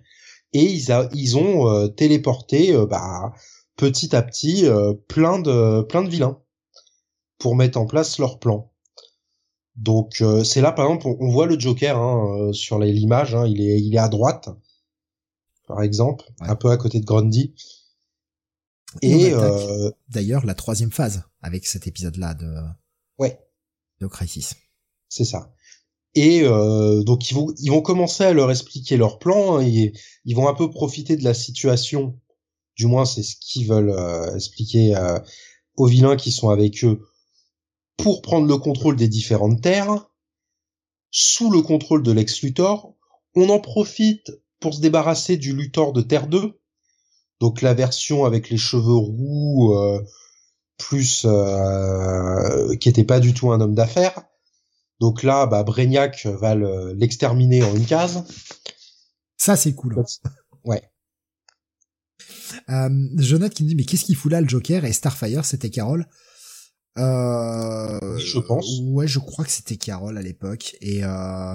et ils, ils ont euh, téléporté euh, bah, petit à petit euh, plein de plein de vilains pour mettre en place leur plan. Donc c'est là par exemple on, voit le Joker hein, sur l'image, hein, il est il est à droite par exemple, un peu à côté de Grundy. Et, d'ailleurs la troisième phase avec cet épisode là de ouais de Crisis. C'est ça. Et euh, donc ils vont ils vont commencer à leur expliquer leur plan. et hein, ils vont un peu profiter de la situation. Du moins c'est ce qu'ils veulent euh, expliquer euh, aux vilains qui sont avec eux pour prendre le contrôle des différentes terres sous le contrôle de l'ex Luthor. On en profite pour se débarrasser du Luthor de Terre 2. Donc la version avec les cheveux roux plus qui était pas du tout un homme d'affaires donc là, bah, Brainiac va l'exterminer en une case. Ça, c'est cool. Ouais. Euh, Jonathan qui me dit, mais qu'est-ce qu'il fout là, le Joker Et Starfire, c'était Carole euh, Je pense. Ouais, je crois que c'était Carole à l'époque. Et euh,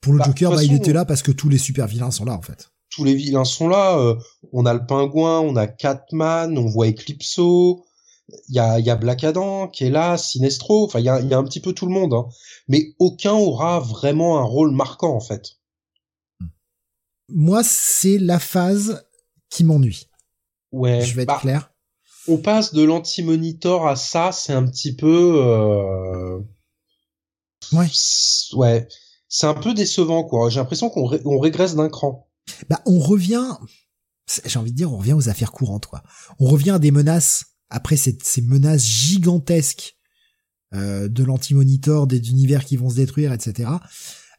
pour le bah, Joker, bah, il était là parce que tous les super vilains sont là, en fait. Tous les vilains sont là. Euh, on a le Pingouin, on a Catman, on voit Eclipso, il y a, y a Black Adam qui est là, Sinestro, enfin il y a, y a, un petit peu tout le monde, hein. mais aucun aura vraiment un rôle marquant en fait. moi, c'est la phase qui m'ennuie. Ouais. Je vais être bah, clair. On passe de l'anti-monitor à ça, c'est un petit peu. Euh... Ouais. Ouais. C'est un peu décevant, quoi. J'ai l'impression qu'on on régresse d'un cran. Bah, on revient. J'ai envie de dire, on revient aux affaires courantes, quoi. On revient à des menaces. Après ces, ces menaces gigantesques euh, de l'anti-monitor, des univers qui vont se détruire, etc.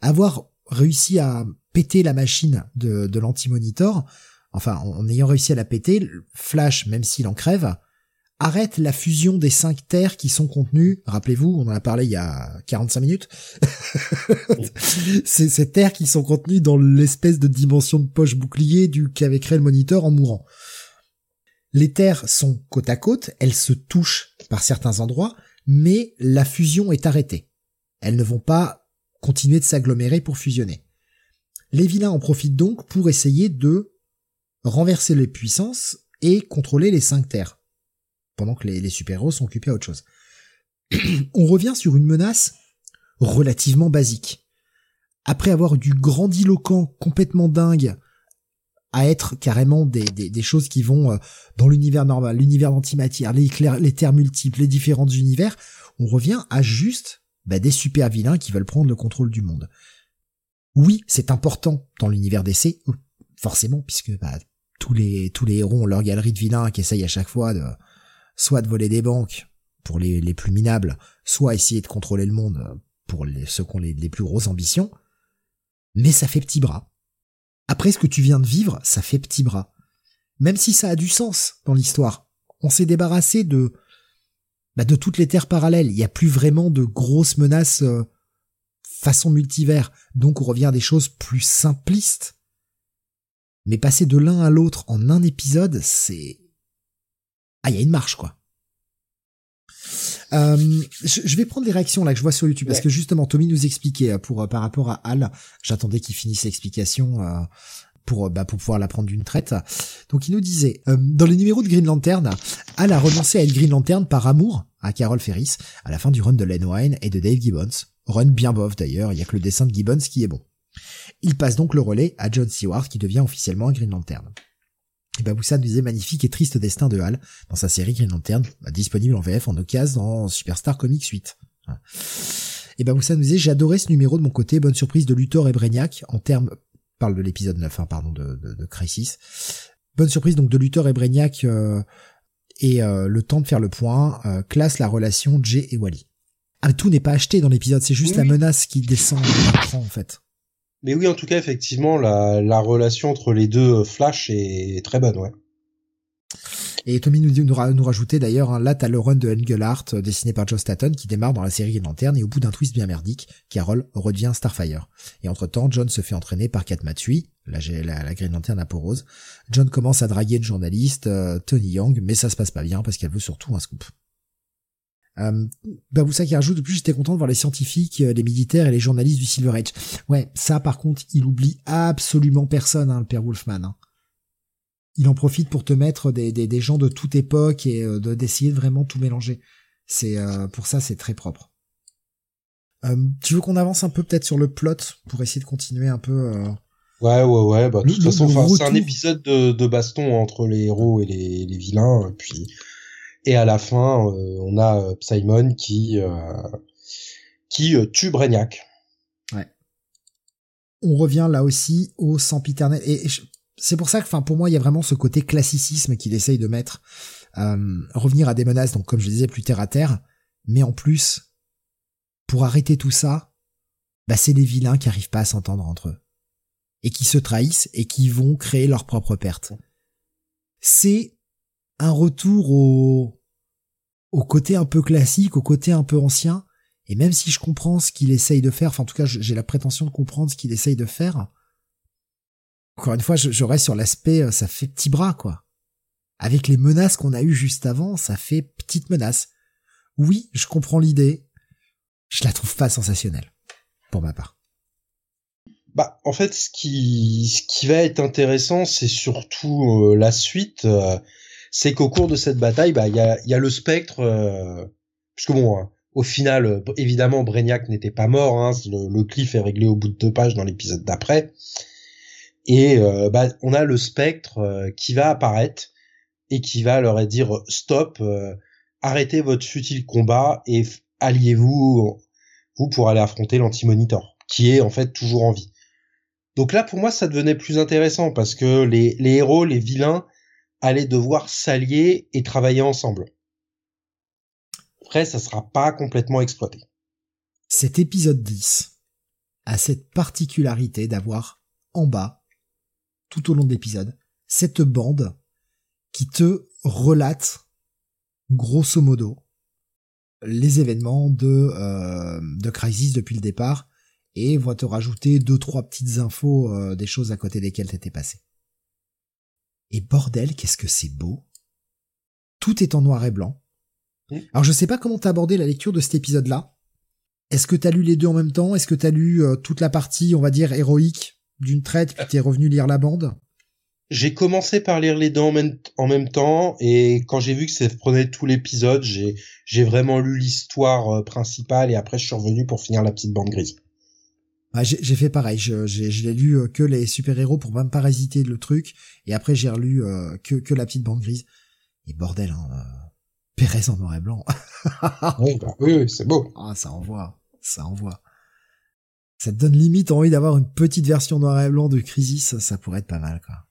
Avoir réussi à péter la machine de, de l'anti-monitor, enfin en, ayant réussi à la péter, Flash, même s'il en crève, arrête la fusion des cinq terres qui sont contenues, rappelez-vous, on en a parlé il y a 45 minutes, c'est ces terres qui sont contenues dans l'espèce de dimension de poche bouclier du qu'avait créé le moniteur en mourant. Les terres sont côte à côte, elles se touchent par certains endroits, mais la fusion est arrêtée. Elles ne vont pas continuer de s'agglomérer pour fusionner. Les vilains en profitent donc pour essayer de renverser les puissances et contrôler les cinq terres, pendant que les, super-héros sont occupés à autre chose. On revient sur une menace relativement basique. Après avoir du grandiloquent complètement dingue à être carrément des, des, choses qui vont euh, dans l'univers normal, l'univers d'antimatière, les, les terres multiples, les différents univers, on revient à juste bah, des super vilains qui veulent prendre le contrôle du monde. Oui, c'est important dans l'univers d'essai, forcément, puisque bah, tous les tous les héros ont leur galerie de vilains qui essayent à chaque fois de soit de voler des banques pour les, les plus minables, soit essayer de contrôler le monde pour les, ceux qui ont les, les plus grosses ambitions. Mais ça fait petit bras. Après ce que tu viens de vivre, ça fait petit bras. Même si ça a du sens dans l'histoire. On s'est débarrassé de bah, de toutes les terres parallèles. Il n'y a plus vraiment de grosses menaces euh, façon multivers. Donc on revient à des choses plus simplistes. Mais passer de l'un à l'autre en un épisode, c'est... Ah, il y a une marche, quoi. Euh, je, vais prendre les réactions là que je vois sur YouTube parce que justement Tommy nous expliquait euh, pour par rapport à Al, j'attendais qu'il finisse l'explication pour bah, pour pouvoir la prendre d'une traite. Donc il nous disait dans les numéros de Green Lantern, Al a renoncé à être Green Lantern par amour à Carol Ferris à la fin du run de Len Wein et de Dave Gibbons. Run bien bof d'ailleurs, il y a que le dessin de Gibbons qui est bon. Il passe donc le relais à John Stewart qui devient officiellement un Green Lantern. Et Baboussa nous disait magnifique et triste destin de Hal dans sa série Green Lantern, bah, disponible en VF en occasion dans Superstar Comics 8. Et nous disait j'ai adoré ce numéro de mon côté, bonne surprise de Luthor et Brainiac en termes, parle de l'épisode 9, hein, pardon, de, de, Crisis. Bonne surprise donc de Luthor et Brainiac euh, et euh, le temps de faire le point, euh, classe la relation Jay et Wally. Ah, tout n'est pas acheté dans l'épisode, c'est juste la menace qui descend en fait. Mais oui, en tout cas, effectivement, la, la relation entre les deux Flash est très bonne, ouais. Et Tommy nous, nous, nous rajoutait d'ailleurs, hein, là t'as le run de Engelhardt euh, dessiné par Joe Staton qui démarre dans la série Lanterne et au bout d'un twist bien merdique, Carol redevient Starfire. Et entre-temps, John se fait entraîner par Kat Matsui, la, la, la Green Lanterne à peau rose. John commence à draguer une journaliste, euh, Tony Young, mais ça se passe pas bien parce qu'elle veut surtout un scoop. Euh, vous ça qui rajoute, de plus j'étais content de voir les scientifiques, euh, les militaires et les journalistes du Silver Age. Ouais, ça par contre, il oublie absolument personne, hein, le père Wolfman. Hein il en profite pour te mettre des, des, des gens de toute époque et euh, d'essayer de vraiment tout mélanger. C'est euh, pour ça c'est très propre. Euh, tu veux qu'on avance un peu peut-être sur le plot pour essayer de continuer un peu Ouais ouais ouais bah de toute façon c'est un épisode de, de, baston entre les héros et les, les vilains et puis et à la fin on a Simon qui qui tue Brainiac. Ouais. On revient là aussi au sempiternel et, et c'est pour ça que, enfin, pour moi, il y a vraiment ce côté classicisme qu'il essaye de mettre, euh, revenir à des menaces, donc comme je disais, plus terre à terre, mais en plus, pour arrêter tout ça, bah, c'est les vilains qui arrivent pas à s'entendre entre eux et qui se trahissent et qui vont créer leur propre perte. C'est un retour au au côté un peu classique, au côté un peu ancien, et même si je comprends ce qu'il essaye de faire, enfin en tout cas j'ai la prétention de comprendre ce qu'il essaye de faire, encore une fois, je, reste sur l'aspect, euh, ça fait petit bras, quoi. Avec les menaces qu'on a eues juste avant, ça fait petite menace. Oui, je comprends l'idée. Je la trouve pas sensationnelle, pour ma part. Bah, en fait, ce qui, ce qui va être intéressant, c'est surtout euh, la suite. Euh, c'est qu'au cours de cette bataille, bah, il y a, y a le spectre, euh, puisque bon, hein, au final, évidemment, Brainiac n'était pas mort. Hein, le, le cliff est réglé au bout de deux pages dans l'épisode d'après Et euh, bah, on a le spectre euh, qui va apparaître et qui va leur dire stop, arrêtez votre futile combat et alliez-vous vous pour aller affronter l'anti-monitor, qui est en fait toujours en vie. Donc là, pour moi, ça devenait plus intéressant parce que les, les héros, les vilains, allaient devoir s'allier et travailler ensemble. Après, ça sera pas complètement exploité. Cet épisode 10 a cette particularité d'avoir en bas, tout au long de l'épisode, cette bande qui te relate, grosso modo, les événements de, euh, de Crisis depuis le départ et va te rajouter deux trois petites infos euh, des choses à côté desquelles t'étais passé. Et bordel, qu'est-ce que c'est beau. Tout est en noir et blanc. Alors je sais pas comment t'as abordé la lecture de cet épisode-là. Est-ce que t'as lu les deux en même temps? Est-ce que t'as lu euh, toute la partie, on va dire, héroïque d'une traite, puis t'es revenu lire la bande? J'ai commencé par lire les deux en même, en même temps, et quand j'ai vu que ça prenait tout l'épisode, j'ai, j'ai vraiment lu l'histoire euh, principale, et après je suis revenu pour finir la petite bande grise. Ah, j'ai fait pareil, je, l'ai lu euh, que les super-héros pour même pas hésiter le truc, et après j'ai relu euh, que, que la petite bande grise. Et bordel, hein, euh, Pérez en noir et blanc. oui, bah, oui, oui c'est beau. Ah, ça envoie, ça envoie. Ça te donne limite envie d'avoir une petite version noir et blanc de Crisis, ça pourrait être pas mal, quoi.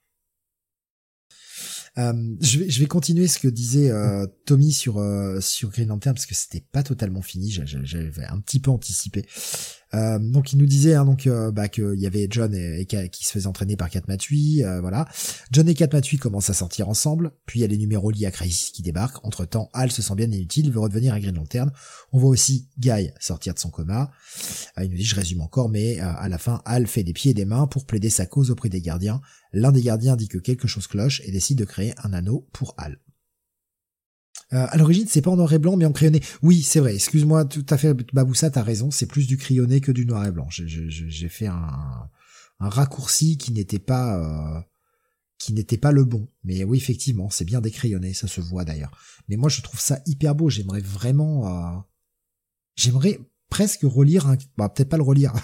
Euh, je, vais, je vais continuer ce que disait euh, Tommy sur euh, sur Green Lantern parce que c'était pas totalement fini. J'avais un petit peu anticipé. Euh, donc il nous disait hein, donc euh, bah, qu'il y avait John et, qui se faisait entraîner par Kat Matui, euh, voilà. John et Kat Matui commencent à sortir ensemble, puis il y a les numéros liés à Crisis qui débarquent. Entre temps, Al se sent bien inutile, il veut redevenir à Green Lantern. On voit aussi Guy sortir de son coma. il nous dit, je résume encore, mais à la fin, Al fait des pieds et des mains pour plaider sa cause auprès des gardiens. L'un des gardiens dit que quelque chose cloche et décide de créer un anneau pour Al. Euh, à l'origine, c'est pas en noir et blanc, mais en crayonné. Oui, c'est vrai. Excuse-moi, tout à fait, Baboussa, t'as raison. C'est plus du crayonné que du noir et blanc. J'ai fait un, un, raccourci qui n'était pas, euh, qui n'était pas le bon. Mais oui, effectivement, c'est bien décrayonné. Ça se voit d'ailleurs. Mais moi, je trouve ça hyper beau. J'aimerais vraiment, euh, j'aimerais presque relire un, bah, peut-être pas le relire.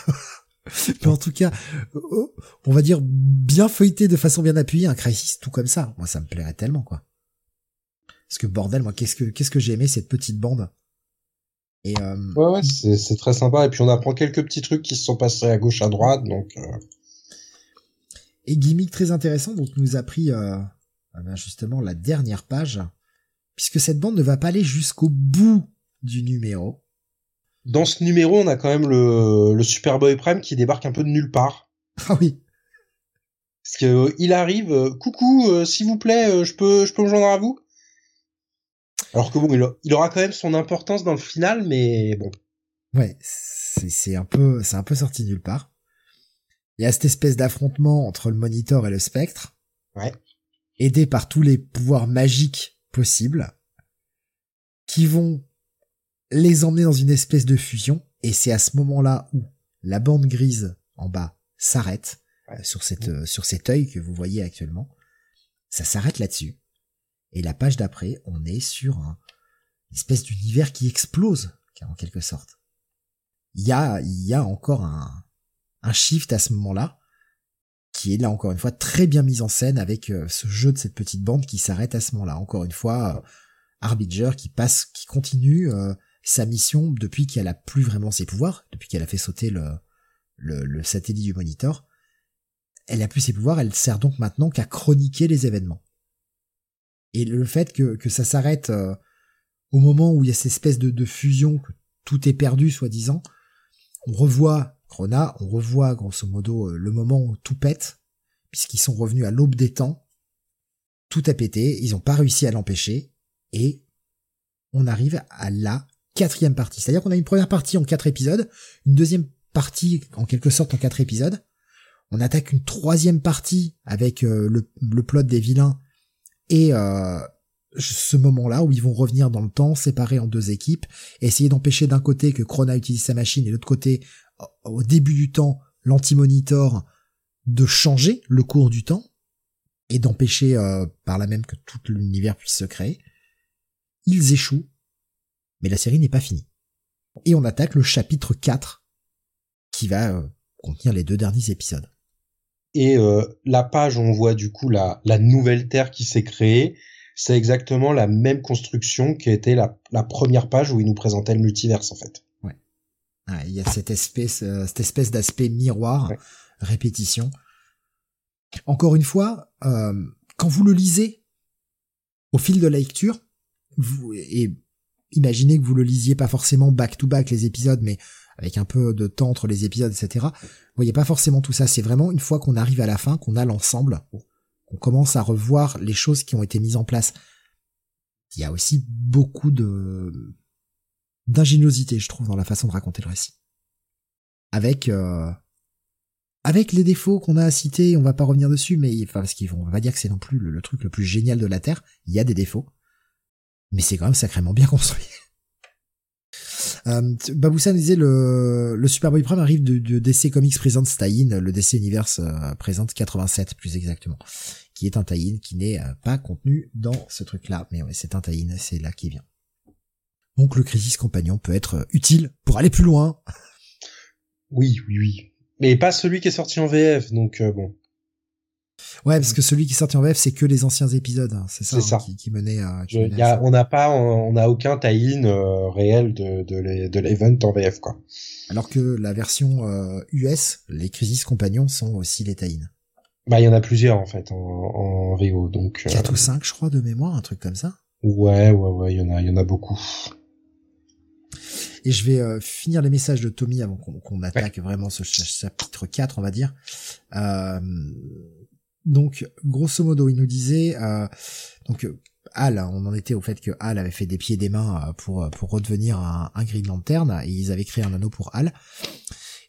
mais en tout cas, on va dire bien feuilleté de façon bien appuyée un Crisis tout comme ça. Moi, ça me plairait tellement, quoi. Parce que bordel, moi, qu'est-ce que qu'est-ce que j'ai aimé cette petite bande. Et euh... ouais, ouais, c'est très sympa. Et puis on apprend quelques petits trucs qui se sont passés à gauche, à droite, donc. Euh... Et gimmick très intéressant, donc nous a pris euh, ah ben, justement la dernière page, puisque cette bande ne va pas aller jusqu'au bout du numéro. Dans ce numéro, on a quand même le, le Superboy Prime qui débarque un peu de nulle part. Ah oui. Parce que euh, il arrive, coucou, s'il vous plaît, je peux, je peux me joindre à vous? Alors que bon, il, aura quand même son importance dans le final, mais bon. Ouais, c'est un peu, c'est un peu sorti nulle part. Il y a cette espèce d'affrontement entre le Monitor et le Spectre. Ouais. Aidé par tous les pouvoirs magiques possibles, qui vont les emmener dans une espèce de fusion. Et c'est à ce moment-là où la bande grise en bas s'arrête sur cette euh, sur cet œil que vous voyez actuellement. Ça s'arrête là-dessus. Et la page d'après, on est sur un une espèce d'univers qui explose, en quelque sorte. Il y a, il y a encore un, un shift à ce moment-là, qui est là encore une fois très bien mis en scène avec euh, ce jeu de cette petite bande qui s'arrête à ce moment-là. Encore une fois, euh, Harbinger qui passe, qui continue euh, sa mission depuis qu'elle a plus vraiment ses pouvoirs, depuis qu'elle a fait sauter le, le, le satellite du monitor. Elle a plus ses pouvoirs, elle sert donc maintenant qu'à chroniquer les événements. Et le fait que, que ça s'arrête euh, au moment où il y a cette espèce de, fusion, que tout est perdu soi-disant, on revoit Crona, on revoit grosso modo euh, le moment où tout pète, puisqu'ils sont revenus à l'aube des temps, tout a pété, ils n'ont pas réussi à l'empêcher, et on arrive à la quatrième partie. C'est-à-dire qu'on a une première partie en quatre épisodes, une deuxième partie en quelque sorte en quatre épisodes, on attaque une troisième partie avec euh, le plot des vilains et euh, ce moment-là où ils vont revenir dans le temps, séparés en deux équipes, essayer d'empêcher d'un côté que Krona utilise sa machine et de l'autre côté, au début du temps, l'anti-monitor de changer le cours du temps et d'empêcher euh, par là même que tout l'univers puisse se créer. Ils échouent, mais la série n'est pas finie. Et on attaque le chapitre 4 qui va euh, contenir les deux derniers épisodes. Et euh, la page où on voit du coup la, la nouvelle Terre qui s'est créée, c'est exactement la même construction qui était la, la première page où il nous présentait le multiverse en fait. Ouais. il y a cette espèce, euh, cette espèce d'aspect miroir, répétition. Encore une fois, euh, quand vous le lisez au fil de la lecture, vous, et imaginez que vous le lisiez pas forcément back to back les épisodes, mais avec un peu de temps entre les épisodes, etc. Vous voyez pas forcément tout ça. C'est vraiment une fois qu'on arrive à la fin, qu'on a l'ensemble, qu'on commence à revoir les choses qui ont été mises en place. Il y a aussi beaucoup de d'ingéniosité, je trouve, dans la façon de raconter le récit. Avec euh, avec les défauts qu'on a cités, on va pas revenir dessus, mais enfin parce qu'ils vont, on va dire que c'est non plus le, truc le plus génial de la Terre. Il y a des défauts, mais c'est quand même sacrément bien construit. Euh, Baboussa disait le, le Superboy Prime arrive de, de DC Comics Presents tie le DC Universe euh, présente 87 plus exactement, qui est un tie qui n'est euh, pas contenu dans ce truc-là, mais ouais, c'est un tie c'est là qui vient. Donc le Crisis Compagnon peut être euh, utile pour aller plus loin. Oui, oui, oui. Mais pas celui qui est sorti en VF, donc euh, bon. Ouais, parce que celui qui sorti en VF, c'est que les anciens épisodes, hein, c'est ça, hein, Qui, qui, menait à. on n'a pas, on n'a aucun tie-in euh, réel de de l'event en VF, quoi. Alors que la version US, euh, les Crisis Compagnons sont aussi les tie-in. Bah, il y en a plusieurs en fait en, en VO, donc. 4 ou 5, je crois, de mémoire, un truc comme ça. Ouais, ouais, ouais, il y en a, il y en a beaucoup. Et je vais euh, finir les messages de Tommy avant qu'on attaque vraiment ce chapitre 4, on va dire. Euh, donc, grosso modo, il nous disait... Euh, donc, Hal, on en était au fait que Hal avait fait des pieds des mains pour, pour redevenir un, un Green Lantern, et ils avaient créé un anneau pour Hal.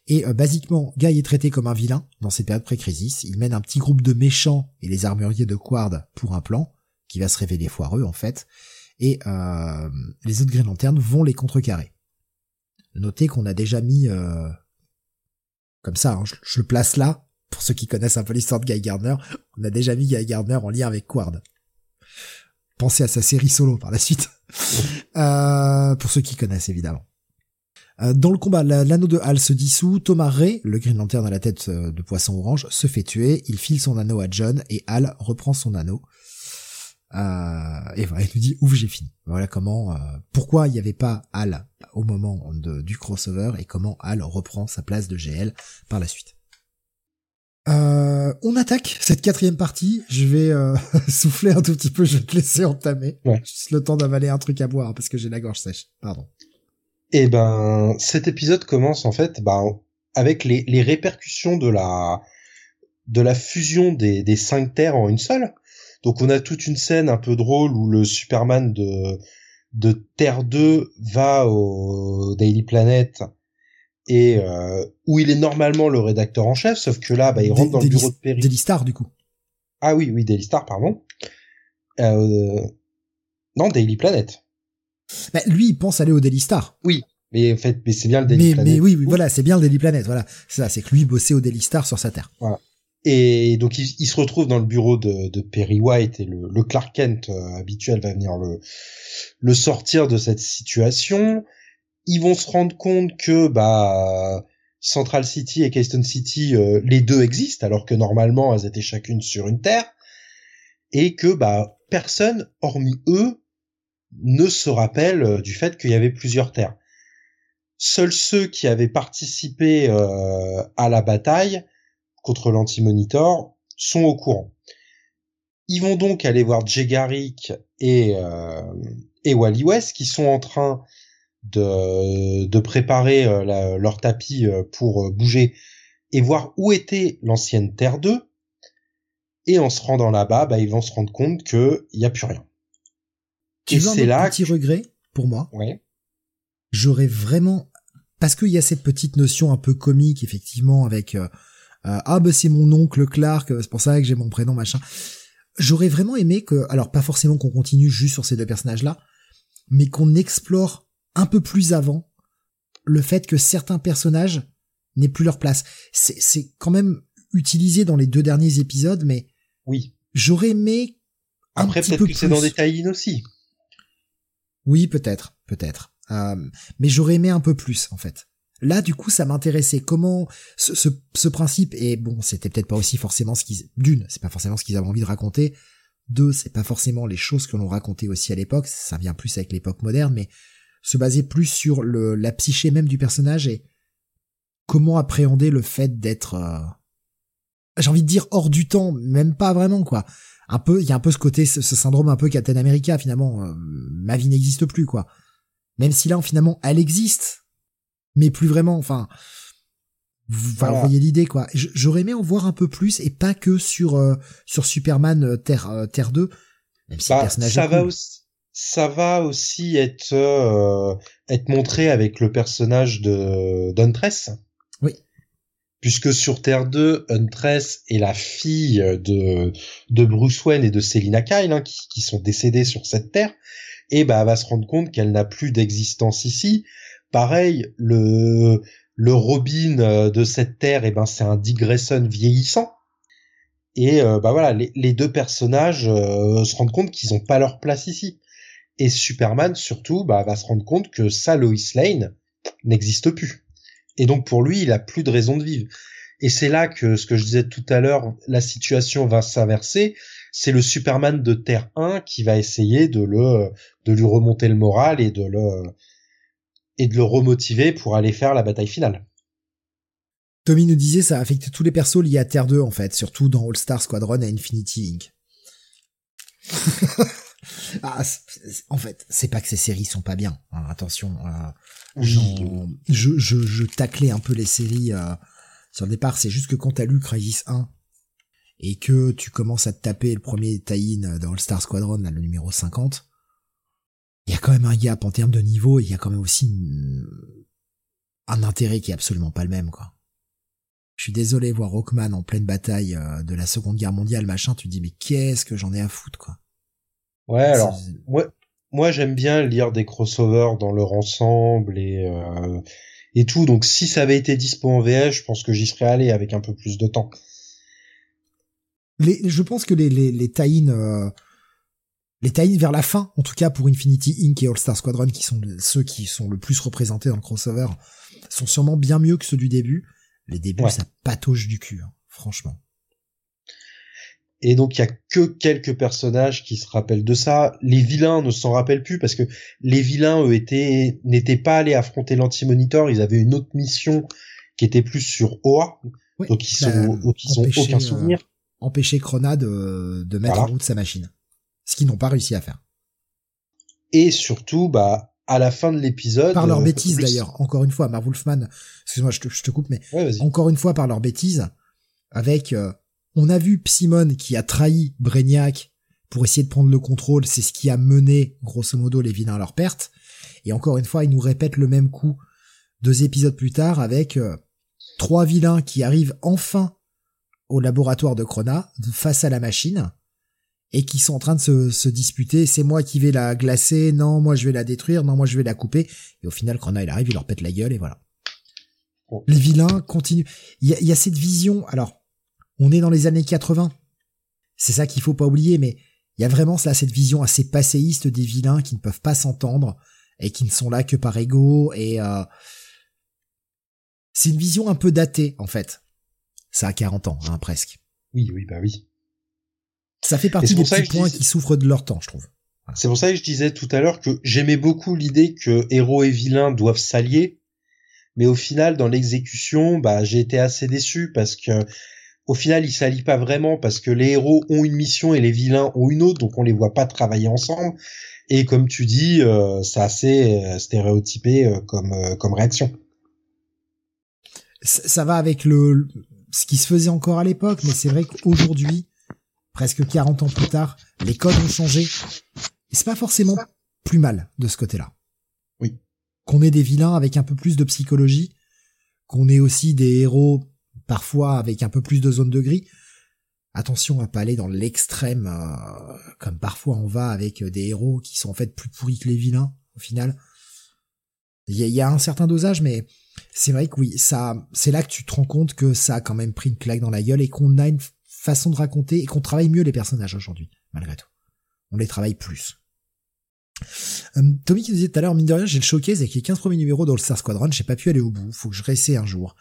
Et basiquement, Guy est traité comme un vilain dans cette période pré-crisis. Il mène un petit groupe de méchants et les armuriers de Quard pour un plan, qui va se révéler foireux en fait. Et euh, les autres Green Lantern vont les contrecarrer. Notez qu'on a déjà mis, euh, comme ça, hein, je, le place là, pour ceux qui connaissent un peu l'histoire de Guy Gardner, on a déjà mis Guy Gardner en lien avec Quard. Pensez à sa série solo par la suite. euh, pour ceux qui connaissent évidemment. Euh, dans le combat, l'anneau de Hal se dissout, Thomas Ray, le Green Lantern à la tête euh, de poisson orange, se fait tuer, il file son anneau à John et Hal reprend son anneau. Euh, et voilà, il nous dit ouf j'ai fini. Voilà comment, euh, pourquoi il n'y avait pas Hal au moment du crossover et comment Hal reprend sa place de GL par la suite. Euh, on attaque cette quatrième partie. Je vais souffler un tout petit peu. Je vais te laisser entamer. Juste le temps d'avaler un truc à boire parce que j'ai la gorge sèche. Pardon. Eh ben, cet épisode commence en fait, bah, avec les, les répercussions de la de la fusion des, des cinq terres en une seule. Donc on a toute une scène un peu drôle où le Superman de de Terre 2 va au Daily Planet et euh, où il est normalement le rédacteur en chef, sauf que là, bah, il rentre dans le bureau de Perry. Daily Star, du coup. Ah oui, oui, Daily Star, pardon. Euh, non, Daily Planet. Bah, lui, il pense aller au Daily Star. Oui, mais en fait, mais c'est bien le Daily Planet. Mais oui, oui, voilà, c'est bien le Daily Planet. Voilà, c'est ça, c'est que lui bossait au Daily Star sur sa terre. Voilà. Et donc il, se retrouve dans le bureau de, de Perry White et le, le Clark Kent euh, habituel va venir le, le sortir de cette situation. Ils vont se rendre compte que bah Central City et Keystone City, euh, les deux existent alors que normalement elles étaient chacune sur une terre et que bah personne hormis eux ne se rappelle euh, du fait qu'il y avait plusieurs terres. Seuls ceux qui avaient participé à la bataille contre l'anti-monitor sont au courant. Ils vont donc aller voir Jay Garrick et, euh, et Wally West qui sont en train de, de préparer euh, leur tapis euh, pour bouger et voir où était l'ancienne Terre 2. Et en se rendant là-bas, bah, ils vont se rendre compte qu'il n'y a plus rien. Tu et c'est là petit regret pour moi? Ouais. J'aurais vraiment parce qu'il y a cette petite notion un peu comique effectivement avec euh, ah bah c'est mon oncle Clark, c'est pour ça que j'ai mon prénom machin. J'aurais vraiment aimé que, alors pas forcément qu'on continue juste sur ces deux personnages-là, mais qu'on explore un peu plus avant le fait que certains personnages n'aient plus leur place. C'est quand même utilisé dans les deux derniers épisodes, mais oui, j'aurais aimé. Après peut-être que c'est dans des tie aussi. Oui, peut-être, peut-être. Euh, mais j'aurais aimé un peu plus en fait. Là, du coup, ça m'intéressait. Comment ce, ce, ce, principe et bon, c'était peut-être pas aussi forcément ce qu'ils d'une, c'est pas forcément ce qu'ils avaient envie de raconter. Deux, c'est pas forcément les choses que l'on racontait aussi à l'époque. Ça vient plus avec l'époque moderne, mais se baser plus sur le, la psyché même du personnage et comment appréhender le fait d'être, euh, j'ai envie de dire hors du temps, même pas vraiment quoi. Un peu, il y a un peu ce côté, ce, syndrome un peu Captain America finalement. Euh, ma vie n'existe plus quoi. Même si là finalement elle existe, mais plus vraiment. Enfin, vous, voyez l'idée quoi. J'aurais aimé en voir un peu plus et pas que sur euh, sur Superman Terre Terre 2. Même si bah, personnage ça va aussi ça va aussi être euh, être montré avec le personnage de d'Huntress. Oui. Puisque sur Terre 2, Huntress est la fille de de Bruce Wayne et de Selina Kyle hein, qui, qui, sont décédés sur cette terre et bah elle va se rendre compte qu'elle n'a plus d'existence ici. Pareil, le le Robin euh, de cette terre, et eh ben c'est un Dick Grayson vieillissant. Et euh, bah voilà, les, les deux personnages se rendent compte qu'ils n'ont pas leur place ici. Et Superman, surtout, bah, va se rendre compte que sa Lois Lane n'existe plus. Et donc pour lui, il a plus de raison de vivre. Et c'est là que ce que je disais tout à l'heure, la situation va s'inverser. C'est le Superman de Terre 1 qui va essayer de le, de lui remonter le moral et de le, et de le remotiver pour aller faire la bataille finale. Tommy nous disait ça affecte tous les persos liés à Terre 2 en fait, surtout dans All Star Squadron et Infinity Inc. Ah, en fait, c'est pas que ces séries sont pas bien. Hein, attention, euh, je, je, je taclais un peu les séries euh, sur le départ. C'est juste que quand t'as lu Crisis 1 et que tu commences à te taper le premier tie-in dans All Star Squadron, le numéro 50, il y a quand même un gap en termes de niveau. Il y a quand même aussi un intérêt qui est absolument pas le même, quoi. Je suis désolé voir Rockman en pleine bataille euh, de la Seconde Guerre mondiale, machin. Tu te dis mais qu'est-ce que j'en ai à foutre, quoi. Ouais, alors moi, moi j'aime bien lire des crossovers dans leur ensemble et euh, et tout. Donc si ça avait été dispo en VS, je pense que j'y serais allé avec un peu plus de temps. Les, je pense que les les les tie euh, les tie vers la fin, en tout cas pour Infinity Inc et All Star Squadron, qui sont ceux qui sont le plus représentés dans le crossover, sont sûrement bien mieux que ceux du début. Les débuts, ça patauge du cul, hein, franchement. Et donc il y a que quelques personnages qui se rappellent de ça. Les vilains ne s'en rappellent plus parce que les vilains eux étaient n'étaient pas allés affronter l'anti-monitor, ils avaient une autre mission qui était plus sur OA. donc ils bah, sont ont aucun souvenir. Euh, empêcher Crona de, de mettre en route sa machine. Ce qu'ils n'ont pas réussi à faire. Et surtout bah à la fin de l'épisode. Par leur euh, bêtise d'ailleurs, encore une fois, Marv Wolfman, excuse-moi, je te, je te coupe, mais encore une fois par leur bêtise, avec euh, on a vu Psimon qui a trahi Brainiac pour essayer de prendre le contrôle, c'est ce qui a mené, grosso modo, les vilains à leur perte. Et encore une fois, il nous répète le même coup deux épisodes plus tard avec euh, trois vilains qui arrivent enfin au laboratoire de Krona face à la machine et qui sont en train de se, se disputer. C'est moi qui vais la glacer, non, moi je vais la détruire, non, moi je vais la couper. Et au final, Krona, il arrive, il leur pète la gueule et voilà. Les vilains continuent. Il y a cette vision. Alors, on est dans les années 80. C'est ça qu'il faut pas oublier, mais il y a vraiment là cette vision assez passéiste des vilains qui ne peuvent pas s'entendre et qui ne sont là que par ego et euh... c'est une vision un peu datée en fait. Ça a 40 ans, hein, presque. Oui, oui, bah oui. Ça fait partie des petits points qui souffrent de leur temps, je trouve. C'est pour ça que je disais tout à l'heure que j'aimais beaucoup l'idée que héros et vilains doivent s'allier, mais au final, dans l'exécution, bah, j'ai été assez déçu parce que au final, ils s'allient pas vraiment parce que les héros ont une mission et les vilains ont une autre, donc on les voit pas travailler ensemble. Et comme tu dis, euh, c'est assez euh, stéréotypé euh, comme comme réaction. Ça va avec le ce qui se faisait encore à l'époque, mais c'est vrai qu'aujourd'hui, presque 40 ans plus tard, les codes ont changé. Et c'est pas forcément plus mal de ce côté-là. Oui. Qu'on ait des vilains avec un peu plus de psychologie, qu'on ait aussi des héros parfois avec un peu plus de zone de gris. Attention à pas aller dans l'extrême, euh, comme parfois on va avec des héros qui sont en fait plus pourris que les vilains, au final. Il y, a, un certain dosage, mais c'est vrai que oui, ça, c'est là que tu te rends compte que ça a quand même pris une claque dans la gueule et qu'on a une façon de raconter et qu'on travaille mieux les personnages aujourd'hui, malgré tout. On les travaille plus. Euh, Tommy qui nous disait tout à l'heure, mine de rien, j'ai le showcase avec les 15 premiers numéros dans le Star Squadron, j'ai pas pu aller au bout, faut que je réessaie un jour.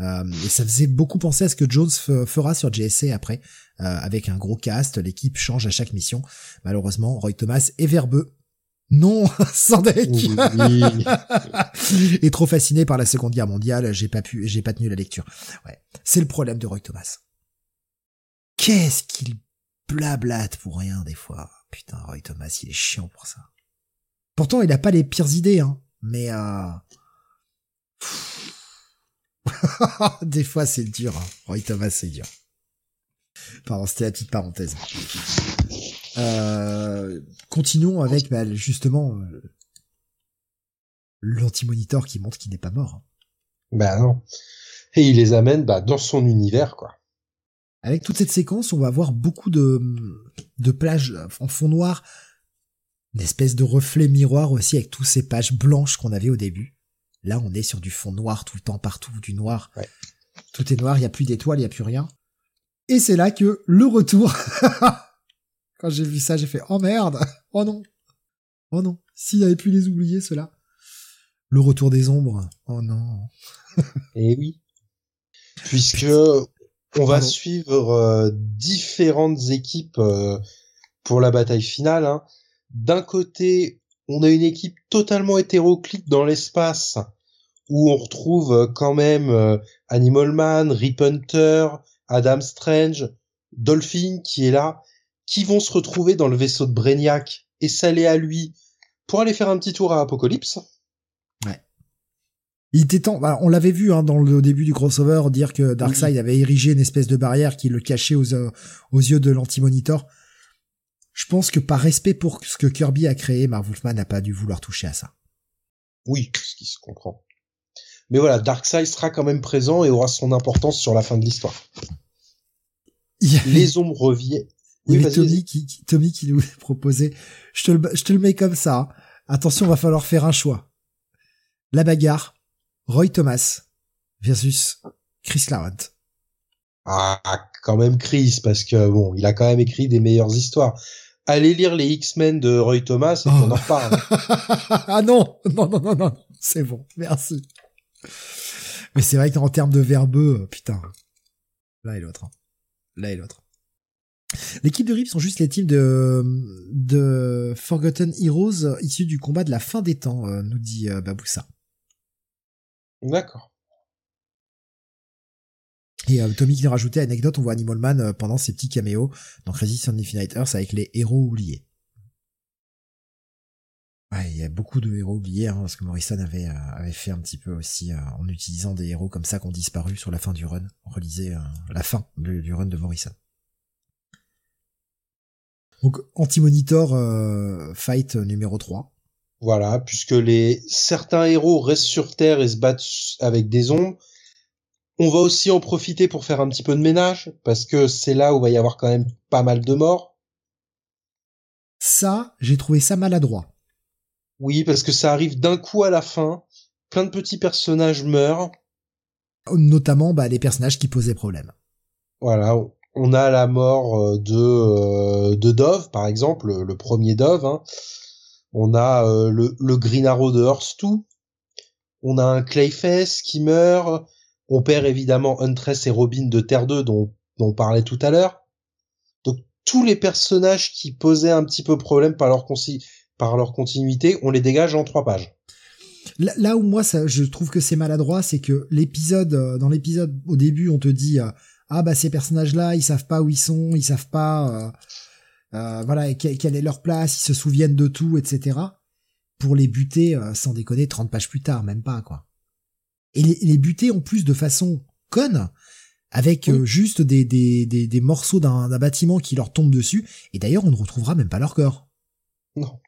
Euh, et ça faisait beaucoup penser à ce que Jones fera sur JSA après, euh, avec un gros cast, l'équipe change à chaque mission. Malheureusement, Roy Thomas est verbeux. Non, sans deck. et trop fasciné par la Seconde Guerre mondiale, j'ai pas pu, j'ai pas tenu la lecture. Ouais, c'est le problème de Roy Thomas. Qu'est-ce qu'il blablate pour rien des fois. Putain, Roy Thomas, il est chiant pour ça. Pourtant, il a pas les pires idées, hein. Mais euh... des fois, c'est dur. Hein. Roy Thomas, c'est dur. Pardon, c'était la petite parenthèse. Euh... Continuons avec bah, justement euh... l'anti-monitor qui montre qu'il n'est pas mort. Bah non. Et il les amène bah, dans son univers, quoi. Avec toute cette séquence, on va avoir beaucoup de, de plages en fond noir une espèce de reflet miroir aussi avec tous ces pages blanches qu'on avait au début. Là, on est sur du fond noir tout le temps, partout, du noir. Tout est noir, il n'y a plus d'étoiles, il n'y a plus rien. Et c'est là que le retour... Quand j'ai vu ça, j'ai fait « Oh merde Oh non Oh non S'il avait pu les oublier, ceux-là. Le retour des ombres. Oh non Et eh oui. Puisque on va suivre euh, différentes équipes euh, pour la bataille finale. Hein d'un côté, on a une équipe totalement hétéroclite dans l'espace, où on retrouve euh, quand même euh, Animal Man, Rip Hunter, Adam Strange, Dolphin qui est là, qui vont se retrouver dans le vaisseau de Brainiac et s'aller à lui pour aller faire un petit tour à Apocalypse. Ouais. Il était temps, bah, on l'avait vu hein, dans le début du crossover dire que Darkseid avait érigé une espèce de barrière qui le cachait aux, aux yeux de l'anti-monitor je pense que par respect pour ce que Kirby a créé, Marv Wolfman n'a pas dû vouloir toucher à ça. Oui, ce qui se comprend. Mais voilà, Darkseid sera quand même présent et aura son importance sur la fin de l'histoire. Les ombres reviennent. Oui, Il y Tommy qui, Tommy qui nous proposait, je te le, je te le mets comme ça. Attention, va falloir faire un choix. La bagarre, Roy Thomas versus Chris Claremont. Ah, quand même Chris, parce que bon, il a quand même écrit des meilleures histoires. Allez lire les X-Men de Roy Thomas et on en reparle. ah non, non, non, non, non, c'est bon, merci. Mais c'est vrai qu'en termes de verbeux, putain, là et l'autre, hein. là et l'autre. L'équipe de RIP sont juste les teams de, de Forgotten Heroes issus du combat de la fin des temps, euh, nous dit euh, Baboussa. D'accord. Et euh, Tommy qui nous rajoutait anecdote, on voit Animal Man euh, pendant ses petits caméos dans Resistance Infinite Earth avec les héros oubliés. Ouais, il y a beaucoup de héros oubliés, hein, parce que Morrison avait, euh, avait fait un petit peu aussi en utilisant des héros comme ça qui ont disparu sur la fin du run. On relisait la fin du, run de Morrison. Donc anti-monitor fight numéro 3. Voilà, puisque les certains héros restent sur Terre et se battent avec des ombres, on va aussi en profiter pour faire un petit peu de ménage, parce que c'est là où va y avoir quand même pas mal de morts. Ça, j'ai trouvé ça maladroit. Oui, parce que ça arrive d'un coup à la fin, plein de petits personnages meurent. Notamment bah, les personnages qui posaient problème. Voilà, on a la mort euh, de, euh, de Dove, par exemple, le, premier Dove. Hein. On a euh, le, le Green Arrow de 2. On a un Clayface qui meurt. On perd évidemment Huntress et Robin de Terre 2 dont, on parlait tout à l'heure. Donc tous les personnages qui posaient un petit peu problème par leur, continuité, on les dégage en trois pages. Là, où moi je trouve que c'est maladroit, c'est que l'épisode, euh, dans l'épisode au début, on te dit euh, ah bah ces personnages-là, ils savent pas où ils sont, ils savent pas euh, voilà quelle est leur place, ils se souviennent de tout, etc. Pour les buter, sans déconner, 30 pages plus tard, même pas quoi et les, les buter en plus de façon conne avec euh, juste des, des, des, des morceaux d'un bâtiment qui leur tombent dessus et d'ailleurs on ne retrouvera même pas leur corps. Non.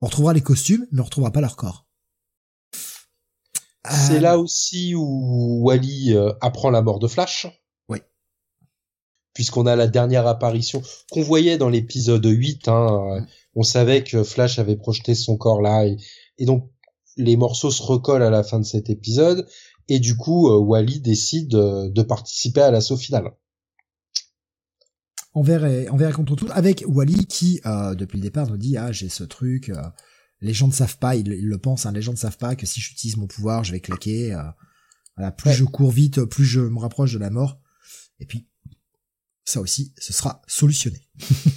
On retrouvera les costumes mais on retrouvera pas leur corps. C'est euh, là aussi où Wally euh, apprend la mort de Flash. Oui. Puisqu'on a la dernière apparition qu'on voyait dans l'épisode 8. Hein, on savait que Flash avait projeté son corps là. Et, et donc, les morceaux se recollent à la fin de cet épisode et du coup euh, Wally décide euh, de participer à l'assaut final. Envers et, envers contre tout, avec Wally qui, euh, depuis le départ, nous dit ah j'ai ce truc, les gens ne savent pas, ils, le pensent, hein, les gens ne savent pas que si j'utilise mon pouvoir, je vais claquer. Euh, voilà, plus je cours vite, plus je me rapproche de la mort. Et puis, ça aussi, ce sera solutionné.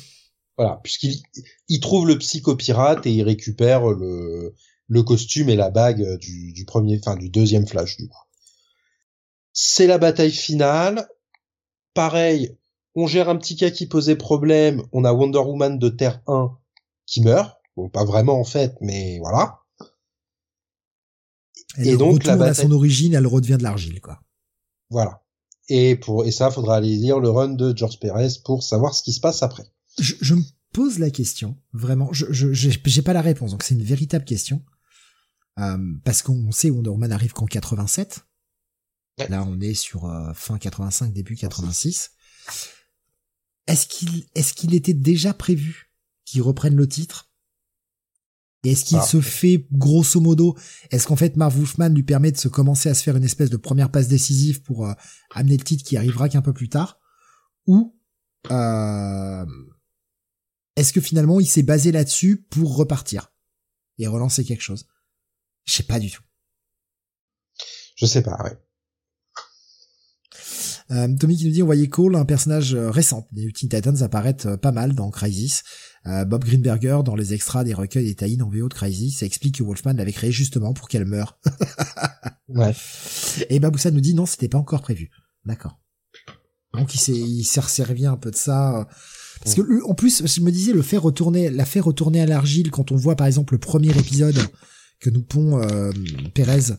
voilà, puisqu'il il trouve le psychopirate et il récupère le, le costume et la bague du, du premier, enfin du deuxième Flash du coup. C'est la bataille finale. Pareil, on gère un petit cas qui posait problème. On a Wonder Woman de Terre 1 qui meurt. Bon, pas vraiment en fait, mais voilà. et donc la bataille... à son origine, elle redevient de l'argile, quoi. Voilà. Et pour et ça, faudra aller lire le run de George Perez pour savoir ce qui se passe après. Je, je me pose la question, vraiment. Je j'ai pas la réponse, donc c'est une véritable question. Euh, parce qu'on sait Wonder Woman arrive qu'en 87. Là, on est sur euh, fin 85, début 86. Est-ce qu'il est-ce qu'il était déjà prévu qu'ils reprennent le titre? Et est-ce qu'il ah. se fait grosso modo Est-ce qu'en fait Marv Wolfman lui permet de se commencer à se faire une espèce de première passe décisive pour euh, amener le titre qui arrivera qu'un peu plus tard? Ou euh, est-ce que finalement il s'est basé là-dessus pour repartir et relancer quelque chose? Je sais pas du tout. Je sais pas, ouais. Euh, Tommy qui nous dit on voyait Cole, un personnage euh, récent des Teen Titans apparaître euh, pas mal dans Crisis. Bob Greenberger dans les extras des recueils et tie en VO de Crisis explique que Wolfman l'avait créé justement pour qu'elle meure. ouais. Et Baboussa nous dit non, c'était pas encore prévu. D'accord. Donc il s'est il s'est resservi un peu de ça. Parce que en plus, je me disais le faire retourner, la faire retourner à l'argile quand on voit par exemple le premier épisode que nous pond euh, Perez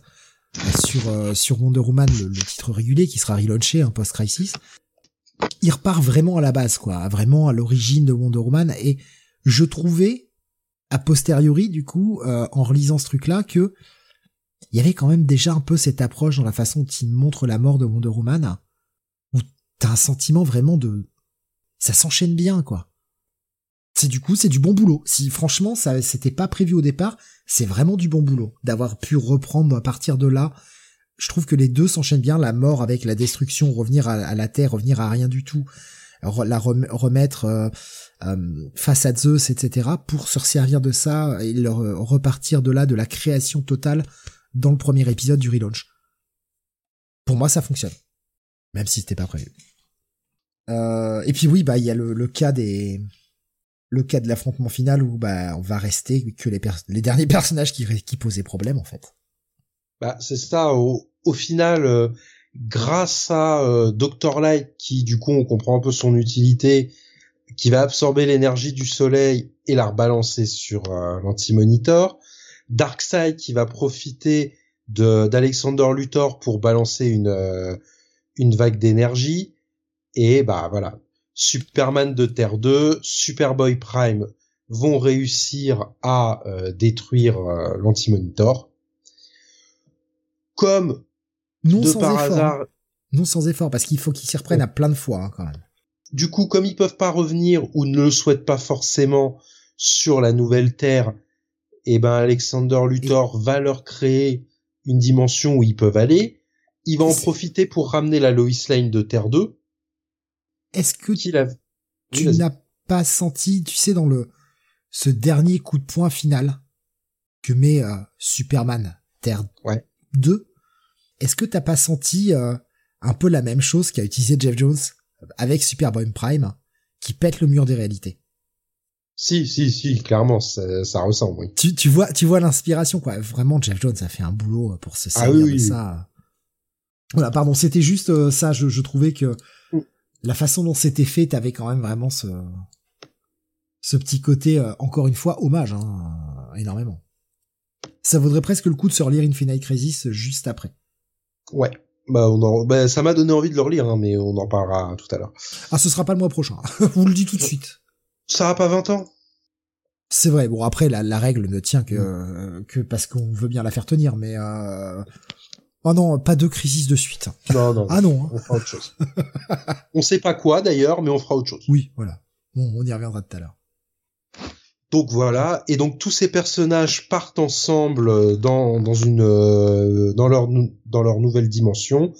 sur euh, sur Wonder Woman, le, titre régulier qui sera relaunché un hein, post-crisis, il repart vraiment à la base, quoi, vraiment à l'origine de Wonder Woman. Et je trouvais a posteriori, du coup, euh, en relisant ce truc-là, que il y avait quand même déjà un peu cette approche dans la façon dont il montre la mort de Wonder Woman, où t'as un sentiment vraiment de, ça s'enchaîne bien, quoi. C'est du coup, c'est du bon boulot. Si franchement, ça, c'était pas prévu au départ, c'est vraiment du bon boulot d'avoir pu reprendre à partir de là. Je trouve que les deux s'enchaînent bien, la mort avec la destruction, revenir à, la terre, revenir à rien du tout, la remettre euh, euh, face à Zeus, etc. pour se servir de ça et leur, repartir de là, de la création totale dans le premier épisode du relaunch. Pour moi, ça fonctionne, même si c'était pas prévu. Euh, et puis oui, bah il y a le cas des le cas de l'affrontement final où bah on va rester que les, les derniers personnages qui, qui posaient problème en fait. Bah c'est ça. Au, au final, euh, grâce à euh, Doctor Light qui du coup on comprend un peu son utilité, qui va absorber l'énergie du soleil et la rebalancer sur euh, l'anti-monitor. Darkseid qui va profiter de d'Alexander Luthor pour balancer une euh, une vague d'énergie et bah voilà Superman de Terre 2, Superboy Prime vont réussir à euh, détruire euh, l'anti-monitor. Comme non de sans par effort. hasard, non sans effort, parce qu'il faut qu'ils s'y reprennent à plein de fois hein, quand même. Du coup, comme ils peuvent pas revenir ou ne le souhaitent pas forcément sur la nouvelle Terre, eh ben Alexander Luthor va leur créer une dimension où ils peuvent aller. Il va en profiter pour ramener la Lois Lane de Terre 2 est-ce que tu n'as pas senti, tu sais, dans le ce dernier coup de poing final que met euh, Superman Terre 2, est-ce que t'as pas senti euh, un peu la même chose qu'a utilisé Jeff Jones avec Superboy Prime, qui pète le mur des réalités? Si, si, si, clairement, ça, ressemble, oui. Tu, tu vois, tu vois l'inspiration, quoi. Vraiment, Jeff Jones a fait un boulot pour se ah servir de ça. Voilà, pardon, c'était juste euh, ça. Je, je trouvais que la façon dont c'était fait, t'avais quand même vraiment ce ce petit côté, euh, encore une fois, hommage, hein, énormément. Ça vaudrait presque le coup de se relire Infinite Crisis juste après. Ouais. Bah, on bah, ça m'a donné envie de le relire, hein, mais on en parlera tout à l'heure. Ah, ce sera pas le mois prochain. Vous le dis tout de suite. Ça a pas 20 ans? C'est vrai. Bon, après, la, règle ne tient que, que parce qu'on veut bien la faire tenir, mais euh, Oh non, pas de crisis de suite. Non, non. Ah non. Hein. On fera autre chose. on sait pas quoi d'ailleurs, mais on fera autre chose. Oui, voilà. Bon, on y reviendra tout à l'heure. Donc voilà, et donc tous ces personnages partent ensemble dans, dans une euh, dans leur dans leur nouvelle dimension.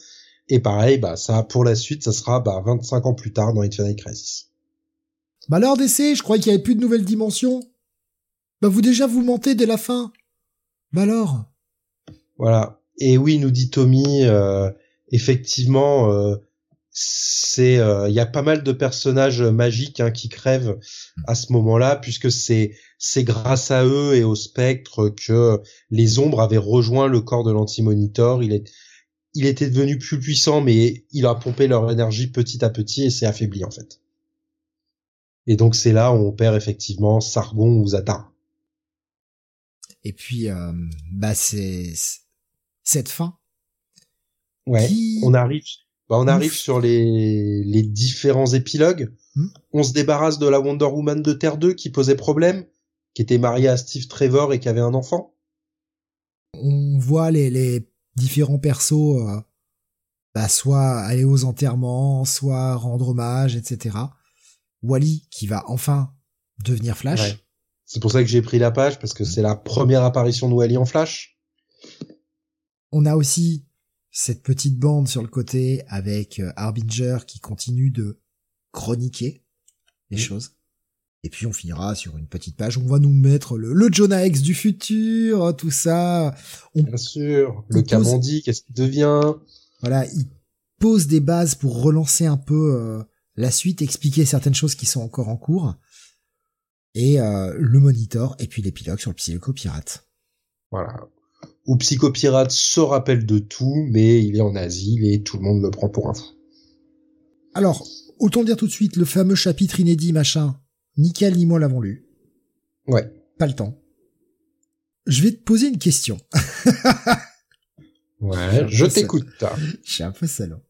Et pareil, bah ça pour la suite, ça sera bah 25 ans plus tard dans Infinite Crisis. Bah alors d'essai, je croyais qu'il y avait plus de nouvelles dimensions. Bah vous déjà vous mentez dès la fin. Bah alors. Voilà. Et oui, nous dit Tommy, euh, effectivement, euh, c'est, euh, il y a pas mal de personnages magiques hein, qui crèvent à ce moment-là, puisque c'est c'est grâce à eux et au spectre que les ombres avaient rejoint le corps de l'anti-monitor. Il est il était devenu plus puissant, mais il a pompé leur énergie petit à petit et s'est affaibli en fait. Et donc c'est là où on perd effectivement Sargon ou Zata. Et puis euh, bah c'est cette fin. Ouais. On arrive, bah on arrive sur les les différents épilogues. Hmm. On se débarrasse de la Wonder Woman de Terre 2 qui posait problème, qui était mariée à Steve Trevor et qui avait un enfant. On voit les les différents persos, euh, bah, soit aller aux enterrements, soit rendre hommage, etc. Wally qui va enfin devenir Flash. C'est pour ça que j'ai pris la page parce que c'est la première apparition de Wally en Flash. On a aussi cette petite bande sur le côté avec euh, Harbinger qui continue de chroniquer les choses. Et puis on finira sur une petite page. On va nous mettre le, le Jonah X du futur, tout ça. On, Bien sûr. Le Kamandi, qu'est-ce qu'il devient? Voilà, il pose des bases pour relancer un peu euh, la suite, expliquer certaines choses qui sont encore en cours. Et euh, le monitor, et puis l'épilogue sur le psychopirate. Voilà. Où psychopirate se rappelle de tout, mais il est en asile et tout le monde le prend pour un fou. Alors, autant dire tout de suite, le fameux chapitre inédit, machin, ni Cal ni moi l'avons lu. Ouais. Pas le temps. Je vais te poser une question. ouais, je t'écoute. Je suis un peu salaud.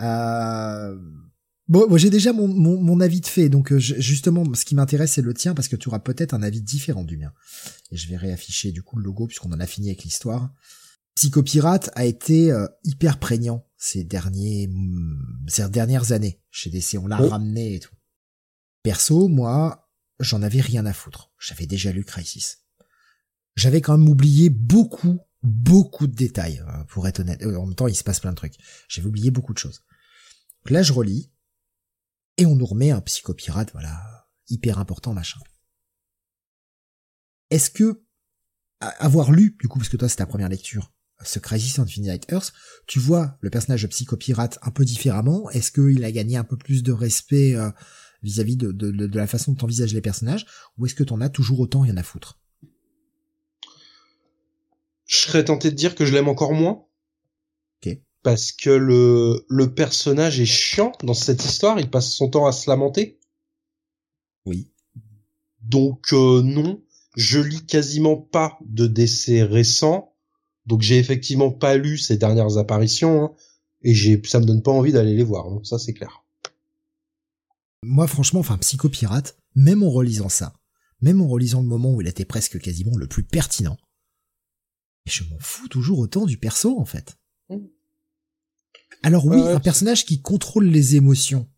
Euh... Bon, moi j'ai déjà mon, mon, avis de fait, donc euh, justement, ce qui m'intéresse, c'est le tien, parce que tu auras peut-être un avis différent du mien. Et je vais réafficher du coup le logo, puisqu'on en a fini avec l'histoire. Psychopirate a été euh, hyper prégnant ces derniers ces dernières années chez DC. On l'a oh. ramené et tout. Perso, moi, j'en avais rien à foutre. J'avais déjà lu Crisis. J'avais quand même oublié beaucoup, beaucoup de détails, euh, pour être honnête. Euh, en même temps, il se passe plein de trucs. J'avais oublié beaucoup de choses. là, je relis, et on nous remet un psychopirate, voilà, hyper important, machin. Est-ce que, avoir lu, du coup, parce que toi, c'est ta première lecture, ce Crisis on Infinite Earth, tu vois le personnage de psychopirate un peu différemment? Est-ce qu'il a gagné un peu plus de respect euh, vis-à-vis de, de, de, la façon dont t'envisages les personnages, ou est-ce que t'en as toujours autant rien à foutre? Je serais tenté de dire que je l'aime encore moins. Ok. Parce que le, le personnage est chiant dans cette histoire, il passe son temps à se lamenter. Oui. Donc euh, non, je lis quasiment pas de décès récents, donc j'ai effectivement pas lu ces dernières apparitions, hein, et j'ai, ça me donne pas envie d'aller les voir, donc ça c'est clair. Moi, franchement, enfin, Psychopirate, même en relisant ça, même en relisant le moment où il était presque quasiment le plus pertinent, je m'en fous toujours autant du perso, en fait. Alors oui, un personnage qui contrôle les émotions,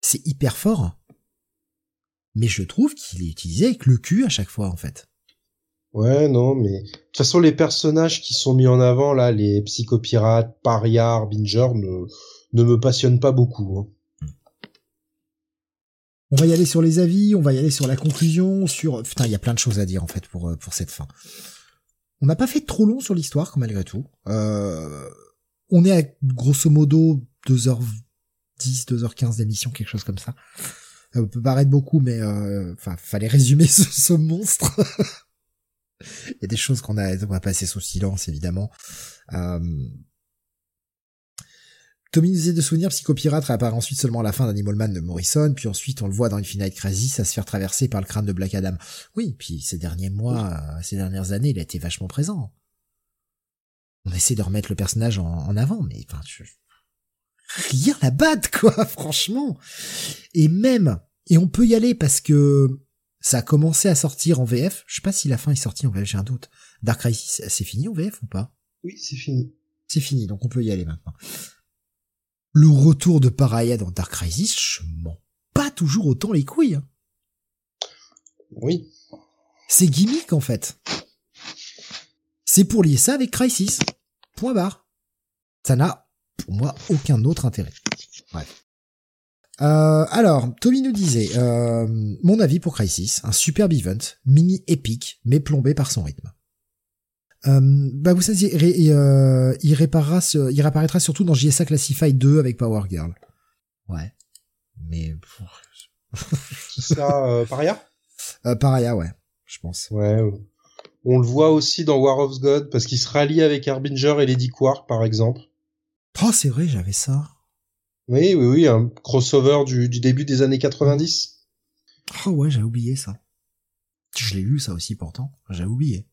c'est hyper fort, mais je trouve qu'il est utilisé avec le cul à chaque fois, en fait. Ouais, non, mais de toute façon, les personnages qui sont mis en avant là, les psychopirates, Paria, Harbinger, ne, ne me passionnent pas beaucoup. Hein. On va y aller sur les avis, on va y aller sur la conclusion, sur... Putain, il y a plein de choses à dire en fait pour, euh, pour cette fin. On n'a pas fait trop long sur l'histoire, malgré tout. Euh... On est à grosso modo 2h10, 2h15 d'émission, quelque chose comme ça. Ça peut paraître beaucoup, mais euh... enfin, fallait résumer ce, ce monstre. il y a des choses qu'on a, on va passer sous silence, évidemment. Euh... Tommy nous disait de souvenir, Psychopirate réapparaît ensuite seulement à la fin d'Animal Man de Morrison, puis ensuite on le voit dans Infinite Crisis à se faire traverser par le crâne de Black Adam. Oui, puis ces derniers mois, euh, ces dernières années, il a été vachement présent. On essaie de remettre le personnage en, avant, mais enfin, rien à battre, quoi, franchement. Et même, et on peut y aller parce que ça a commencé à sortir en VF. Je sais pas si la fin est sortie en VF, j'ai un doute. Dark Crisis, c'est fini en VF ou pas? Oui, c'est fini. C'est fini, donc on peut y aller maintenant le retour de Paraya dans Dark Crisis, je m'en pas toujours autant les couilles. Hein. Oui. C'est gimmick en fait. C'est pour lier ça avec Crisis. Point barre. Ça n'a, pour moi, aucun autre intérêt. Bref. Euh, alors, Tommy nous disait, euh, mon avis pour Crisis, un superbe event, mini épique, mais plombé par son rythme. Euh, bah vous savez, il, euh, il réparera, il réapparaîtra surtout dans JSA Classify 2 avec Power Girl. Ouais, mais ça, euh, Paria. Euh, Paria, ouais, je pense. Ouais. On le voit aussi dans War of God parce qu'il se rallie avec Harbinger et Lady Quark, par exemple. Oh, c'est vrai, j'avais ça. Oui, oui, oui, un crossover du, du début des années 90. Oh ouais, j'ai oublié ça. Je l'ai lu ça aussi pourtant, j'ai oublié.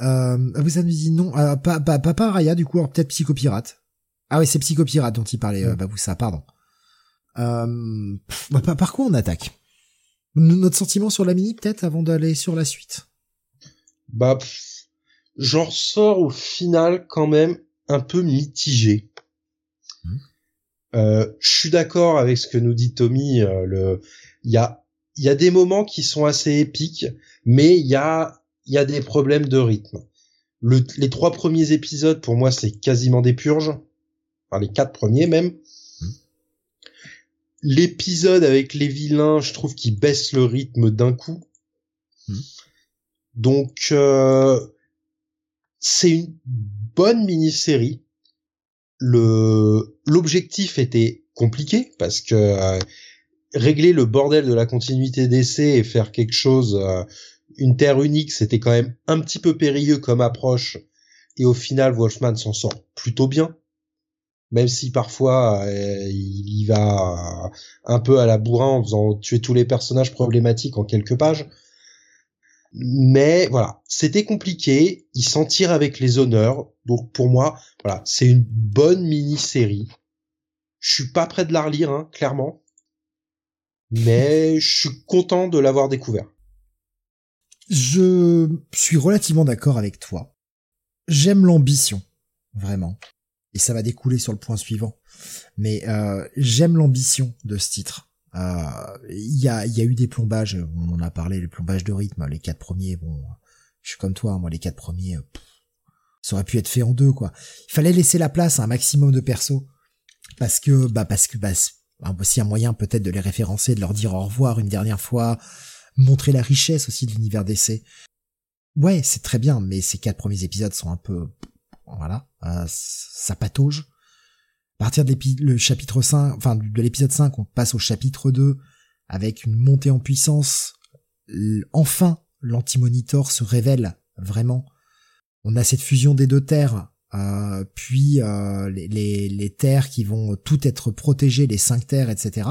Euh, vous avez dit non, euh, pas, pas, pas, pas Raya du coup, peut-être Psychopirate. Ah ouais, c'est Psychopirate dont il parlait, euh, bah vous ça, pardon. Euh, bah, par quoi on attaque? Notre sentiment sur la mini peut-être avant d'aller sur la suite? Bah, j'en ressors au final quand même un peu mitigé. Hmm. Euh, je suis d'accord avec ce que nous dit Tommy. Euh, le, il y a, il y a des moments qui sont assez épiques, mais il y a, il y a des problèmes de rythme. Le, les trois premiers épisodes, pour moi, c'est quasiment des purges. Enfin, les quatre premiers même. Hmm. L'épisode avec les vilains, je trouve qu'il baisse le rythme d'un coup. Hmm. Donc, euh, c'est une bonne mini-série. Le l'objectif était compliqué parce que euh, régler le bordel de la continuité d'essai et faire quelque chose euh, une terre unique, c'était quand même un petit peu périlleux comme approche et au final Wolfman s'en sort plutôt bien. Même si parfois euh, il y va un peu à la bourrin en faisant tuer tous les personnages problématiques en quelques pages. Mais voilà, c'était compliqué. Il s'en tire avec les honneurs. Donc pour moi, voilà, c'est une bonne mini-série. Je suis pas prêt de la relire, hein, clairement. Mais je suis content de l'avoir découvert. Je suis relativement d'accord avec toi. J'aime l'ambition, vraiment. Et ça va découler sur le point suivant. Mais euh, j'aime l'ambition de ce titre. Euh, il y, a, y a eu des plombages, on en a parlé, les plombages de rythme, les quatre premiers, bon, je suis comme toi, moi les quatre premiers, ça aurait pu être fait en deux, quoi. Il fallait laisser la place à un maximum de persos, parce que, bah, parce que, bah, aussi un moyen peut-être de les référencer, de leur dire au revoir une dernière fois, montrer la richesse aussi de l'univers d'essai. Ouais, c'est très bien, mais ces quatre premiers épisodes sont un peu, voilà, euh, ça patauge. À partir de le chapitre 5, enfin de l'épisode 5, on passe au chapitre 2 avec une montée en puissance. Enfin, l'anti-monitor se révèle vraiment. On a cette fusion des deux terres, euh, puis euh, les, les, terres qui vont toutes être protégées, les cinq terres, etc.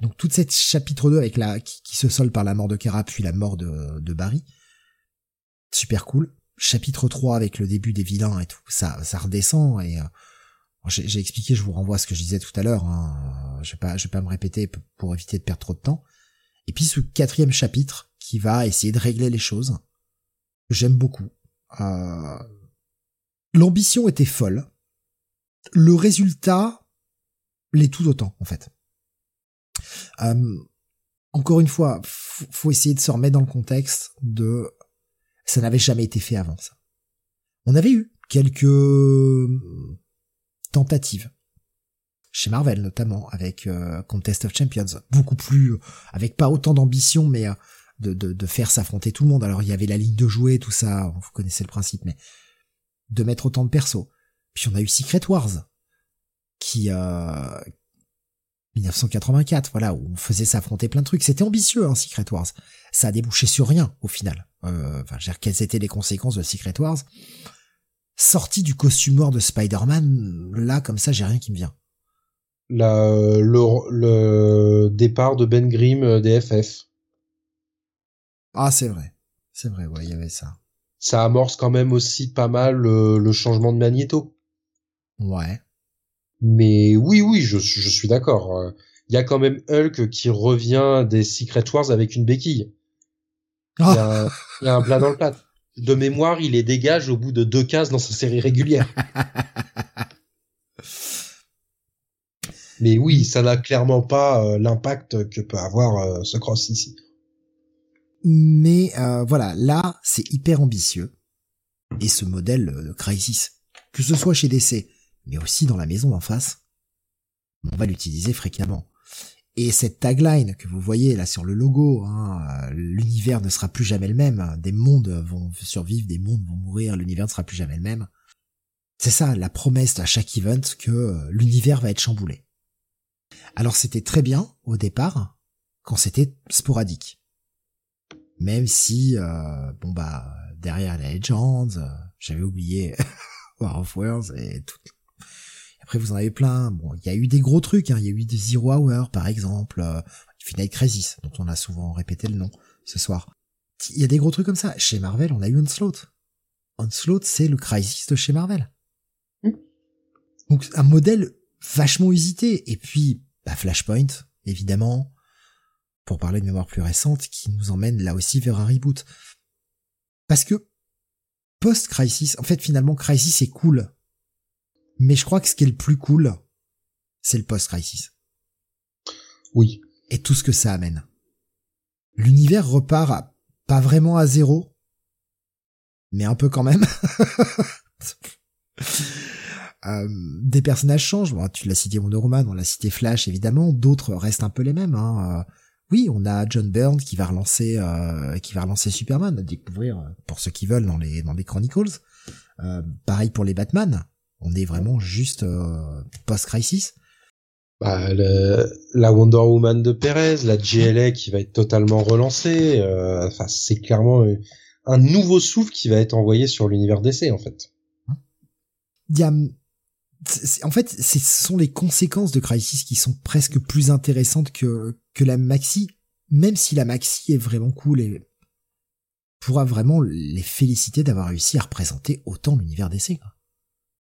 Donc toute cette chapitre 2 avec la qui, se solde par la mort de Kara puis la mort de, de Barry. Super cool. Chapitre 3 avec le début des vilains et tout, ça ça redescend et euh, j'ai expliqué, je vous renvoie à ce que je disais tout à l'heure. Hein. Je vais pas, je vais pas me répéter pour éviter de perdre trop de temps. Et puis ce quatrième chapitre qui va essayer de régler les choses. J'aime beaucoup. Euh... L'ambition était folle. Le résultat l'est tout autant en fait. Euh... Encore une fois, faut essayer de se remettre dans le contexte de ça n'avait jamais été fait avant ça. On avait eu quelques tentative chez Marvel notamment avec euh, Contest of Champions. Beaucoup plus avec pas autant d'ambition mais euh, de, de, faire s'affronter tout le monde. Alors il y avait la ligne de jouer tout ça vous connaissez le principe mais de mettre autant de persos. Puis on a eu Secret Wars qui euh, 1984 voilà où on faisait s'affronter plein de trucs. C'était ambitieux hein, Secret Wars. Ça a débouché sur rien au final. Euh, enfin quelles étaient les conséquences de Secret Wars? Sorti du costume noir de Spider-Man, là, comme ça, j'ai rien qui me vient. La, le, le départ de Ben Grimm euh, des FF. Ah, c'est vrai. C'est vrai, ouais, il y avait ça. Ça amorce quand même aussi pas mal le, changement de Magneto. Ouais. Mais oui, oui, je, je suis d'accord. Il y a quand même Hulk qui revient des Secret Wars avec une béquille. Il y, a, il y a un plat dans le plat de mémoire, il les dégage au bout de deux cases dans sa série régulière. Mais oui, ça n'a clairement pas euh, l'impact que peut avoir euh, ce cross ici. Mais euh, voilà, là, c'est hyper ambitieux. Et ce modèle de Crisis, que ce soit chez DC, mais aussi dans la maison d'en face, on va l'utiliser fréquemment. Et cette tagline que vous voyez là sur le logo, hein, l'univers ne sera plus jamais le même, des mondes vont survivre, des mondes vont mourir, l'univers ne sera plus jamais le même. C'est ça la promesse à chaque event que l'univers va être chamboulé. Alors c'était très bien au départ quand c'était sporadique. Même si euh, bon bah derrière les Legends, euh, j'avais oublié War of Worlds et tout. Après vous en avez plein. Bon, il y a eu des gros trucs. Hein. Il y a eu des Zero Hour par exemple, euh, Finite Crisis dont on a souvent répété le nom ce soir. Il y a des gros trucs comme ça. Chez Marvel, on a eu Onslaught. Onslaught, c'est le Crisis de chez Marvel. Hmm. Donc un modèle vachement usité. Et puis bah, Flashpoint, évidemment, pour parler de mémoire plus récente, qui nous emmène là aussi vers un reboot. Parce que post-Crisis, en fait finalement Crisis est cool, mais je crois que ce qui est le plus cool, c'est le post-Crisis. Oui. Et tout ce que ça amène. L'univers repart pas vraiment à zéro, mais un peu quand même. Euh, des personnages changent. tu l'as cité Wonder Woman, on l'a cité Flash évidemment. D'autres restent un peu les mêmes. Hein. Euh, oui, on a John Byrne qui va relancer, euh, qui va relancer Superman à découvrir pour ceux qui veulent dans les dans les Chronicles. pareil pour les Batman. On est vraiment juste post-crisis. Bah, la Wonder Woman de Perez, la GLA qui va être totalement relancée. Enfin, c'est clairement un nouveau souffle qui va être envoyé sur l'univers DC en fait. Il y a en fait, ce sont les conséquences de Crisis qui sont presque plus intéressantes que, que la maxi, même si la maxi est vraiment cool et pourra vraiment les féliciter d'avoir réussi à représenter autant l'univers d'essai.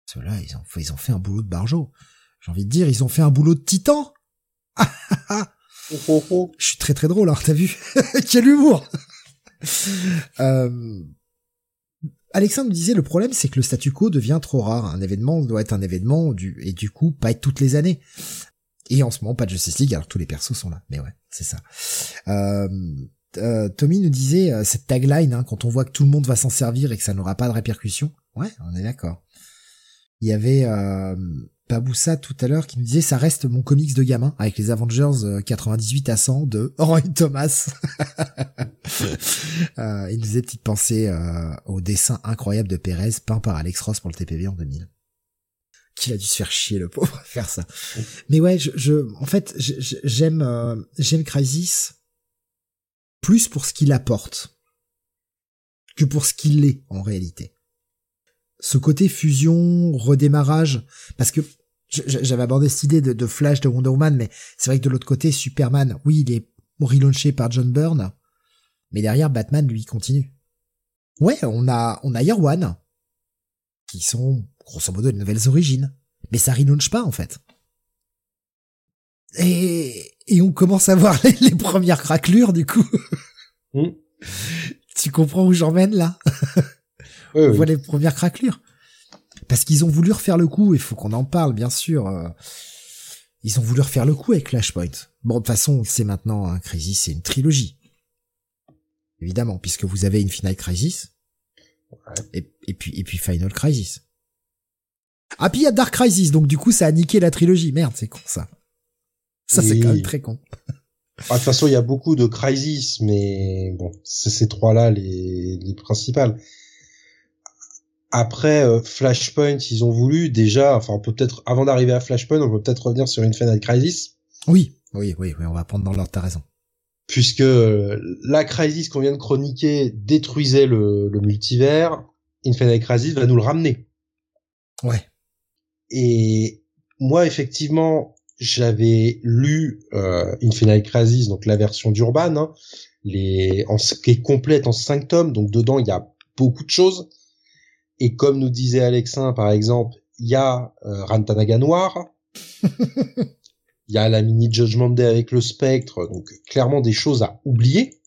Ceux-là, ils ont, ils ont fait un boulot de barjo. J'ai envie de dire, ils ont fait un boulot de titan. Je suis très très drôle, alors t'as vu? Quel humour euh, Alexandre me disait le problème c'est que le statu quo devient trop rare. Un événement doit être un événement du, et du coup pas être toutes les années. Et en ce moment pas de Justice League alors tous les persos sont là. Mais ouais, c'est ça. Euh, euh, Tommy nous disait euh, cette tagline hein, quand on voit que tout le monde va s'en servir et que ça n'aura pas de répercussions. Ouais, on est d'accord. Il y avait Baboussa tout à l'heure qui nous disait ça reste mon comics de gamin avec les Avengers 98 euh, à 100 de Roy Thomas. euh, il nous faisait petite pensée euh, au dessin incroyable de Perez peint par Alex Ross pour le TPB en 2000. Qu'il a dû se faire chier le pauvre à faire ça. Mais ouais, en fait j'aime euh, j'aime Crisis plus pour ce qu'il apporte que pour ce qu'il est en réalité ce côté fusion, redémarrage, parce que j'avais abordé cette idée de, Flash de Wonder Woman, mais c'est vrai que de l'autre côté, Superman, oui, il est relaunché par John Byrne, mais derrière, Batman, lui, continue. Ouais, on a, on a Year One, qui sont, grosso modo, de nouvelles origines, mais ça relaunch pas, en fait. Et, et on commence à voir les, premières craquelures, du coup. Hmm. Tu comprends où j'emmène, là? on voit les premières craquelures. Parce qu'ils ont voulu refaire le coup, il faut qu'on en parle, bien sûr. Euh. Ils ont voulu refaire le coup avec Flashpoint. Bon, de toute façon, c'est maintenant, un hein, Crisis, c'est une trilogie. Évidemment, puisque vous avez Infinite Crisis. Et, puis, et puis Final Crisis. Ah, puis il y a Dark Crisis, donc du coup, ça a niqué la trilogie. Merde, c'est con, ça. Ça, c'est quand même très con. Ah, de toute façon, il y a beaucoup de Crisis, mais bon, c'est ces trois-là les, les principales. Après euh, Flashpoint, ils ont voulu déjà, enfin on peut peut-être avant d'arriver à Flashpoint, on peut peut-être revenir sur Infinite Crisis. Oui, oui, oui, oui, on va prendre dans l'ordre, t'as raison. Puisque euh, la Crisis qu'on vient de chroniquer détruisait le, le multivers, Infinite Crisis va nous le ramener. Ouais. Et moi, effectivement, j'avais lu euh, Infinite Crisis, donc la version d'Urban, hein, les, en, qui est complète en cinq tomes, donc dedans il y a beaucoup de choses. Et comme nous disait Alexin, par exemple, il y a euh, Rantanaga Noir, il y a la mini Judgment Day avec le Spectre, donc clairement des choses à oublier.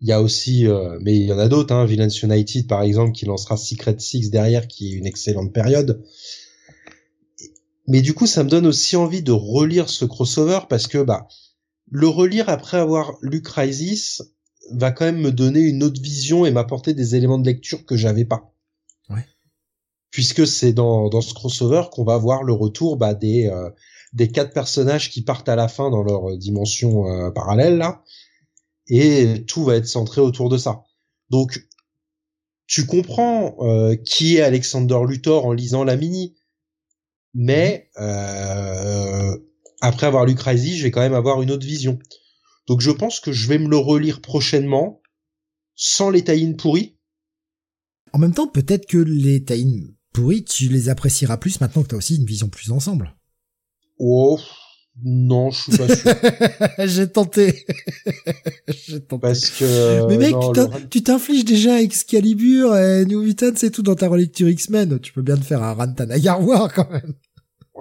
Il y a aussi, euh, mais il y en a d'autres, hein, Villains United par exemple, qui lancera Secret Six derrière, qui est une excellente période. Mais du coup, ça me donne aussi envie de relire ce crossover parce que bah le relire après avoir lu Crisis va quand même me donner une autre vision et m'apporter des éléments de lecture que j'avais pas. Puisque c'est dans, dans ce crossover qu'on va voir le retour bah, des euh, des quatre personnages qui partent à la fin dans leur dimension euh, parallèle là, et tout va être centré autour de ça. Donc tu comprends euh, qui est Alexander Luthor en lisant la mini, mais euh, après avoir lu Crazy, je vais quand même avoir une autre vision. Donc je pense que je vais me le relire prochainement, sans les tie pourris. En même temps, peut-être que les tie pourris, tu les apprécieras plus maintenant que tu as aussi une vision plus ensemble. Oh, non, je suis pas sûr. J'ai tenté. J'ai tenté. Parce que. Mais mec, tu t'infliges déjà Excalibur et New Mutant, c'est tout dans ta relecture X-Men. Tu peux bien te faire un Rantan War quand même.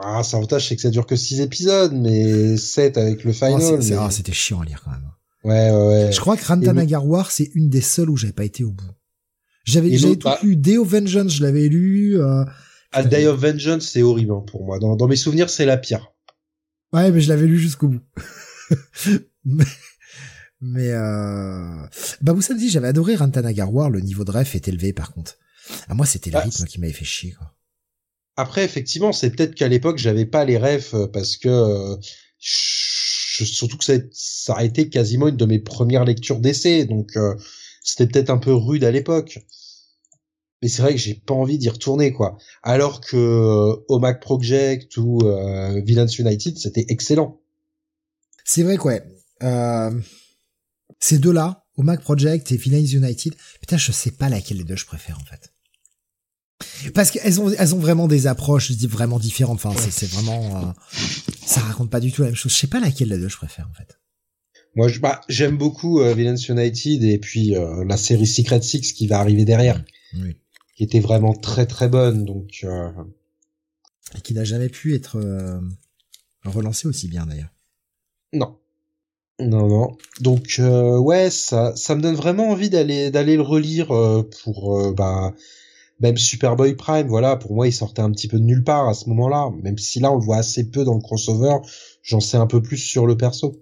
Ah, c'est avantage, c'est que ça dure que 6 épisodes, mais 7 avec le final. Oh, ah, c'était chiant à lire quand même. Ouais, ouais, ouais. Je crois que Rantan War, c'est une des seules où j'avais pas été au bout. J'avais, j'avais tout bah lu. Day of Vengeance, je l'avais lu. Euh... Ah, Day of Vengeance, c'est horrible hein, pour moi. Dans, dans mes souvenirs, c'est la pire. Ouais, mais je l'avais lu jusqu'au bout. mais, mais euh... bah vous savez, j'avais adoré War, le niveau de ref est élevé par contre. Ah, moi, c'était le bah, rythme qui m'avait fait chier. Quoi. Après, effectivement, c'est peut-être qu'à l'époque, j'avais pas les refs euh, parce que euh, surtout que ça, ça a été quasiment une de mes premières lectures d'essai, donc euh, c'était peut-être un peu rude à l'époque. Mais c'est vrai que j'ai pas envie d'y retourner, quoi. Alors que euh, Project ou Villains United, c'était excellent. C'est vrai quoi. ces deux-là, Mac Project et Villains United, putain, je sais pas laquelle des deux je préfère en fait. Parce qu'elles ont, elles ont vraiment des approches vraiment différentes. Enfin, c'est vraiment, euh, ça raconte pas du tout la même chose. Je sais pas laquelle des deux je préfère en fait. Moi, je, bah, j'aime beaucoup euh, Villains United et puis euh, la série Secret Six qui va arriver derrière, oui. qui était vraiment très très bonne. Donc euh, et qui n'a jamais pu être relancé aussi bien d'ailleurs. Non. Non, non. Donc ouais, ça, ça me donne vraiment envie d'aller d'aller le relire pour bah même Superboy Prime, voilà, pour moi, il sortait un petit peu de nulle part à ce moment-là. Même si là, on le voit assez peu dans le crossover, j'en sais un peu plus sur le perso.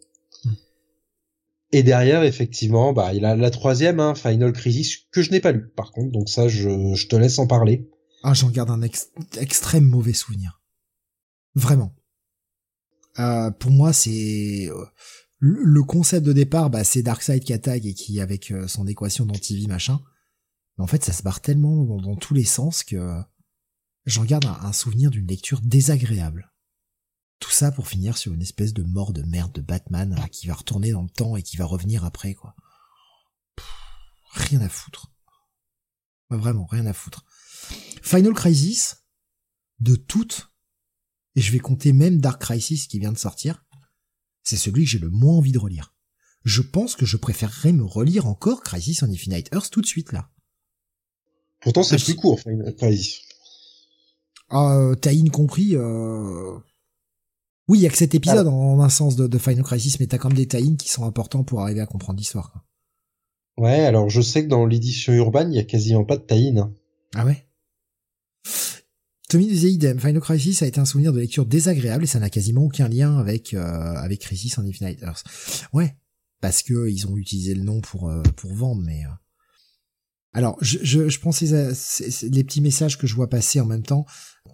Et derrière, effectivement, bah, il a la troisième, hein, Final Crisis, que je n'ai pas lu, par contre. Donc ça, je, te laisse en parler. Ah, j'en garde un extrême mauvais souvenir. Vraiment. Euh, pour moi, c'est euh, le concept de départ, bah, c'est Darkseid qui attaque et qui, avec euh, son équation d'anti-vie machin, mais en fait, ça se barre tellement dans, tous les sens que j'en garde un, souvenir d'une lecture désagréable. Tout ça pour finir sur une espèce de mort de merde de Batman euh, qui va retourner dans le temps et qui va revenir après, quoi. rien à foutre. Vraiment, rien à foutre. Final Crisis, de toutes, et je vais compter même Dark Crisis qui vient de sortir, c'est celui que j'ai le moins envie de relire. Je pense que je préférerais me relire encore Crisis on Infinite Earth tout de suite là. Pourtant, c'est plus court, Final Crisis. Ah, euh, Taïn compris. Euh... Oui, il y a que cet épisode ah. en, un sens de, Final Crisis, mais t'as quand même des taïns qui sont importants pour arriver à comprendre l'histoire. Ouais, alors je sais que dans l'édition urbaine, il y a quasiment pas de taïn. Ah ouais? Tommy disait idem. Final Crisis a été un souvenir de lecture désagréable et ça n'a quasiment aucun lien avec euh, avec Crisis on Infinite Earth. Ouais, parce que ils ont utilisé le nom pour euh, pour vendre, mais euh, alors, je, je, je prends ces, les petits messages que je vois passer en même temps.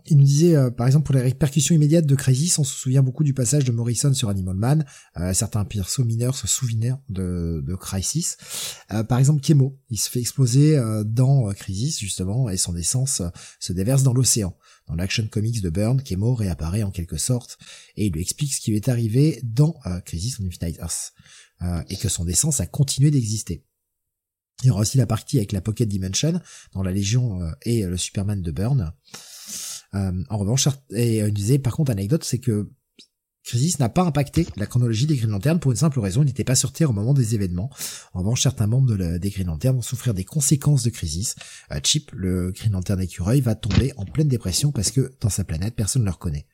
Il nous disait, euh, par exemple, pour les répercussions immédiates de Crisis, on se souvient beaucoup du passage de Morrison sur Animal Man. Euh, certains persos mineurs se souviennent de, de Crisis. Euh, par exemple, Kemo, il se fait exploser dans Crisis, justement, et son essence se déverse dans l'océan. Dans l'action comics de Byrne, Kemo réapparaît en quelque sorte, et il lui explique ce qui lui est arrivé dans Crisis on Infinite Earth, et que son essence a continué d'exister. Il y aura aussi la partie avec la Pocket Dimension dans la Légion euh, et le Superman de Burn. Euh, en revanche, et il disait par contre anecdote, c'est que Crisis n'a pas impacté la chronologie des Green Lanterns pour une simple raison, il n'était pas sur Terre au moment des événements. En revanche, certains membres de des Green Lanterns vont souffrir des conséquences de Crisis. Euh, Chip, le Green Lantern écureuil, va tomber en pleine dépression parce que dans sa planète, personne ne le reconnaît.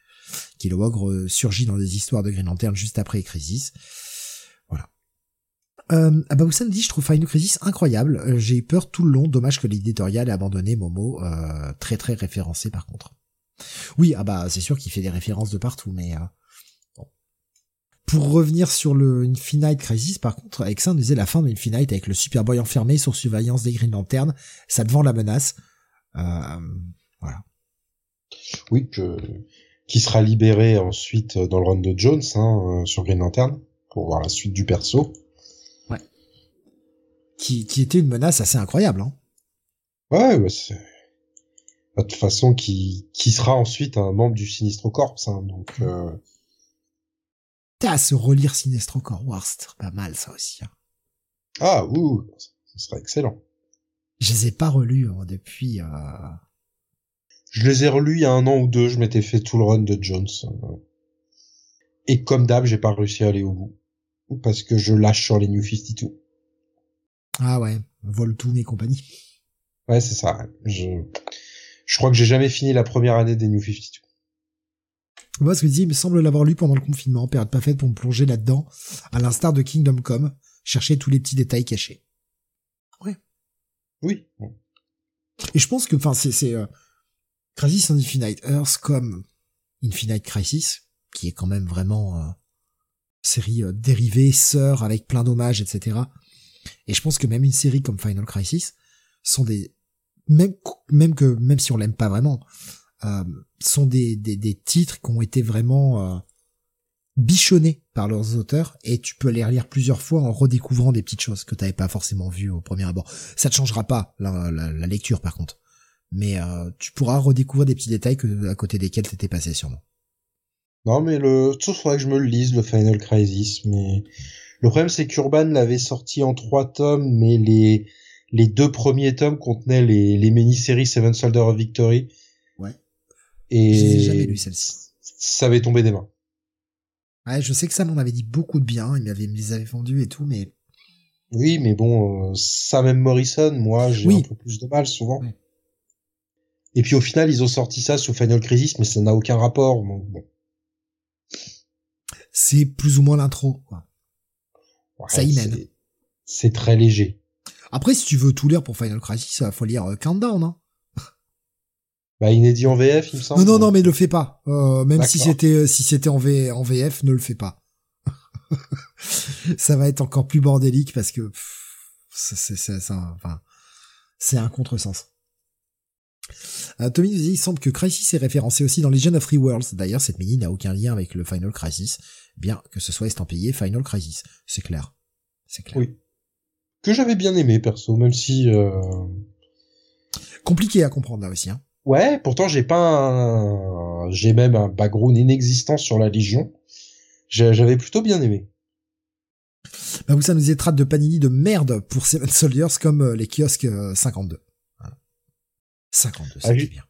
Kilowogre surgit dans des histoires de Green Lantern juste après Crisis. Euh, Ababoussa dit, je trouve Final Crisis incroyable. Euh, j'ai eu peur tout le long. Dommage que l'éditorial ait abandonné Momo. Euh, très très référencé par contre. Oui, ah bah c'est sûr qu'il fait des références de partout, mais euh, bon. Pour revenir sur le Infinite Crisis, par contre, avec ça, on disait la fin de Infinite avec le Superboy enfermé sur surveillance des Green Lanterns, ça devant la menace. Euh, voilà. Oui, que qui sera libéré ensuite dans le run de Jones hein, sur Green Lantern pour voir la suite du perso. Ouais. Qui, qui était une menace assez incroyable. Hein. Ouais, ouais c'est de toute façon qui qui sera ensuite un membre du Sinistro Corps hein, donc euh... t'as à se relire Sinistro Corps Wars c'est pas mal ça aussi hein. ah ouh ce serait excellent. Je les ai pas relus hein, depuis euh... je les ai relus il y a un an ou deux je m'étais fait tout le run de Jones euh. et comme d'hab j'ai pas réussi à aller au bout. Parce que je lâche sur les New 52 ah ouais Voltoon et compagnie. Ouais c'est ça je je crois que j'ai jamais fini la première année des New 52. Moi, ce que je dis, il me semble l'avoir lu pendant le confinement, période pas faite pour me plonger là-dedans, à l'instar de Kingdom Come, chercher tous les petits détails cachés. Ouais. Oui. Et je pense que, enfin, c'est, c'est, euh, Crisis on Infinite Earth comme Infinite Crisis, qui est quand même vraiment, euh, série euh, dérivée, sœur, avec plein d'hommages, etc. Et je pense que même une série comme Final Crisis sont des même même que même si on l'aime pas vraiment, euh, sont des, des, des titres qui ont été vraiment euh, bichonnés par leurs auteurs et tu peux les relire plusieurs fois en redécouvrant des petites choses que tu n'avais pas forcément vues au premier abord. Ça ne changera pas la, la, la, lecture par contre, mais euh, tu pourras redécouvrir des petits détails que, à côté desquels t'étais passé sûrement. Non mais le tout faudrait que je me le lise le Final Crisis, mais le problème c'est qu'Urban l'avait sorti en trois tomes, mais les les deux premiers tomes contenaient les, les mini-séries Seven Soldiers of Victory. Ouais. Et j'ai jamais lu celle-ci. Ça avait tombé des mains. Ouais, je sais que ça m'en avait dit beaucoup de bien, il m'avait, me les avait vendus et tout, mais. Oui, mais bon, euh, ça même Morrison, moi, j'ai un peu plus de mal souvent. Et puis au final, ils ont sorti ça sous Final Crisis, mais ça n'a aucun rapport, donc bon. C'est plus ou moins l'intro, quoi. ça y mène. C'est très léger. Après, si tu veux tout lire pour Final Crisis, il faut lire euh, Countdown. Hein. Bah inédit en VF, il me semble. Non non non, mais ne le fais pas. Euh, même si c'était euh, si c'était en, v, en VF, ne le fais pas. ça va être encore plus bordélique parce que c'est c'est enfin c'est un contresens. Euh, Tommy nous dit, il semble que Crisis est référencé aussi dans Legend of Three Worlds. D'ailleurs, cette mini n'a aucun lien avec le Final Crisis, bien que ce soit estampillé Final Crisis. C'est clair. C'est clair. Oui que j'avais bien aimé perso, même si euh... compliqué à comprendre là aussi. Hein. Ouais, pourtant j'ai pas un... j'ai même un background inexistant sur la Légion. J'avais plutôt bien aimé. Bah vous ça nous étrate de Panini de merde pour Seven Soldiers comme euh, les kiosques 52. Euh, 52, c'est ah, bien.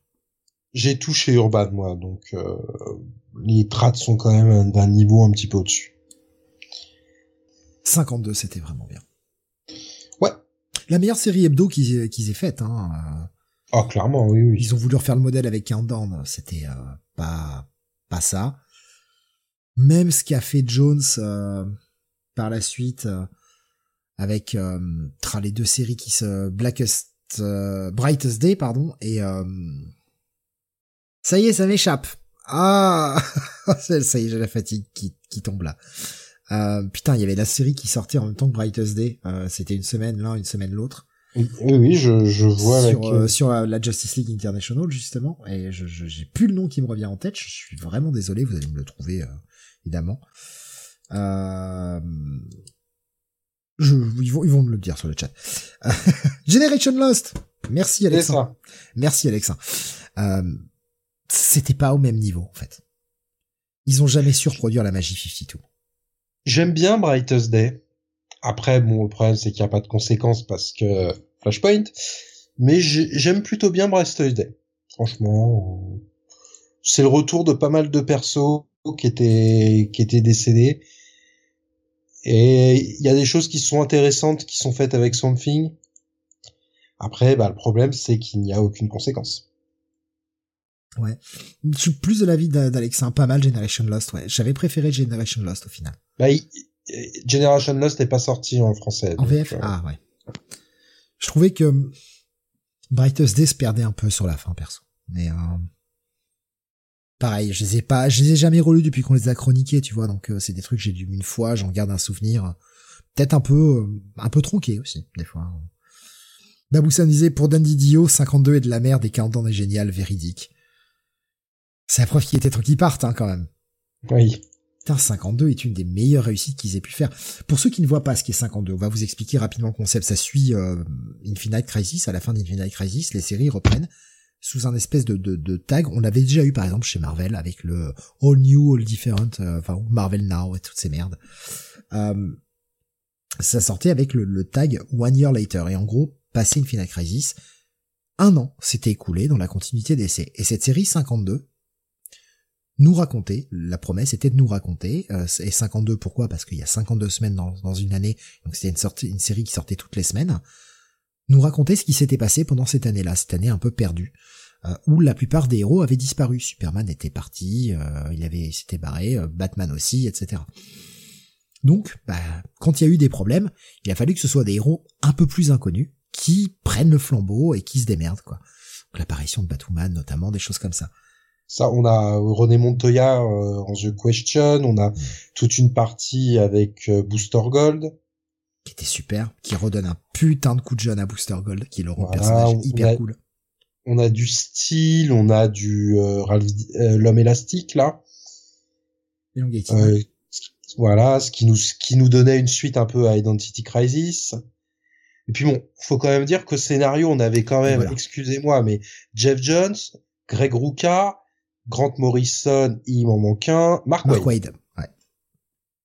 J'ai touché Urban moi, donc euh, les trades sont quand même d'un niveau un petit peu au-dessus. 52, c'était vraiment bien. La meilleure série hebdo qu'ils aient faite. Hein. Oh, clairement, oui, oui. Ils ont voulu refaire le modèle avec Countdown. C'était euh, pas pas ça. Même ce qu'a fait Jones euh, par la suite euh, avec euh, les deux séries qui se Blackest Brightest Day pardon et ça y est ça m'échappe ah ça y est j'ai la fatigue qui, qui tombe là euh, putain, il y avait la série qui sortait en même temps que Brightest Day. Euh, C'était une semaine l'un, une semaine l'autre. Oui, oui, je, je vois. Sur, avec... euh, sur la Justice League International justement, et je j'ai plus le nom qui me revient en tête. Je suis vraiment désolé, vous allez me le trouver euh, évidemment. Euh, je, ils vont, ils vont me le dire sur le chat. Generation Lost. Merci Alexa. Merci Alexa. Euh, C'était pas au même niveau en fait. Ils ont jamais su reproduire la magie 52. J'aime bien Brightest Day. Après, bon, le problème c'est qu'il n'y a pas de conséquences parce que Flashpoint. Mais j'aime plutôt bien Brightest Day. Franchement, c'est le retour de pas mal de persos qui étaient qui étaient décédés. Et il y a des choses qui sont intéressantes qui sont faites avec Something. Après, bah, le problème, c'est qu'il n'y a aucune conséquence. Ouais. Je suis plus de l'avis d'Alex, pas mal Generation Lost, ouais. J'avais préféré Generation Lost au final. Bah, Generation Lost n'est pas sorti en français. En VF? Euh, ah, ouais. Je trouvais que Brightest Day se perdait un peu sur la fin, perso. Mais, euh... pareil, je les ai pas, je les ai jamais relus depuis qu'on les a chroniqués, tu vois, donc euh, c'est des trucs que j'ai lu une fois, j'en garde un souvenir. Peut-être un peu, euh, un peu tronqué aussi, des fois. Baboussan disait, pour Dandy Dio, 52 est de la merde et 40 ans est génial, véridique. C'est la preuve qu'il était trop qu'ils partent, hein, quand même. Oui. Putain, 52 est une des meilleures réussites qu'ils aient pu faire. Pour ceux qui ne voient pas ce qui est 52, on va vous expliquer rapidement le concept. Ça suit euh, Infinite Crisis. À la fin d'Infinite Crisis, les séries reprennent sous un espèce de, de, de, tag. On l'avait déjà eu par exemple chez Marvel avec le All New, All Different, euh, enfin Marvel Now et toutes ces merdes. Euh, ça sortait avec le, le, tag One Year Later. Et en gros, passé Infinite Crisis, un an s'était écoulé dans la continuité d'essai. Et cette série 52 nous raconter, la promesse était de nous raconter, euh, et 52 pourquoi? Parce qu'il y a 52 semaines dans, une année, donc c'était une, série qui sortait toutes les semaines, nous raconter ce qui s'était passé pendant cette année-là, cette année un peu perdue, euh, où la plupart des héros avaient disparu. Superman était parti, euh, il avait s'était barré, euh, Batman aussi, etc. Donc, bah, quand il y a eu des problèmes, il a fallu que ce soit des héros un peu plus inconnus qui prennent le flambeau et qui se démerdent, quoi. L'apparition de Batwoman, notamment, des choses comme ça. Ça, on a René Montoya euh, en The Question, on a toute une partie avec euh, Booster Gold. Qui était super, qui redonne un putain de coup de jeune à Booster Gold, qui le rend personnage hyper cool. On a du style, on a du euh, l'homme élastique là. voilà, ce qui nous ce qui nous donnait une suite un peu à Identity Crisis. Et puis bon, faut quand même dire que scénario, on avait quand même, excusez-moi, mais Jeff Jones, Greg Rucka, Grant Morrison, il m'en manque un, Mark, Wade.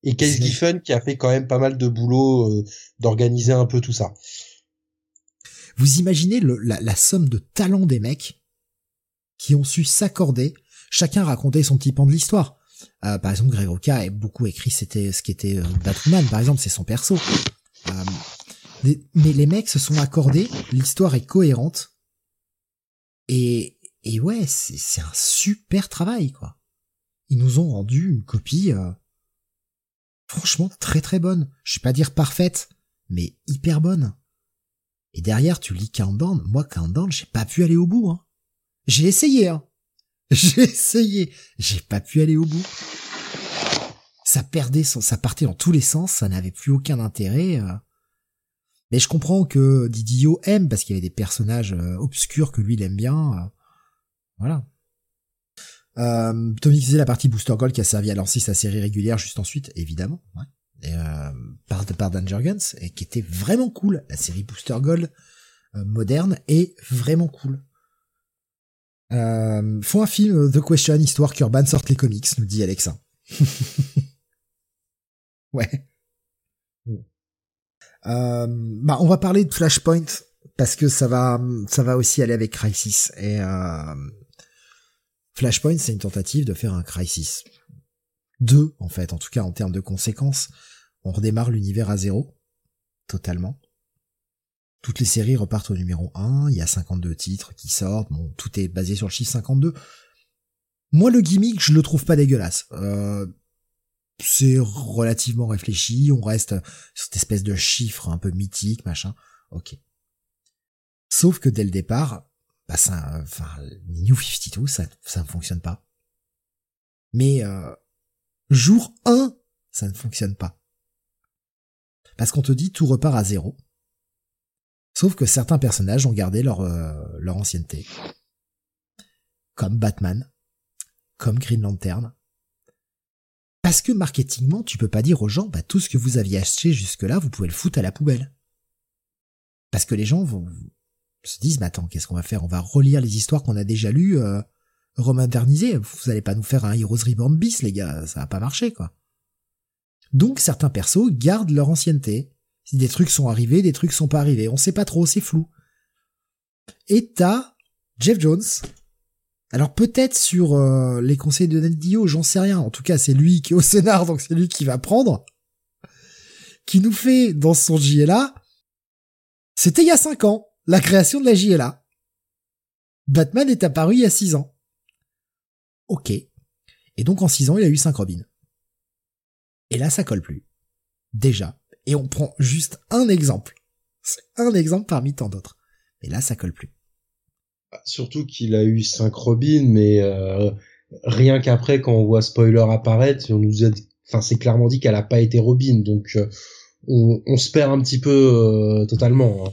Et Case Giffen qui a fait quand même pas mal de boulot euh, d'organiser un peu tout ça. Vous imaginez le, la, somme de talents des mecs qui ont su s'accorder, chacun raconter son petit pan de l'histoire. Euh, par exemple, Greg Rucka a beaucoup écrit c'était ce qui était euh, Batman, par exemple, c'est son perso. mais les mecs se sont accordés, l'histoire est cohérente, et, et ouais, c'est un super travail, quoi. Ils nous ont rendu une copie, euh, franchement, très très bonne. Je vais pas dire parfaite, mais hyper bonne. Et derrière, tu lis Countdown. Moi, Countdown, j'ai pas pu aller au bout, hein. J'ai essayé, hein. J'ai essayé. J'ai pas pu aller au bout. Ça perdait ça partait dans tous les sens, ça n'avait plus aucun intérêt. Euh. Mais je comprends que Didio aime parce qu'il y avait des personnages euh, obscurs que lui il aime bien. Voilà. Euh, la partie Booster Gold qui a servi à lancer sa série régulière juste ensuite, évidemment. Ouais. Et, euh, par, par Dan Jurgens, et qui était vraiment cool. La série Booster Gold euh, moderne est vraiment cool. Euh, faut un film euh, The Question, histoire qu'Urban sorte les comics, nous dit Alexa. ouais. Euh, bah, on va parler de Flashpoint parce que ça va, ça va aussi aller avec Crisis et euh, Flashpoint, c'est une tentative de faire un Crisis. Deux, en fait, en tout cas en termes de conséquences. On redémarre l'univers à zéro, totalement. Toutes les séries repartent au numéro 1, il y a 52 titres qui sortent, bon, tout est basé sur le chiffre 52. Moi, le gimmick, je le trouve pas dégueulasse. Euh, c'est relativement réfléchi, on reste sur cette espèce de chiffre un peu mythique, machin. Ok. Sauf que dès le départ, bah ça, enfin, New 52, ça, ça ne fonctionne pas. Mais euh, jour 1, ça ne fonctionne pas. Parce qu'on te dit tout repart à zéro. Sauf que certains personnages ont gardé leur, euh, leur ancienneté. Comme Batman, comme Green Lantern. Parce que marketingement, tu peux pas dire aux gens, bah tout ce que vous aviez acheté jusque-là, vous pouvez le foutre à la poubelle. Parce que les gens vont, se disent, mais attends, qu'est-ce qu'on va faire? On va relire les histoires qu'on a déjà lues, euh. Vous allez pas nous faire un Heroes Reborn bis, les gars, ça va pas marcher, quoi. Donc certains persos gardent leur ancienneté. Si des trucs sont arrivés, des trucs sont pas arrivés, on sait pas trop, c'est flou. Et t'as Jeff Jones. Alors peut-être sur euh, les conseils de Ned Dio, j'en sais rien. En tout cas, c'est lui qui est au scénar, donc c'est lui qui va prendre. Qui nous fait dans son JLA. C'était il y a cinq ans la création de la JLA. Batman est apparu il y a 6 ans. Ok. Et donc en 6 ans, il a eu 5 Robins. Et là, ça colle plus. Déjà. Et on prend juste un exemple. C'est un exemple parmi tant d'autres. Mais là, ça colle plus. Bah, surtout qu'il a eu 5 Robins, mais euh, rien qu'après, quand on voit spoiler apparaître, on nous a, enfin, c'est clairement dit qu'elle a pas été Robin, donc euh, on, se perd un petit peu euh, totalement. Hein.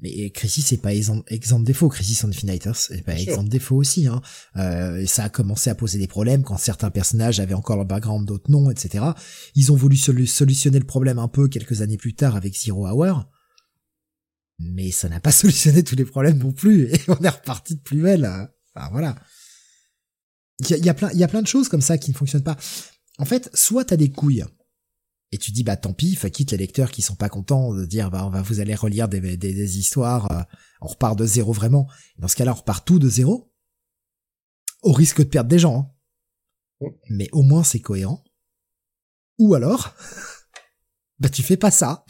Mais Crisis c'est pas exemple, exemple défaut. Crisis Infinitors c'est pas exemple défaut aussi. Hein. Euh, ça a commencé à poser des problèmes quand certains personnages avaient encore leur background, d'autres non, etc. Ils ont voulu solutionner le problème un peu quelques années plus tard avec Zero Hour. Mais ça n'a pas solutionné tous les problèmes non plus. Et on est reparti de plus belle. Enfin, voilà. Il y a, plein, il y a plein de choses comme ça qui ne fonctionnent pas. En fait, soit t'as des couilles et tu dis bah tant pis, quitte les lecteurs qui sont pas contents de dire bah on va vous allez relire des, des, histoires, euh, on repart de zéro vraiment. Dans ce cas-là, on repart tout de zéro, au risque de perdre des gens. Hein. Mais au moins c'est cohérent. Ou alors, bah tu fais pas ça.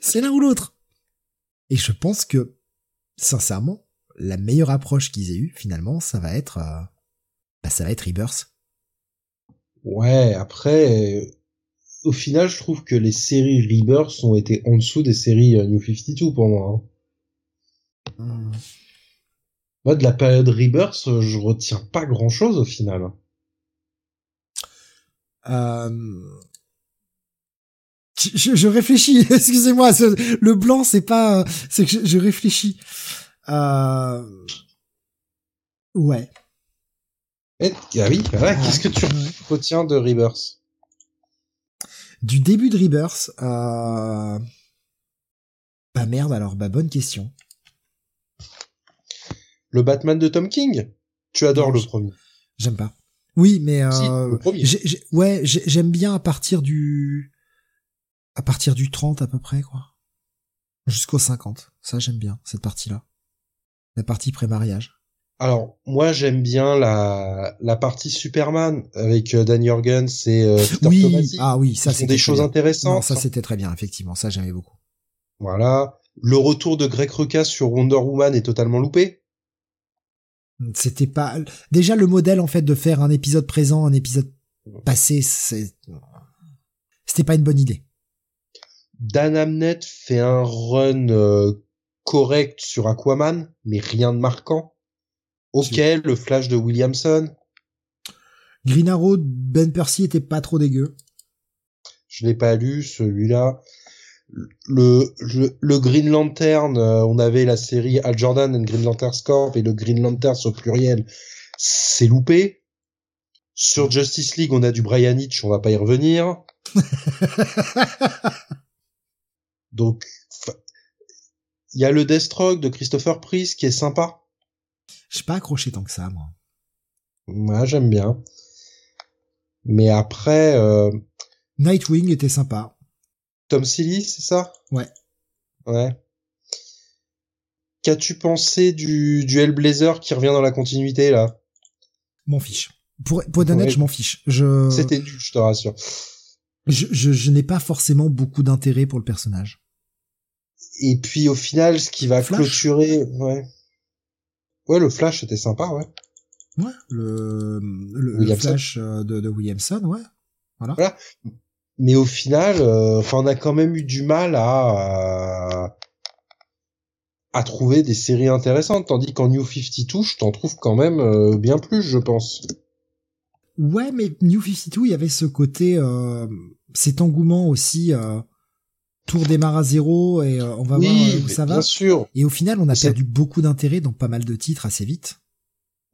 C'est l'un ou l'autre. Et je pense que, sincèrement, la meilleure approche qu'ils aient eue, finalement, ça va être, euh, bah ça va être Rebirth. Ouais, après, au final, je trouve que les séries Rebirth ont été en dessous des séries euh, New 52 pour moi. Hein. Hmm. Moi, de la période Rebirth, euh, je retiens pas grand chose au final. Euh... Je, je, réfléchis. Excusez-moi, le blanc, c'est pas, c'est que je, réfléchis. Euh... Ouais. ah oui, Qu'est-ce que tu retiens de Rebirth? Du début de Rebirth, euh... Bah merde alors, bah bonne question. Le Batman de Tom King? Tu adores le premier J'aime pas. Oui, mais euh... ouais, j'aime bien à partir du à partir du 30 à peu près quoi. Jusqu'au 50. Ça j'aime bien cette partie-là. La partie pré-mariage. Alors moi j'aime bien la la partie Superman avec euh, Dan Jorgens et euh, Peter oui. Ah oui, ça c'est des choses intéressantes. ça c'était très bien effectivement, ça j'aimais beaucoup. Voilà, le retour de Greg Rucka sur Wonder Woman est totalement loupé. C'était pas déjà le modèle en fait de faire un épisode présent, un épisode passé, c'est c'était pas une bonne idée. Dan Amnett fait un run euh, correct sur Aquaman, mais rien de marquant. Ok, le flash de Williamson. Green Arrow, Ben Percy était pas trop dégueu. Je l'ai pas lu, celui-là. Le, le, Green Lantern, euh, on avait la série Al Jordan and Green Lantern Corp et le Green Lantern au pluriel, c'est loupé. Sur Justice League, on a du Brian Hitch, on va pas y revenir. Donc, il y a le Deathstroke de Christopher Priest qui est sympa. J'ai pas accroché tant que ça, moi. Moi, j'aime bien. Mais après... Euh... Nightwing était sympa. Tom Silly, c'est ça? Ouais. Ouais. Qu'as-tu pensé du, du Hellblazer qui revient dans la continuité, là? M'en fiche. Pour, pour être honnête, je m'en fiche. Je... C'était nul, je te rassure. Je, je, je n'ai pas forcément beaucoup d'intérêt pour le personnage. Et puis au final, ce qui va clôturer, ouais. Ouais, le Flash était sympa, ouais. Ouais, le, le, Flash euh, de, de, Williamson, ouais. Voilà. voilà. Mais au final, euh, on a quand même eu du mal à, à trouver des séries intéressantes, tandis qu'en New 52, je t'en trouve quand même euh, bien plus, je pense. Ouais, mais New 52, il y avait ce côté, cet engouement aussi tout redémarre à zéro et euh, on va voir euh, où ça va. Bien sûr. Et au final, on a perdu beaucoup d'intérêt dans pas mal de titres assez vite.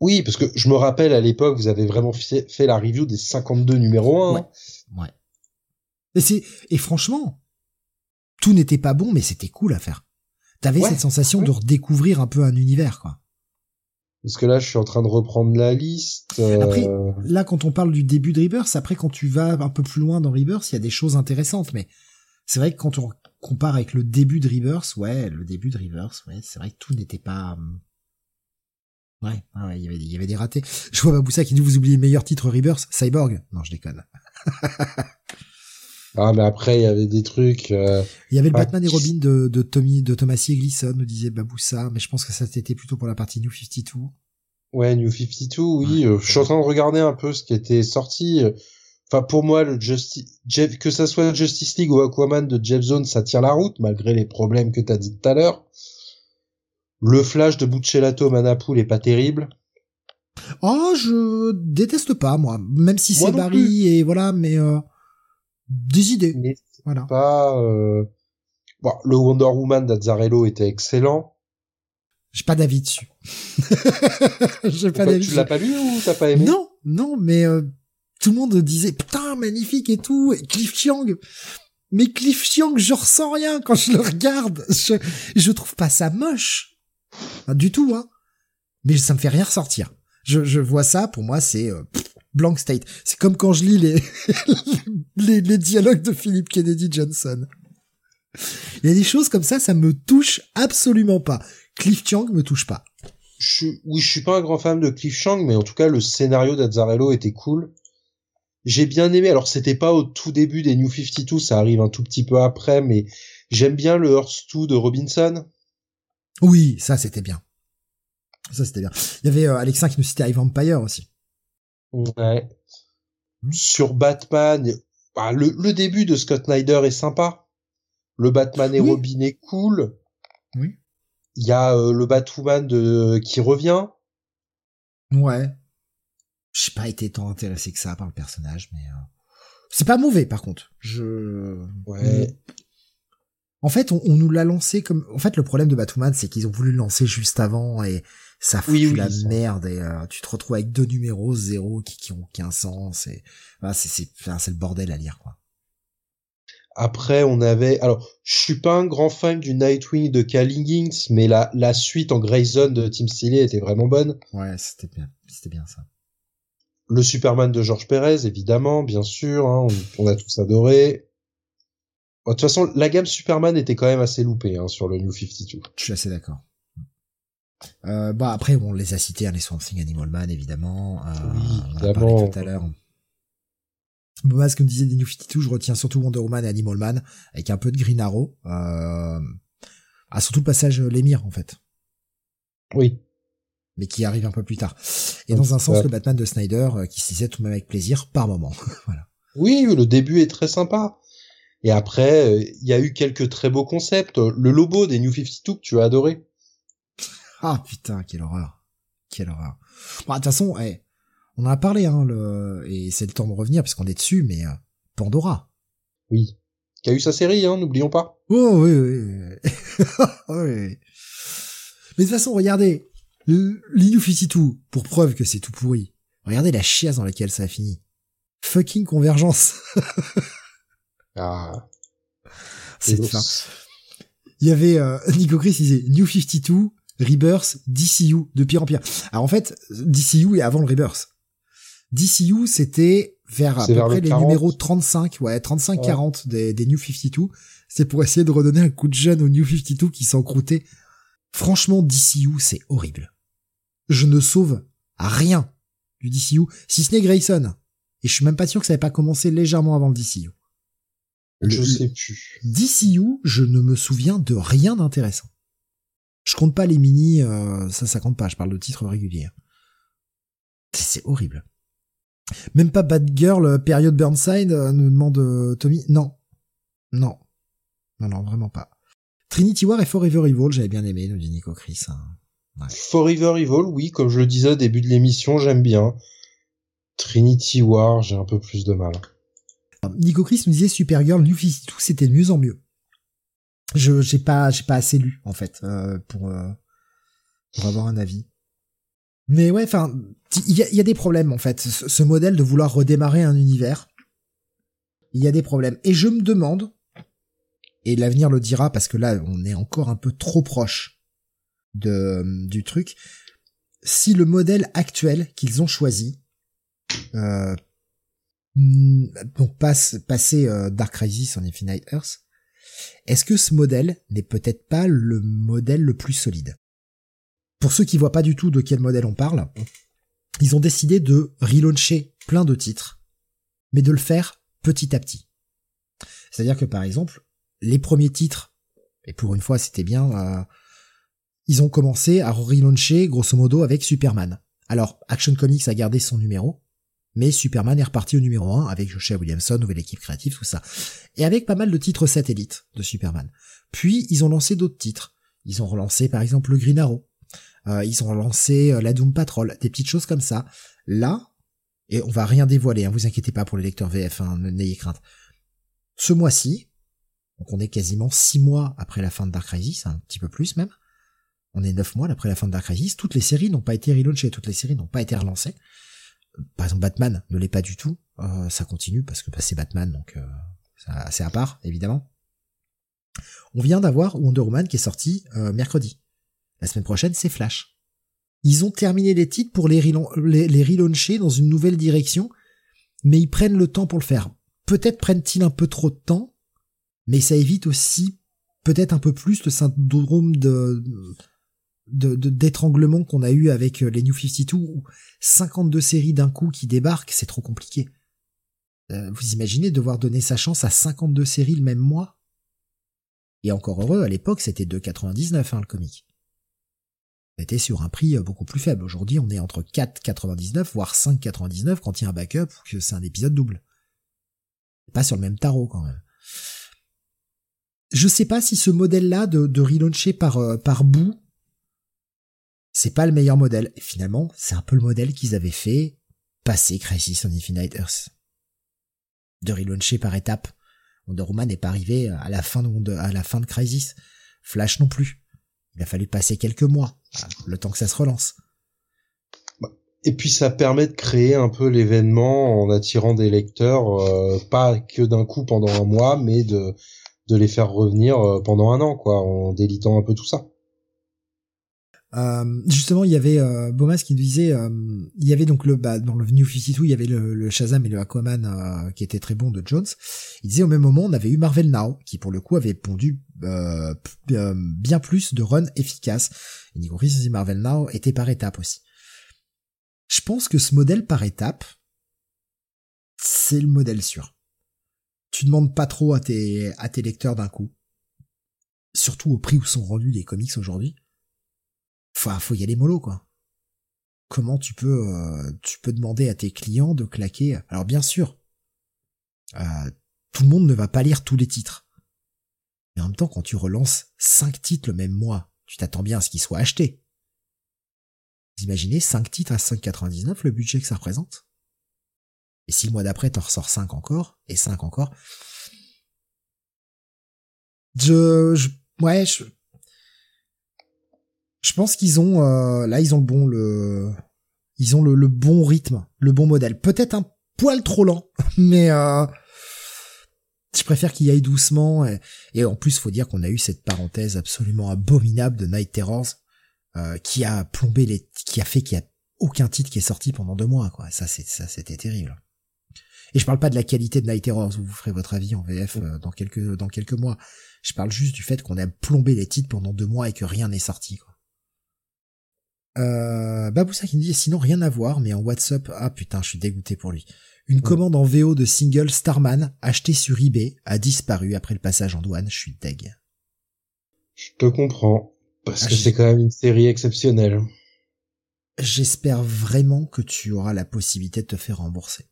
Oui, parce que je me rappelle à l'époque, vous avez vraiment fait, la review des 52 numéro 1. Ouais. ouais. Et c'est et franchement, tout n'était pas bon, mais c'était cool à faire. T'avais cette sensation de redécouvrir un peu un univers, quoi. Parce que là, je suis en train de reprendre la liste. Euh, après, là, quand on parle du début de Rebirth, après, quand tu vas un peu plus loin dans Rebirth, il y a des choses intéressantes, mais c'est vrai que quand on compare avec le début de Rivers, ouais, le début de Rivers, ouais, c'est vrai que tout n'était pas... Euh, ouais, ouais, il y avait, il y avait des ratés. Je vois Baboussa qui dit vous oubliez le meilleur titre Rivers, Cyborg. Non, je déconne. ah, mais après, il y avait des trucs... Euh, il y avait le Batman et Robin de, de Tommy, de Thomas C. Gleason, nous disait Baboussa, mais je pense que ça c'était plutôt pour la partie New 52. Ouais, New 52, oui. Euh, je suis en train de regarder un peu ce qui était sorti. Enfin, pour moi, le Justice, que ça soit Justice League ou Aquaman de Jeff Zone, ça tient la route, malgré les problèmes que t'as dit tout à l'heure. Le Flash de Buccellato Manapool est pas terrible. Oh, je déteste pas, moi. Même si c'est Barry et voilà, mais, euh, des idées. voilà. Pas, euh... Bon, le Wonder Woman d'Azzarello était excellent. J'ai pas d'avis dessus. J'ai pas d'avis. Tu l'as pas lu ou t'as pas aimé? Non, non, mais euh, tout le monde disait putain magnifique et tout. Et Cliff Chiang, mais Cliff Chiang, je ressens rien quand je le regarde. Je, je trouve pas ça moche, du tout, hein. Mais ça me fait rien ressortir. Je, je vois ça, pour moi, c'est euh, blank state. C'est comme quand je lis les, les, les dialogues de Philip Kennedy Johnson. Il y a des choses comme ça, ça me touche absolument pas. Cliff Chiang me touche pas. Je oui, je suis pas un grand fan de Cliff Chiang, mais en tout cas, le scénario d'Azzarello était cool. J'ai bien aimé. Alors, c'était pas au tout début des New 52, ça arrive un tout petit peu après, mais j'aime bien le Earth 2 de Robinson. Oui, ça, c'était bien. Ça, c'était bien. Il y avait euh, Alexin qui nous citait Ivan Empire aussi. Ouais. Sur Batman, bah, le, le début de Scott Snyder est sympa. Le Batman et Robin est cool. Oui. Il y a euh, le Batwoman de qui revient. Ouais. J'ai pas été tant intéressé que ça par le personnage, mais euh, c'est pas mauvais par contre. Je. Ouais. En fait, on, on nous l'a lancé comme. En fait, le problème de Batwoman, c'est qu'ils ont voulu le lancer juste avant et ça fout Oui, oui, la ça. merde et euh, tu te retrouves avec deux numéros zéro qui, qui ont aucun sens et voilà, c'est c'est enfin, c'est le bordel à lire quoi. Après, on avait, alors, je suis pas un grand fan du Nightwing de Cal Higgins, mais la, la suite en Grayson de Tim Seeley était vraiment bonne. Ouais, c'était bien, c'était bien ça. Le Superman de George Perez, évidemment, bien sûr, hein, on, on a tous adoré. Bon, De toute façon, la gamme Superman était quand même assez loupée hein, sur le New 52. Je suis assez d'accord. Euh, bah après on les a cités hein, les Swamp Thing Animal Man évidemment. Euh, Oui, on en a évidemment. tout à l'heure. Moi, ce que me disait des New 52, je retiens surtout Wonder Woman et Animal Man avec un peu de Green Arrow. Euh, ah surtout le passage euh, l'émir en fait, Oui. Mais qui arrive un peu plus tard. Et dans un sens ouais. le Batman de Snyder euh, qui s'y tout de même avec plaisir par moment. voilà. Oui, le début est très sympa. Et après, euh, il y a eu quelques très beaux concepts. Le Lobo des New 52 que tu as adoré. Ah putain, quelle horreur. Quelle horreur. Bon, de toute façon, eh, on en a parlé, hein, le... et c'est le temps de revenir puisqu'on est dessus, mais euh, Pandora. Oui. Qui a eu sa série, hein, n'oublions pas. Oh oui, oui, oui. oui. Mais de toute façon, regardez, 52, pour preuve que c'est tout pourri, regardez la chiasse dans laquelle ça a fini. Fucking convergence. Ah. C'est fin. Il y avait euh, Nico Chris, il disait New 52, Rebirth, DCU, de pire en pire. Alors en fait, DCU est avant le Rebirth. DCU, c'était vers à peu vers près le les 40. numéros 35, ouais, 35-40 des, des New 52. C'est pour essayer de redonner un coup de jeune aux New 52 qui s'encroutaient. Franchement, DCU, c'est horrible. Je ne sauve rien du DCU, si ce n'est Grayson. Et je suis même pas sûr que ça n'avait pas commencé légèrement avant le DCU. Je Le- sais plus. DCU, je ne me souviens de rien d'intéressant. Je compte pas les mini, euh, ça ça compte pas, je parle de titres réguliers. C'est c'est horrible. Même pas Bad Girl, euh, période Burnside, euh, nous demande euh, Tommy. Non. Non. Non, non, vraiment pas. Trinity War et Forever Evil, j'avais bien aimé, nous dit Nico Chris. hein. Forever Evil, oui, comme je le disais au début de l'émission, j'aime bien. Trinity War, j'ai un peu plus de mal. Nico Chris nous disait Supergirl, New 52, c'était de mieux en mieux. Je j'ai pas j'ai pas assez lu en fait euh, pour euh, pour avoir un avis. Mais ouais, enfin, il y a, il y a des problèmes en fait. Ce, ce modèle de vouloir redémarrer un univers, il y a des problèmes. Et je me demande, et l'avenir le dira parce que là on est encore un peu trop proche de du truc, si le modèle actuel qu'ils ont choisi euh, donc passe, passer euh, Dark Crisis en Infinite Earth, est-ce que ce modèle n'est peut-être pas le modèle le plus solide? Pour ceux qui voient pas du tout de quel modèle on parle, ils ont décidé de relauncher plein de titres, mais de le faire petit à petit. C'est-à-dire que par exemple, les premiers titres, et pour une fois c'était bien, euh, ils ont commencé à relauncher grosso modo avec Superman. Alors, Action Comics a gardé son numéro, mais Superman est reparti au numéro 1 avec Joshua Williamson, nouvelle équipe créative, tout ça. Et avec pas mal de titres satellites de Superman. Puis, ils ont lancé d'autres titres. Ils ont relancé, par exemple, le Green Arrow. Euh, ils ont relancé euh, la Doom Patrol, des petites choses comme ça. Là, et on va rien dévoiler, hein, vous inquiétez pas pour les lecteurs VF, hein, n'ayez crainte. Ce mois-ci, Donc on est quasiment six mois après la fin de Dark Crisis, un petit peu plus même. On est neuf mois après la fin de Dark Crisis. Toutes les séries n'ont pas été relaunchées, toutes les séries n'ont pas été relancées. Par exemple, Batman ne l'est pas du tout. Euh, ça continue parce que bah, c'est Batman, donc euh, c'est à part, évidemment. On vient d'avoir Wonder Woman qui est sorti euh, mercredi. La semaine prochaine, c'est Flash. Ils ont terminé les titres pour les relauncher dans une nouvelle direction, mais ils prennent le temps pour le faire. Peut-être prennent-ils un peu trop de temps, mais ça évite aussi peut-être un peu plus le syndrome de d'étranglement qu'on a eu avec les New 52 ou 52 séries d'un coup qui débarquent, c'est trop compliqué. Euh, vous imaginez devoir donner sa chance à 52 séries le même mois? Et encore heureux, à l'époque, c'était 2,99 hein, le comic. On était sur un prix euh, beaucoup plus faible. Aujourd'hui, on est entre 4,99 voire 5,99 quand il y a un backup ou que c'est un épisode double. Pas sur le même tarot quand même. Je sais pas si ce modèle-là de, de relauncher par, euh, par bout, c'est pas le meilleur modèle. Et finalement, c'est un peu le modèle qu'ils avaient fait passer Crisis on Infinite Earth de relauncher par étapes. Wonder Woman n'est pas arrivé à la fin de, Crisis. Flash non plus. Il a fallu passer quelques mois, le temps que ça se relance. Et puis ça permet de créer un peu l'événement en attirant des lecteurs, euh, pas que d'un coup pendant un mois, mais de, de les faire revenir euh, pendant un an, quoi, en délitant un peu tout ça. Euh, justement, il y avait euh, Bomas qui nous disait, euh, il y avait donc le bah, dans le New 52, il y avait le, le Shazam et le Aquaman euh, qui étaient très bons de Jones. Il disait au même moment, on avait eu Marvel Now qui pour le coup avait pondu bien plus de runs efficaces. Et Nico dit Marvel Now était par étape aussi. Je pense que ce modèle par étape, c'est le modèle sûr. Tu demandes pas trop à tes à tes lecteurs d'un coup, surtout au prix où sont rendus les comics aujourd'hui Enfin, faut y aller mollo, quoi. Comment tu peux, euh, tu peux demander à tes clients de claquer Alors bien sûr, euh, tout le monde ne va pas lire tous les titres. Mais en même temps, quand tu relances cinq titres le même mois, tu t'attends bien à ce qu'ils soient achetés. Vous imaginez 5 titres à 5,99 le budget que ça représente Et si le mois d'après t'en ressors 5 encore, et 5 encore, je, je ouais, je, je pense qu'ils ont euh, là ils ont le bon le ils ont le, bon rythme, le bon modèle. Peut-être un poil trop lent, mais euh, je préfère qu'il y aille doucement. Et, en plus, faut dire qu'on a eu cette parenthèse absolument abominable de Night Terrors euh, qui a plombé les, qui a fait qu'il y a aucun titre qui est sorti pendant deux mois. Quoi. Ça, c'est ça, c'était terrible. Et je parle pas de la qualité de Night Terrors. Vous ferez votre avis en VF dans quelques dans quelques mois. Je parle juste du fait qu'on a plombé les titres pendant deux mois et que rien n'est sorti. Quoi. Euh, Baboussa qui me dit sinon rien à voir, mais en WhatsApp, ah putain, je suis dégoûté pour lui. Une commande en VO de single Starman achetée sur eBay a disparu après le passage en douane. Je suis deg. Je te comprends parce ah, que c'est quand même une série exceptionnelle. J'espère vraiment que tu auras la possibilité de te faire rembourser.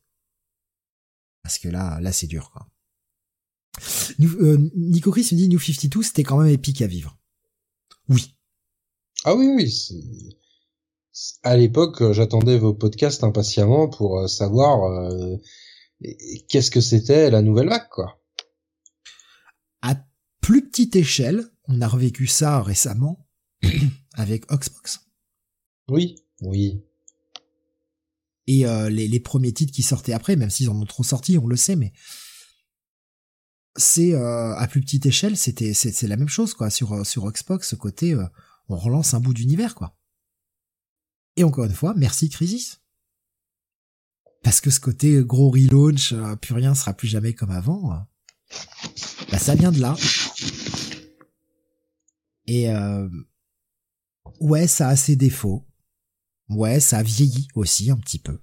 Parce que là, là c'est dur quoi. Euh, Nico Chris me dit New 52 c'était quand même épique à vivre. Oui. Ah oui oui, c'est à l'époque, euh, j'attendais vos podcasts impatiemment pour euh, savoir euh, qu'est-ce que c'était la nouvelle vague, quoi. À plus petite échelle, on a revécu ça récemment avec Oxbox. Oui, oui. Et les, premiers titres qui sortaient après, même s'ils en ont trop sorti, on le sait, mais c'est à plus petite échelle, c'était c'est la même chose quoi sur sur Xbox, ce côté on relance un bout d'univers quoi. Et encore une fois, merci Crisis. Parce que ce côté gros relaunch, euh, plus rien sera plus jamais comme avant, euh, bah ça vient de là. Et euh, ouais, ça a ses défauts. Ouais, ça a vieilli aussi un petit peu.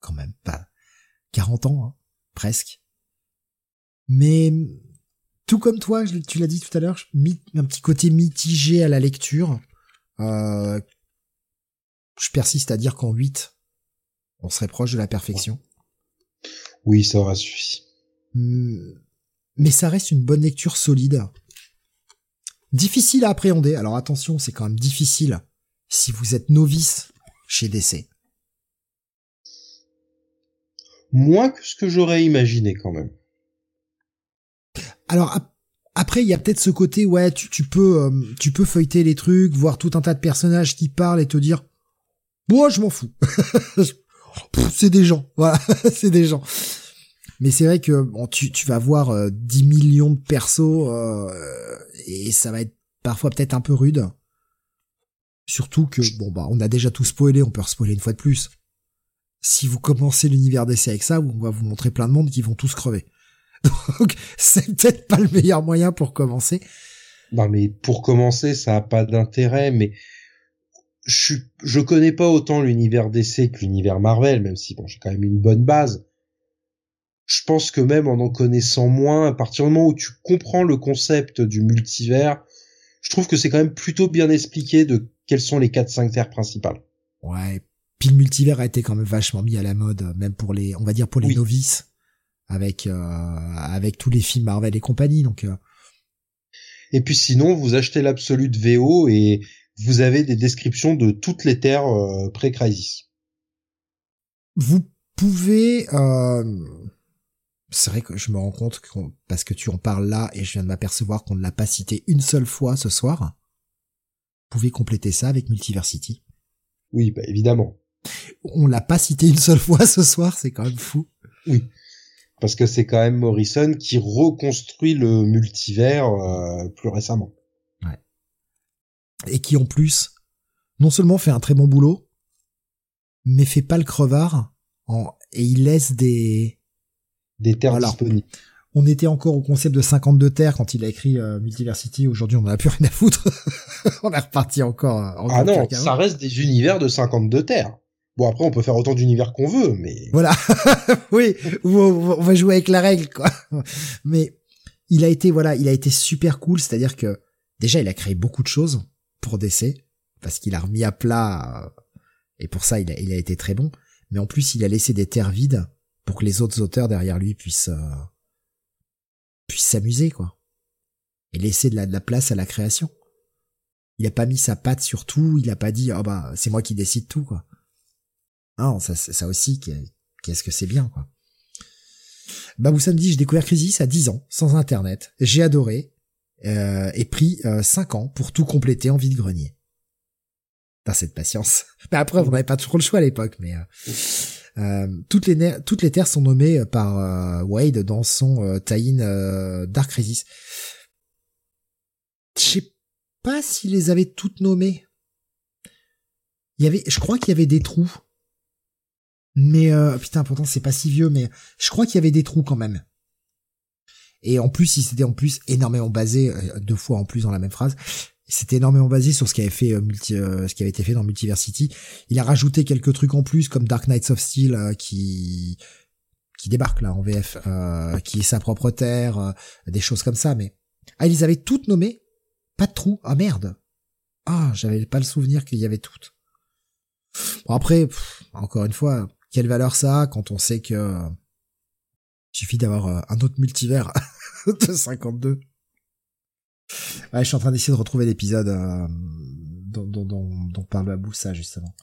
Quand même, pas 40 ans, hein, presque. Mais tout comme toi, tu l'as dit tout à l'heure, un petit côté mitigé à la lecture, euh, je persiste à dire qu'en 8, on serait proche de la perfection. Oui, ça aura suffi. Hmm. Mais ça reste une bonne lecture solide. Difficile à appréhender. Alors attention, c'est quand même difficile si vous êtes novice chez DC. Moins que ce que j'aurais imaginé quand même. Alors après, il y a peut-être ce côté, ouais, tu, tu peux, euh, tu peux feuilleter les trucs, voir tout un tas de personnages qui parlent et te dire, moi, je m'en fous. c'est des gens, voilà, c'est des gens. Mais c'est vrai que bon, tu, tu vas voir euh, 10 millions de persos euh, et ça va être parfois peut-être un peu rude. Surtout que bon bah on a déjà tout spoilé, on peut spoiler une fois de plus. Si vous commencez l'univers d'essai avec ça, on va vous montrer plein de monde qui vont tous crever. Donc c'est peut-être pas le meilleur moyen pour commencer. Non mais pour commencer, ça a pas d'intérêt, mais je je connais pas autant l'univers d'essai que l'univers Marvel, même si bon j'ai quand même une bonne base. Je pense que même en en connaissant moins, à partir du moment où tu comprends le concept du multivers, je trouve que c'est quand même plutôt bien expliqué de quelles sont les 4-5 terres principales. Ouais, puis le multivers a été quand même vachement mis à la mode, même pour les, on va dire pour les novices avec euh, avec tous les films Marvel et compagnie. Donc euh. et puis sinon, vous achetez l'absolu de VO et vous avez des descriptions de toutes les terres euh, pré-crisis. Vous pouvez. C'est vrai que je me rends compte parce que tu en parles là et je viens de m'apercevoir qu'on ne l'a pas cité une seule fois ce soir. Vous pouvez compléter ça avec Multiversity. Oui, bah évidemment. On l'a pas cité une seule fois ce soir, c'est quand même fou. Oui parce que c'est quand même Morrison qui reconstruit le multivers euh, plus récemment. Et qui en plus, non seulement fait un très bon boulot, mais fait pas le crevard en... et il laisse des des terres disponibles. On était encore au concept de 52 terres quand il a écrit euh, Multiversity. Aujourd'hui, on en a plus rien à foutre. on est reparti encore. Euh, ah non, ça reste des univers de 52 terres. Bon après on peut faire autant d'univers qu'on veut, mais voilà. oui, on va jouer avec la règle quoi. Mais il a été voilà, il a été super cool, c'est-à-dire que déjà il a créé beaucoup de choses pour DC parce qu'il a remis à plat euh, et pour ça il a, été très bon. Mais en plus il a laissé des terres vides pour que les autres auteurs derrière lui puissent euh, puissent s'amuser quoi et laisser de la, place à la création. Il a pas mis sa patte sur tout, il a pas dit oh bah c'est moi qui décide tout quoi. Non, ça, ça aussi, qu'est-ce que c'est bien, quoi. Bah, vous samedi, j'ai découvert Crisis à 10 ans, sans internet. J'ai adoré, euh, et pris euh, 5 ans pour tout compléter en vide-grenier. T'as cette patience. Mais après, on n'avait pas trop le choix à l'époque, mais euh, euh toutes les toutes les terres sont nommées par euh, Wade dans son euh, tie-in Dark Crisis. Je sais pas s'il les avait toutes nommées. Il y avait, je crois qu'il y avait des trous. Mais euh, putain, pourtant c'est pas si vieux, mais je crois qu'il y avait des trous quand même. Et en plus, il s'était en plus énormément basé euh, deux fois en plus dans la même phrase. C'était énormément basé sur ce qui avait fait euh, multi, ce qui avait été fait dans Multiversity. Il a rajouté quelques trucs en plus comme Dark Knights of Steel qui qui débarque là en VF, qui est sa propre terre, des choses comme ça. Mais ah, ils avaient toutes nommées, pas de trous. Ah merde. Ah, j'avais pas le souvenir qu'il y avait toutes. Bon après, encore une fois, quelle valeur ça a quand on sait que il suffit d'avoir euh, un autre multivers de 52 Ouais, je suis en train d'essayer de retrouver l'épisode euh, dont, dont, dont, dont parle ça justement.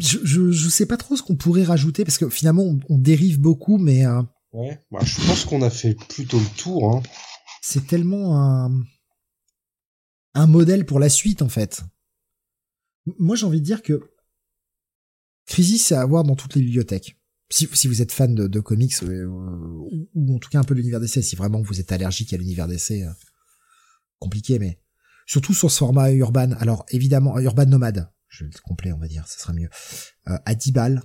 Je, je, je, sais pas trop ce qu'on pourrait rajouter parce que finalement on, on dérive beaucoup, mais euh, ouais, bah, je pense qu'on a fait plutôt le tour. Hein. C'est tellement un un modèle pour la suite en fait. Moi j'ai envie de dire que Crisis, c'est à avoir dans toutes les bibliothèques. Si, si vous êtes fan de, de comics, euh, ou, en tout cas un peu de l'univers d'essai, si vraiment vous êtes allergique à l'univers d'essai, euh, compliqué, mais surtout sur ce format urban. Alors évidemment, urban nomade, je vais le complet, on va dire, ça sera mieux. Euh, à 10 balles.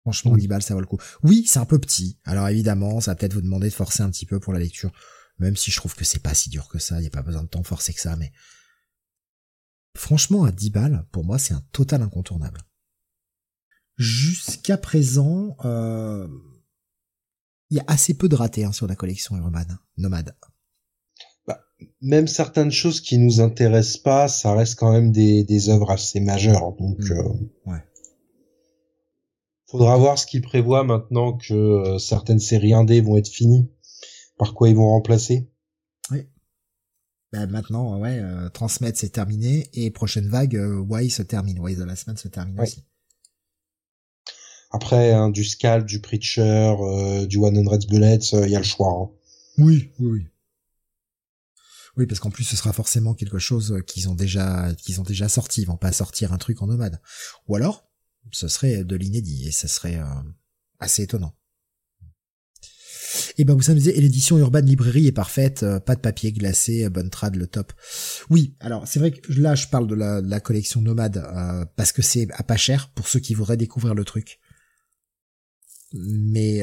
Franchement, 10 balles, ça vaut le coup. Oui, c'est un peu petit. Alors évidemment, ça va peut-être vous demander de forcer un petit peu pour la lecture. Même si je trouve que c'est pas si dur que ça, il n'y a pas besoin de temps forcer que ça, mais franchement, à 10 balles, pour moi, c'est un total incontournable jusqu'à présent, euh, il y a assez peu de ratés hein, sur la collection Urban Nomade. Bah, même certaines choses qui nous intéressent pas, ça reste quand même des, des œuvres assez majeures. Donc, mmh. euh, ouais. faudra voir ce qu'ils prévoient maintenant que euh, certaines séries indées vont être finies. Par quoi ils vont remplacer Oui. Bah, maintenant, ouais, transmettre c'est terminé et prochaine vague, Why se termine, Why the Last Man se termine aussi. Après, hein, du Scalp, du Preacher, euh, du One Hundred Bullets, il euh, y a le choix. Hein. Oui, oui, oui. Oui, parce qu'en plus, ce sera forcément quelque chose qu'ils ont déjà, qu'ils ont déjà sorti. Ils vont pas sortir un truc en nomade. Ou alors, ce serait de l'inédit et ce serait euh, assez étonnant. Et ben vous savez, l'édition Urban Librairie est parfaite, euh, pas de papier glacé, euh, bonne trad, le top. Oui, alors c'est vrai que là je parle de la, collection Nomade parce que c'est à pas cher pour ceux qui voudraient découvrir le truc. Mais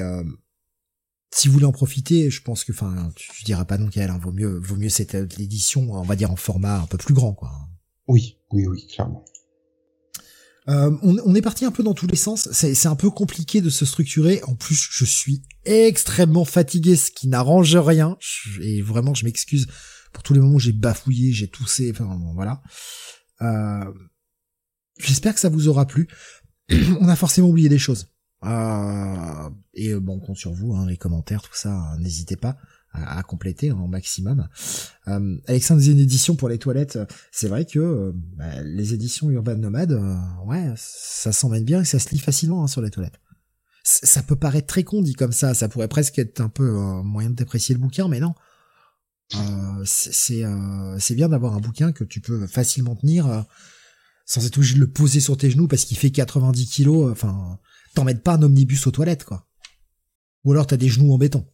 si vous voulez en profiter, je pense que, enfin, tu, diras pas non qu'elle, hein, vaut mieux, vaut mieux cette édition, on va dire en format un peu plus grand, quoi. Oui, oui, oui, clairement. Euh, on, est parti un peu dans tous les sens. C'est un peu compliqué de se structurer. En plus, je suis extrêmement fatigué, ce qui n'arrange rien. et vraiment, je m'excuse pour tous les moments où j'ai bafouillé, j'ai toussé. Enfin, voilà. Euh, J'espère que ça vous aura plu. on a forcément oublié des choses. Euh, et bon, on compte sur vous, hein, les commentaires, tout ça, hein, n'hésitez pas à, compléter au maximum. Euh, Alexandre disait une édition pour les toilettes. C'est vrai que euh, bah, les éditions Urban Nomade, euh, ouais, ça s'emmène bien et ça se lit facilement hein, sur les toilettes. ça peut paraître très con dit comme ça, ça pourrait presque être un peu moyen de déprécier le bouquin, mais non. c'est c'est bien d'avoir un bouquin que tu peux facilement tenir sans être obligé de le poser sur tes genoux parce qu'il fait 90 kilos. Enfin, t'emmènes pas un omnibus aux toilettes, quoi. Ou alors t'as des genoux en béton.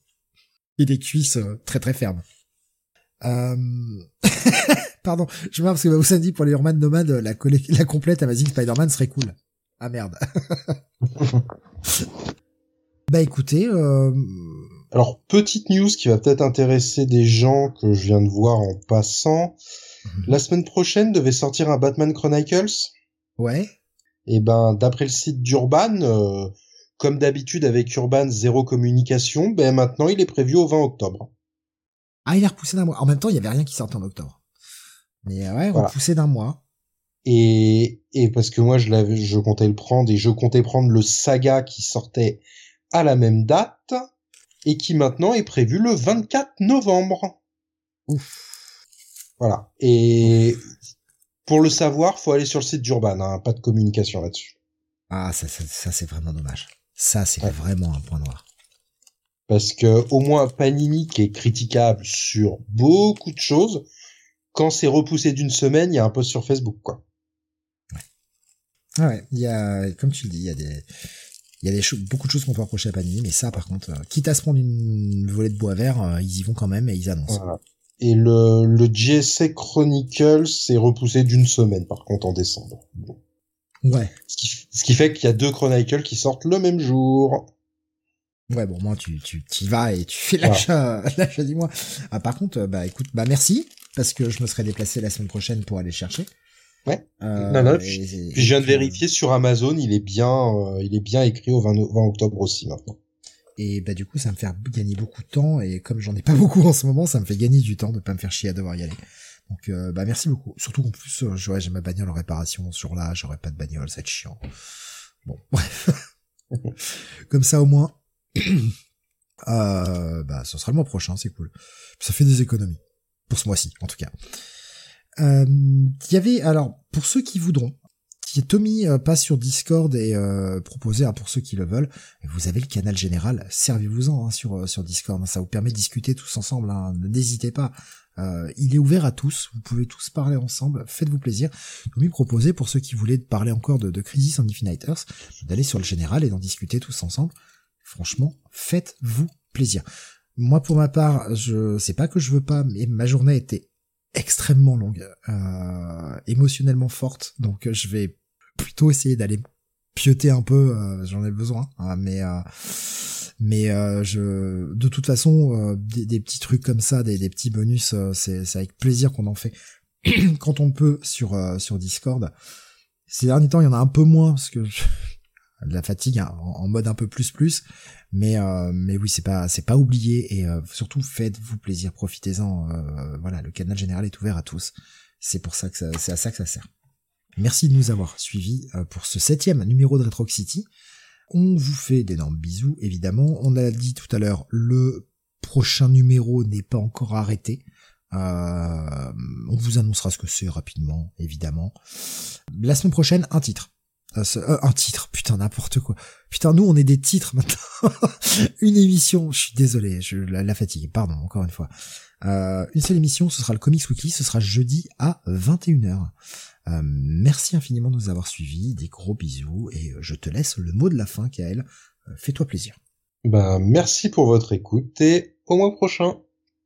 Et des cuisses euh, très très fermes. Euh... Pardon, je me parce que vous dit pour les Urban Nomades, la, la complète Amazing Spider-Man serait cool. Ah merde. bah écoutez... Euh... Alors, petite news qui va peut-être intéresser des gens que je viens de voir en passant. Mhm. La semaine prochaine devait sortir un Batman Chronicles. Ouais. Et ben, d'après le site d'Urban, euh, comme d'habitude avec Urban zéro communication, ben maintenant il est prévu au 20 octobre. Ah, il est repoussé d'un mois. En même temps, il y avait rien qui sortait en octobre. Mais ouais, repoussé d'un mois. Et, et parce que moi je l'avais, je comptais le prendre et je comptais prendre le saga qui sortait à la même date et qui maintenant est prévu le 24 novembre. Ouf. Voilà. Et pour le savoir, faut aller sur le site d'Urban, hein, pas de communication là-dessus. Ah, ça, ça, c'est vraiment dommage. Ça, c'est vraiment un point noir. Parce que au moins Panini qui est critiquable sur beaucoup de choses, quand c'est repoussé d'une semaine, il y a un post sur Facebook, quoi. Ouais. Ah ouais, il y a, comme tu le dis, il y a des, il y a des beaucoup de choses qu'on peut reprocher à Panini, mais ça, par contre, euh, quitte à se prendre une volée de bois vert, euh, ils y vont quand même et ils annoncent. Voilà. Et le, le GSA Chronicles s'est repoussé d'une semaine, par contre, en décembre. Ouais. Ce qui, ce qui fait qu'il y a deux Chronicles qui sortent le même jour. Ouais, bon, moi, tu, tu, y vas et tu fais l'achat, l'achat, dis-moi. Ah, par contre, bah, écoute, bah, merci, parce que je me serais déplacé la semaine prochaine pour aller chercher. Ouais. Euh, non, non, puis, je viens de vérifier sur Amazon, il est bien, euh, il est bien écrit au 20, 20 octobre aussi, maintenant. Et bah du coup, ça me fait gagner beaucoup de temps. Et comme j'en ai pas beaucoup en ce moment, ça me fait gagner du temps de pas me faire chier à devoir y aller. Donc euh, bah merci beaucoup. Surtout qu'en plus, euh, j'ai ma bagnole en réparation sur là, j'aurais pas de bagnole, c'est chiant. Bon, bref. comme ça au moins. euh, bah ce sera le mois prochain, c'est cool. Ça fait des économies. Pour ce mois-ci, en tout cas. Euh, il y avait, alors, pour ceux qui voudront, Tommy euh, passe sur Discord et euh, proposé pour ceux qui le veulent. vous avez le canal général, servez-vous-en hein, sur euh, sur Discord, ça vous permet de discuter tous ensemble. Hein. N'hésitez pas. il est ouvert à tous, vous pouvez tous parler ensemble, faites-vous plaisir. Tommy proposait pour ceux qui voulaient parler encore de, de Crisis on Infinite Earth, d'aller sur le général et d'en discuter tous ensemble. Franchement, faites-vous plaisir. Moi, pour ma part, je sais pas que je veux pas, mais ma journée était extrêmement longue, euh, émotionnellement forte, donc je vais plutôt essayer d'aller pioter un peu, euh, j'en ai besoin, hein, mais euh, mais euh, je de toute façon des, petits trucs comme ça, des, des petits bonus, c'est avec plaisir qu'on en fait quand on peut sur sur Discord. Ces derniers temps, il y en a un peu moins parce que de la fatigue hein, en, mode un peu plus plus, mais mais oui, c'est pas c'est pas oublié et surtout faites-vous plaisir, profitez-en. voilà, le canal général est ouvert à tous. C'est pour ça que c'est à ça que ça sert. Merci de nous avoir suivis euh, pour ce septième numéro de Retro City. On vous fait d'énormes bisous, évidemment. On a dit tout à l'heure, le prochain numéro n'est pas encore arrêté. Euh, on vous annoncera ce que c'est rapidement, évidemment. La semaine prochaine, un titre. un titre, putain n'importe quoi. Putain, nous on est des titres maintenant. une émission, je suis désolé, je la, fatigue, pardon encore une fois. une seule émission, ce sera le Comics Weekly, ce sera jeudi à 21h. Merci infiniment de nous avoir suivis, des gros bisous et je te laisse le mot de la fin, Kael. Fais-toi plaisir. Ben merci pour votre écoute et au mois prochain.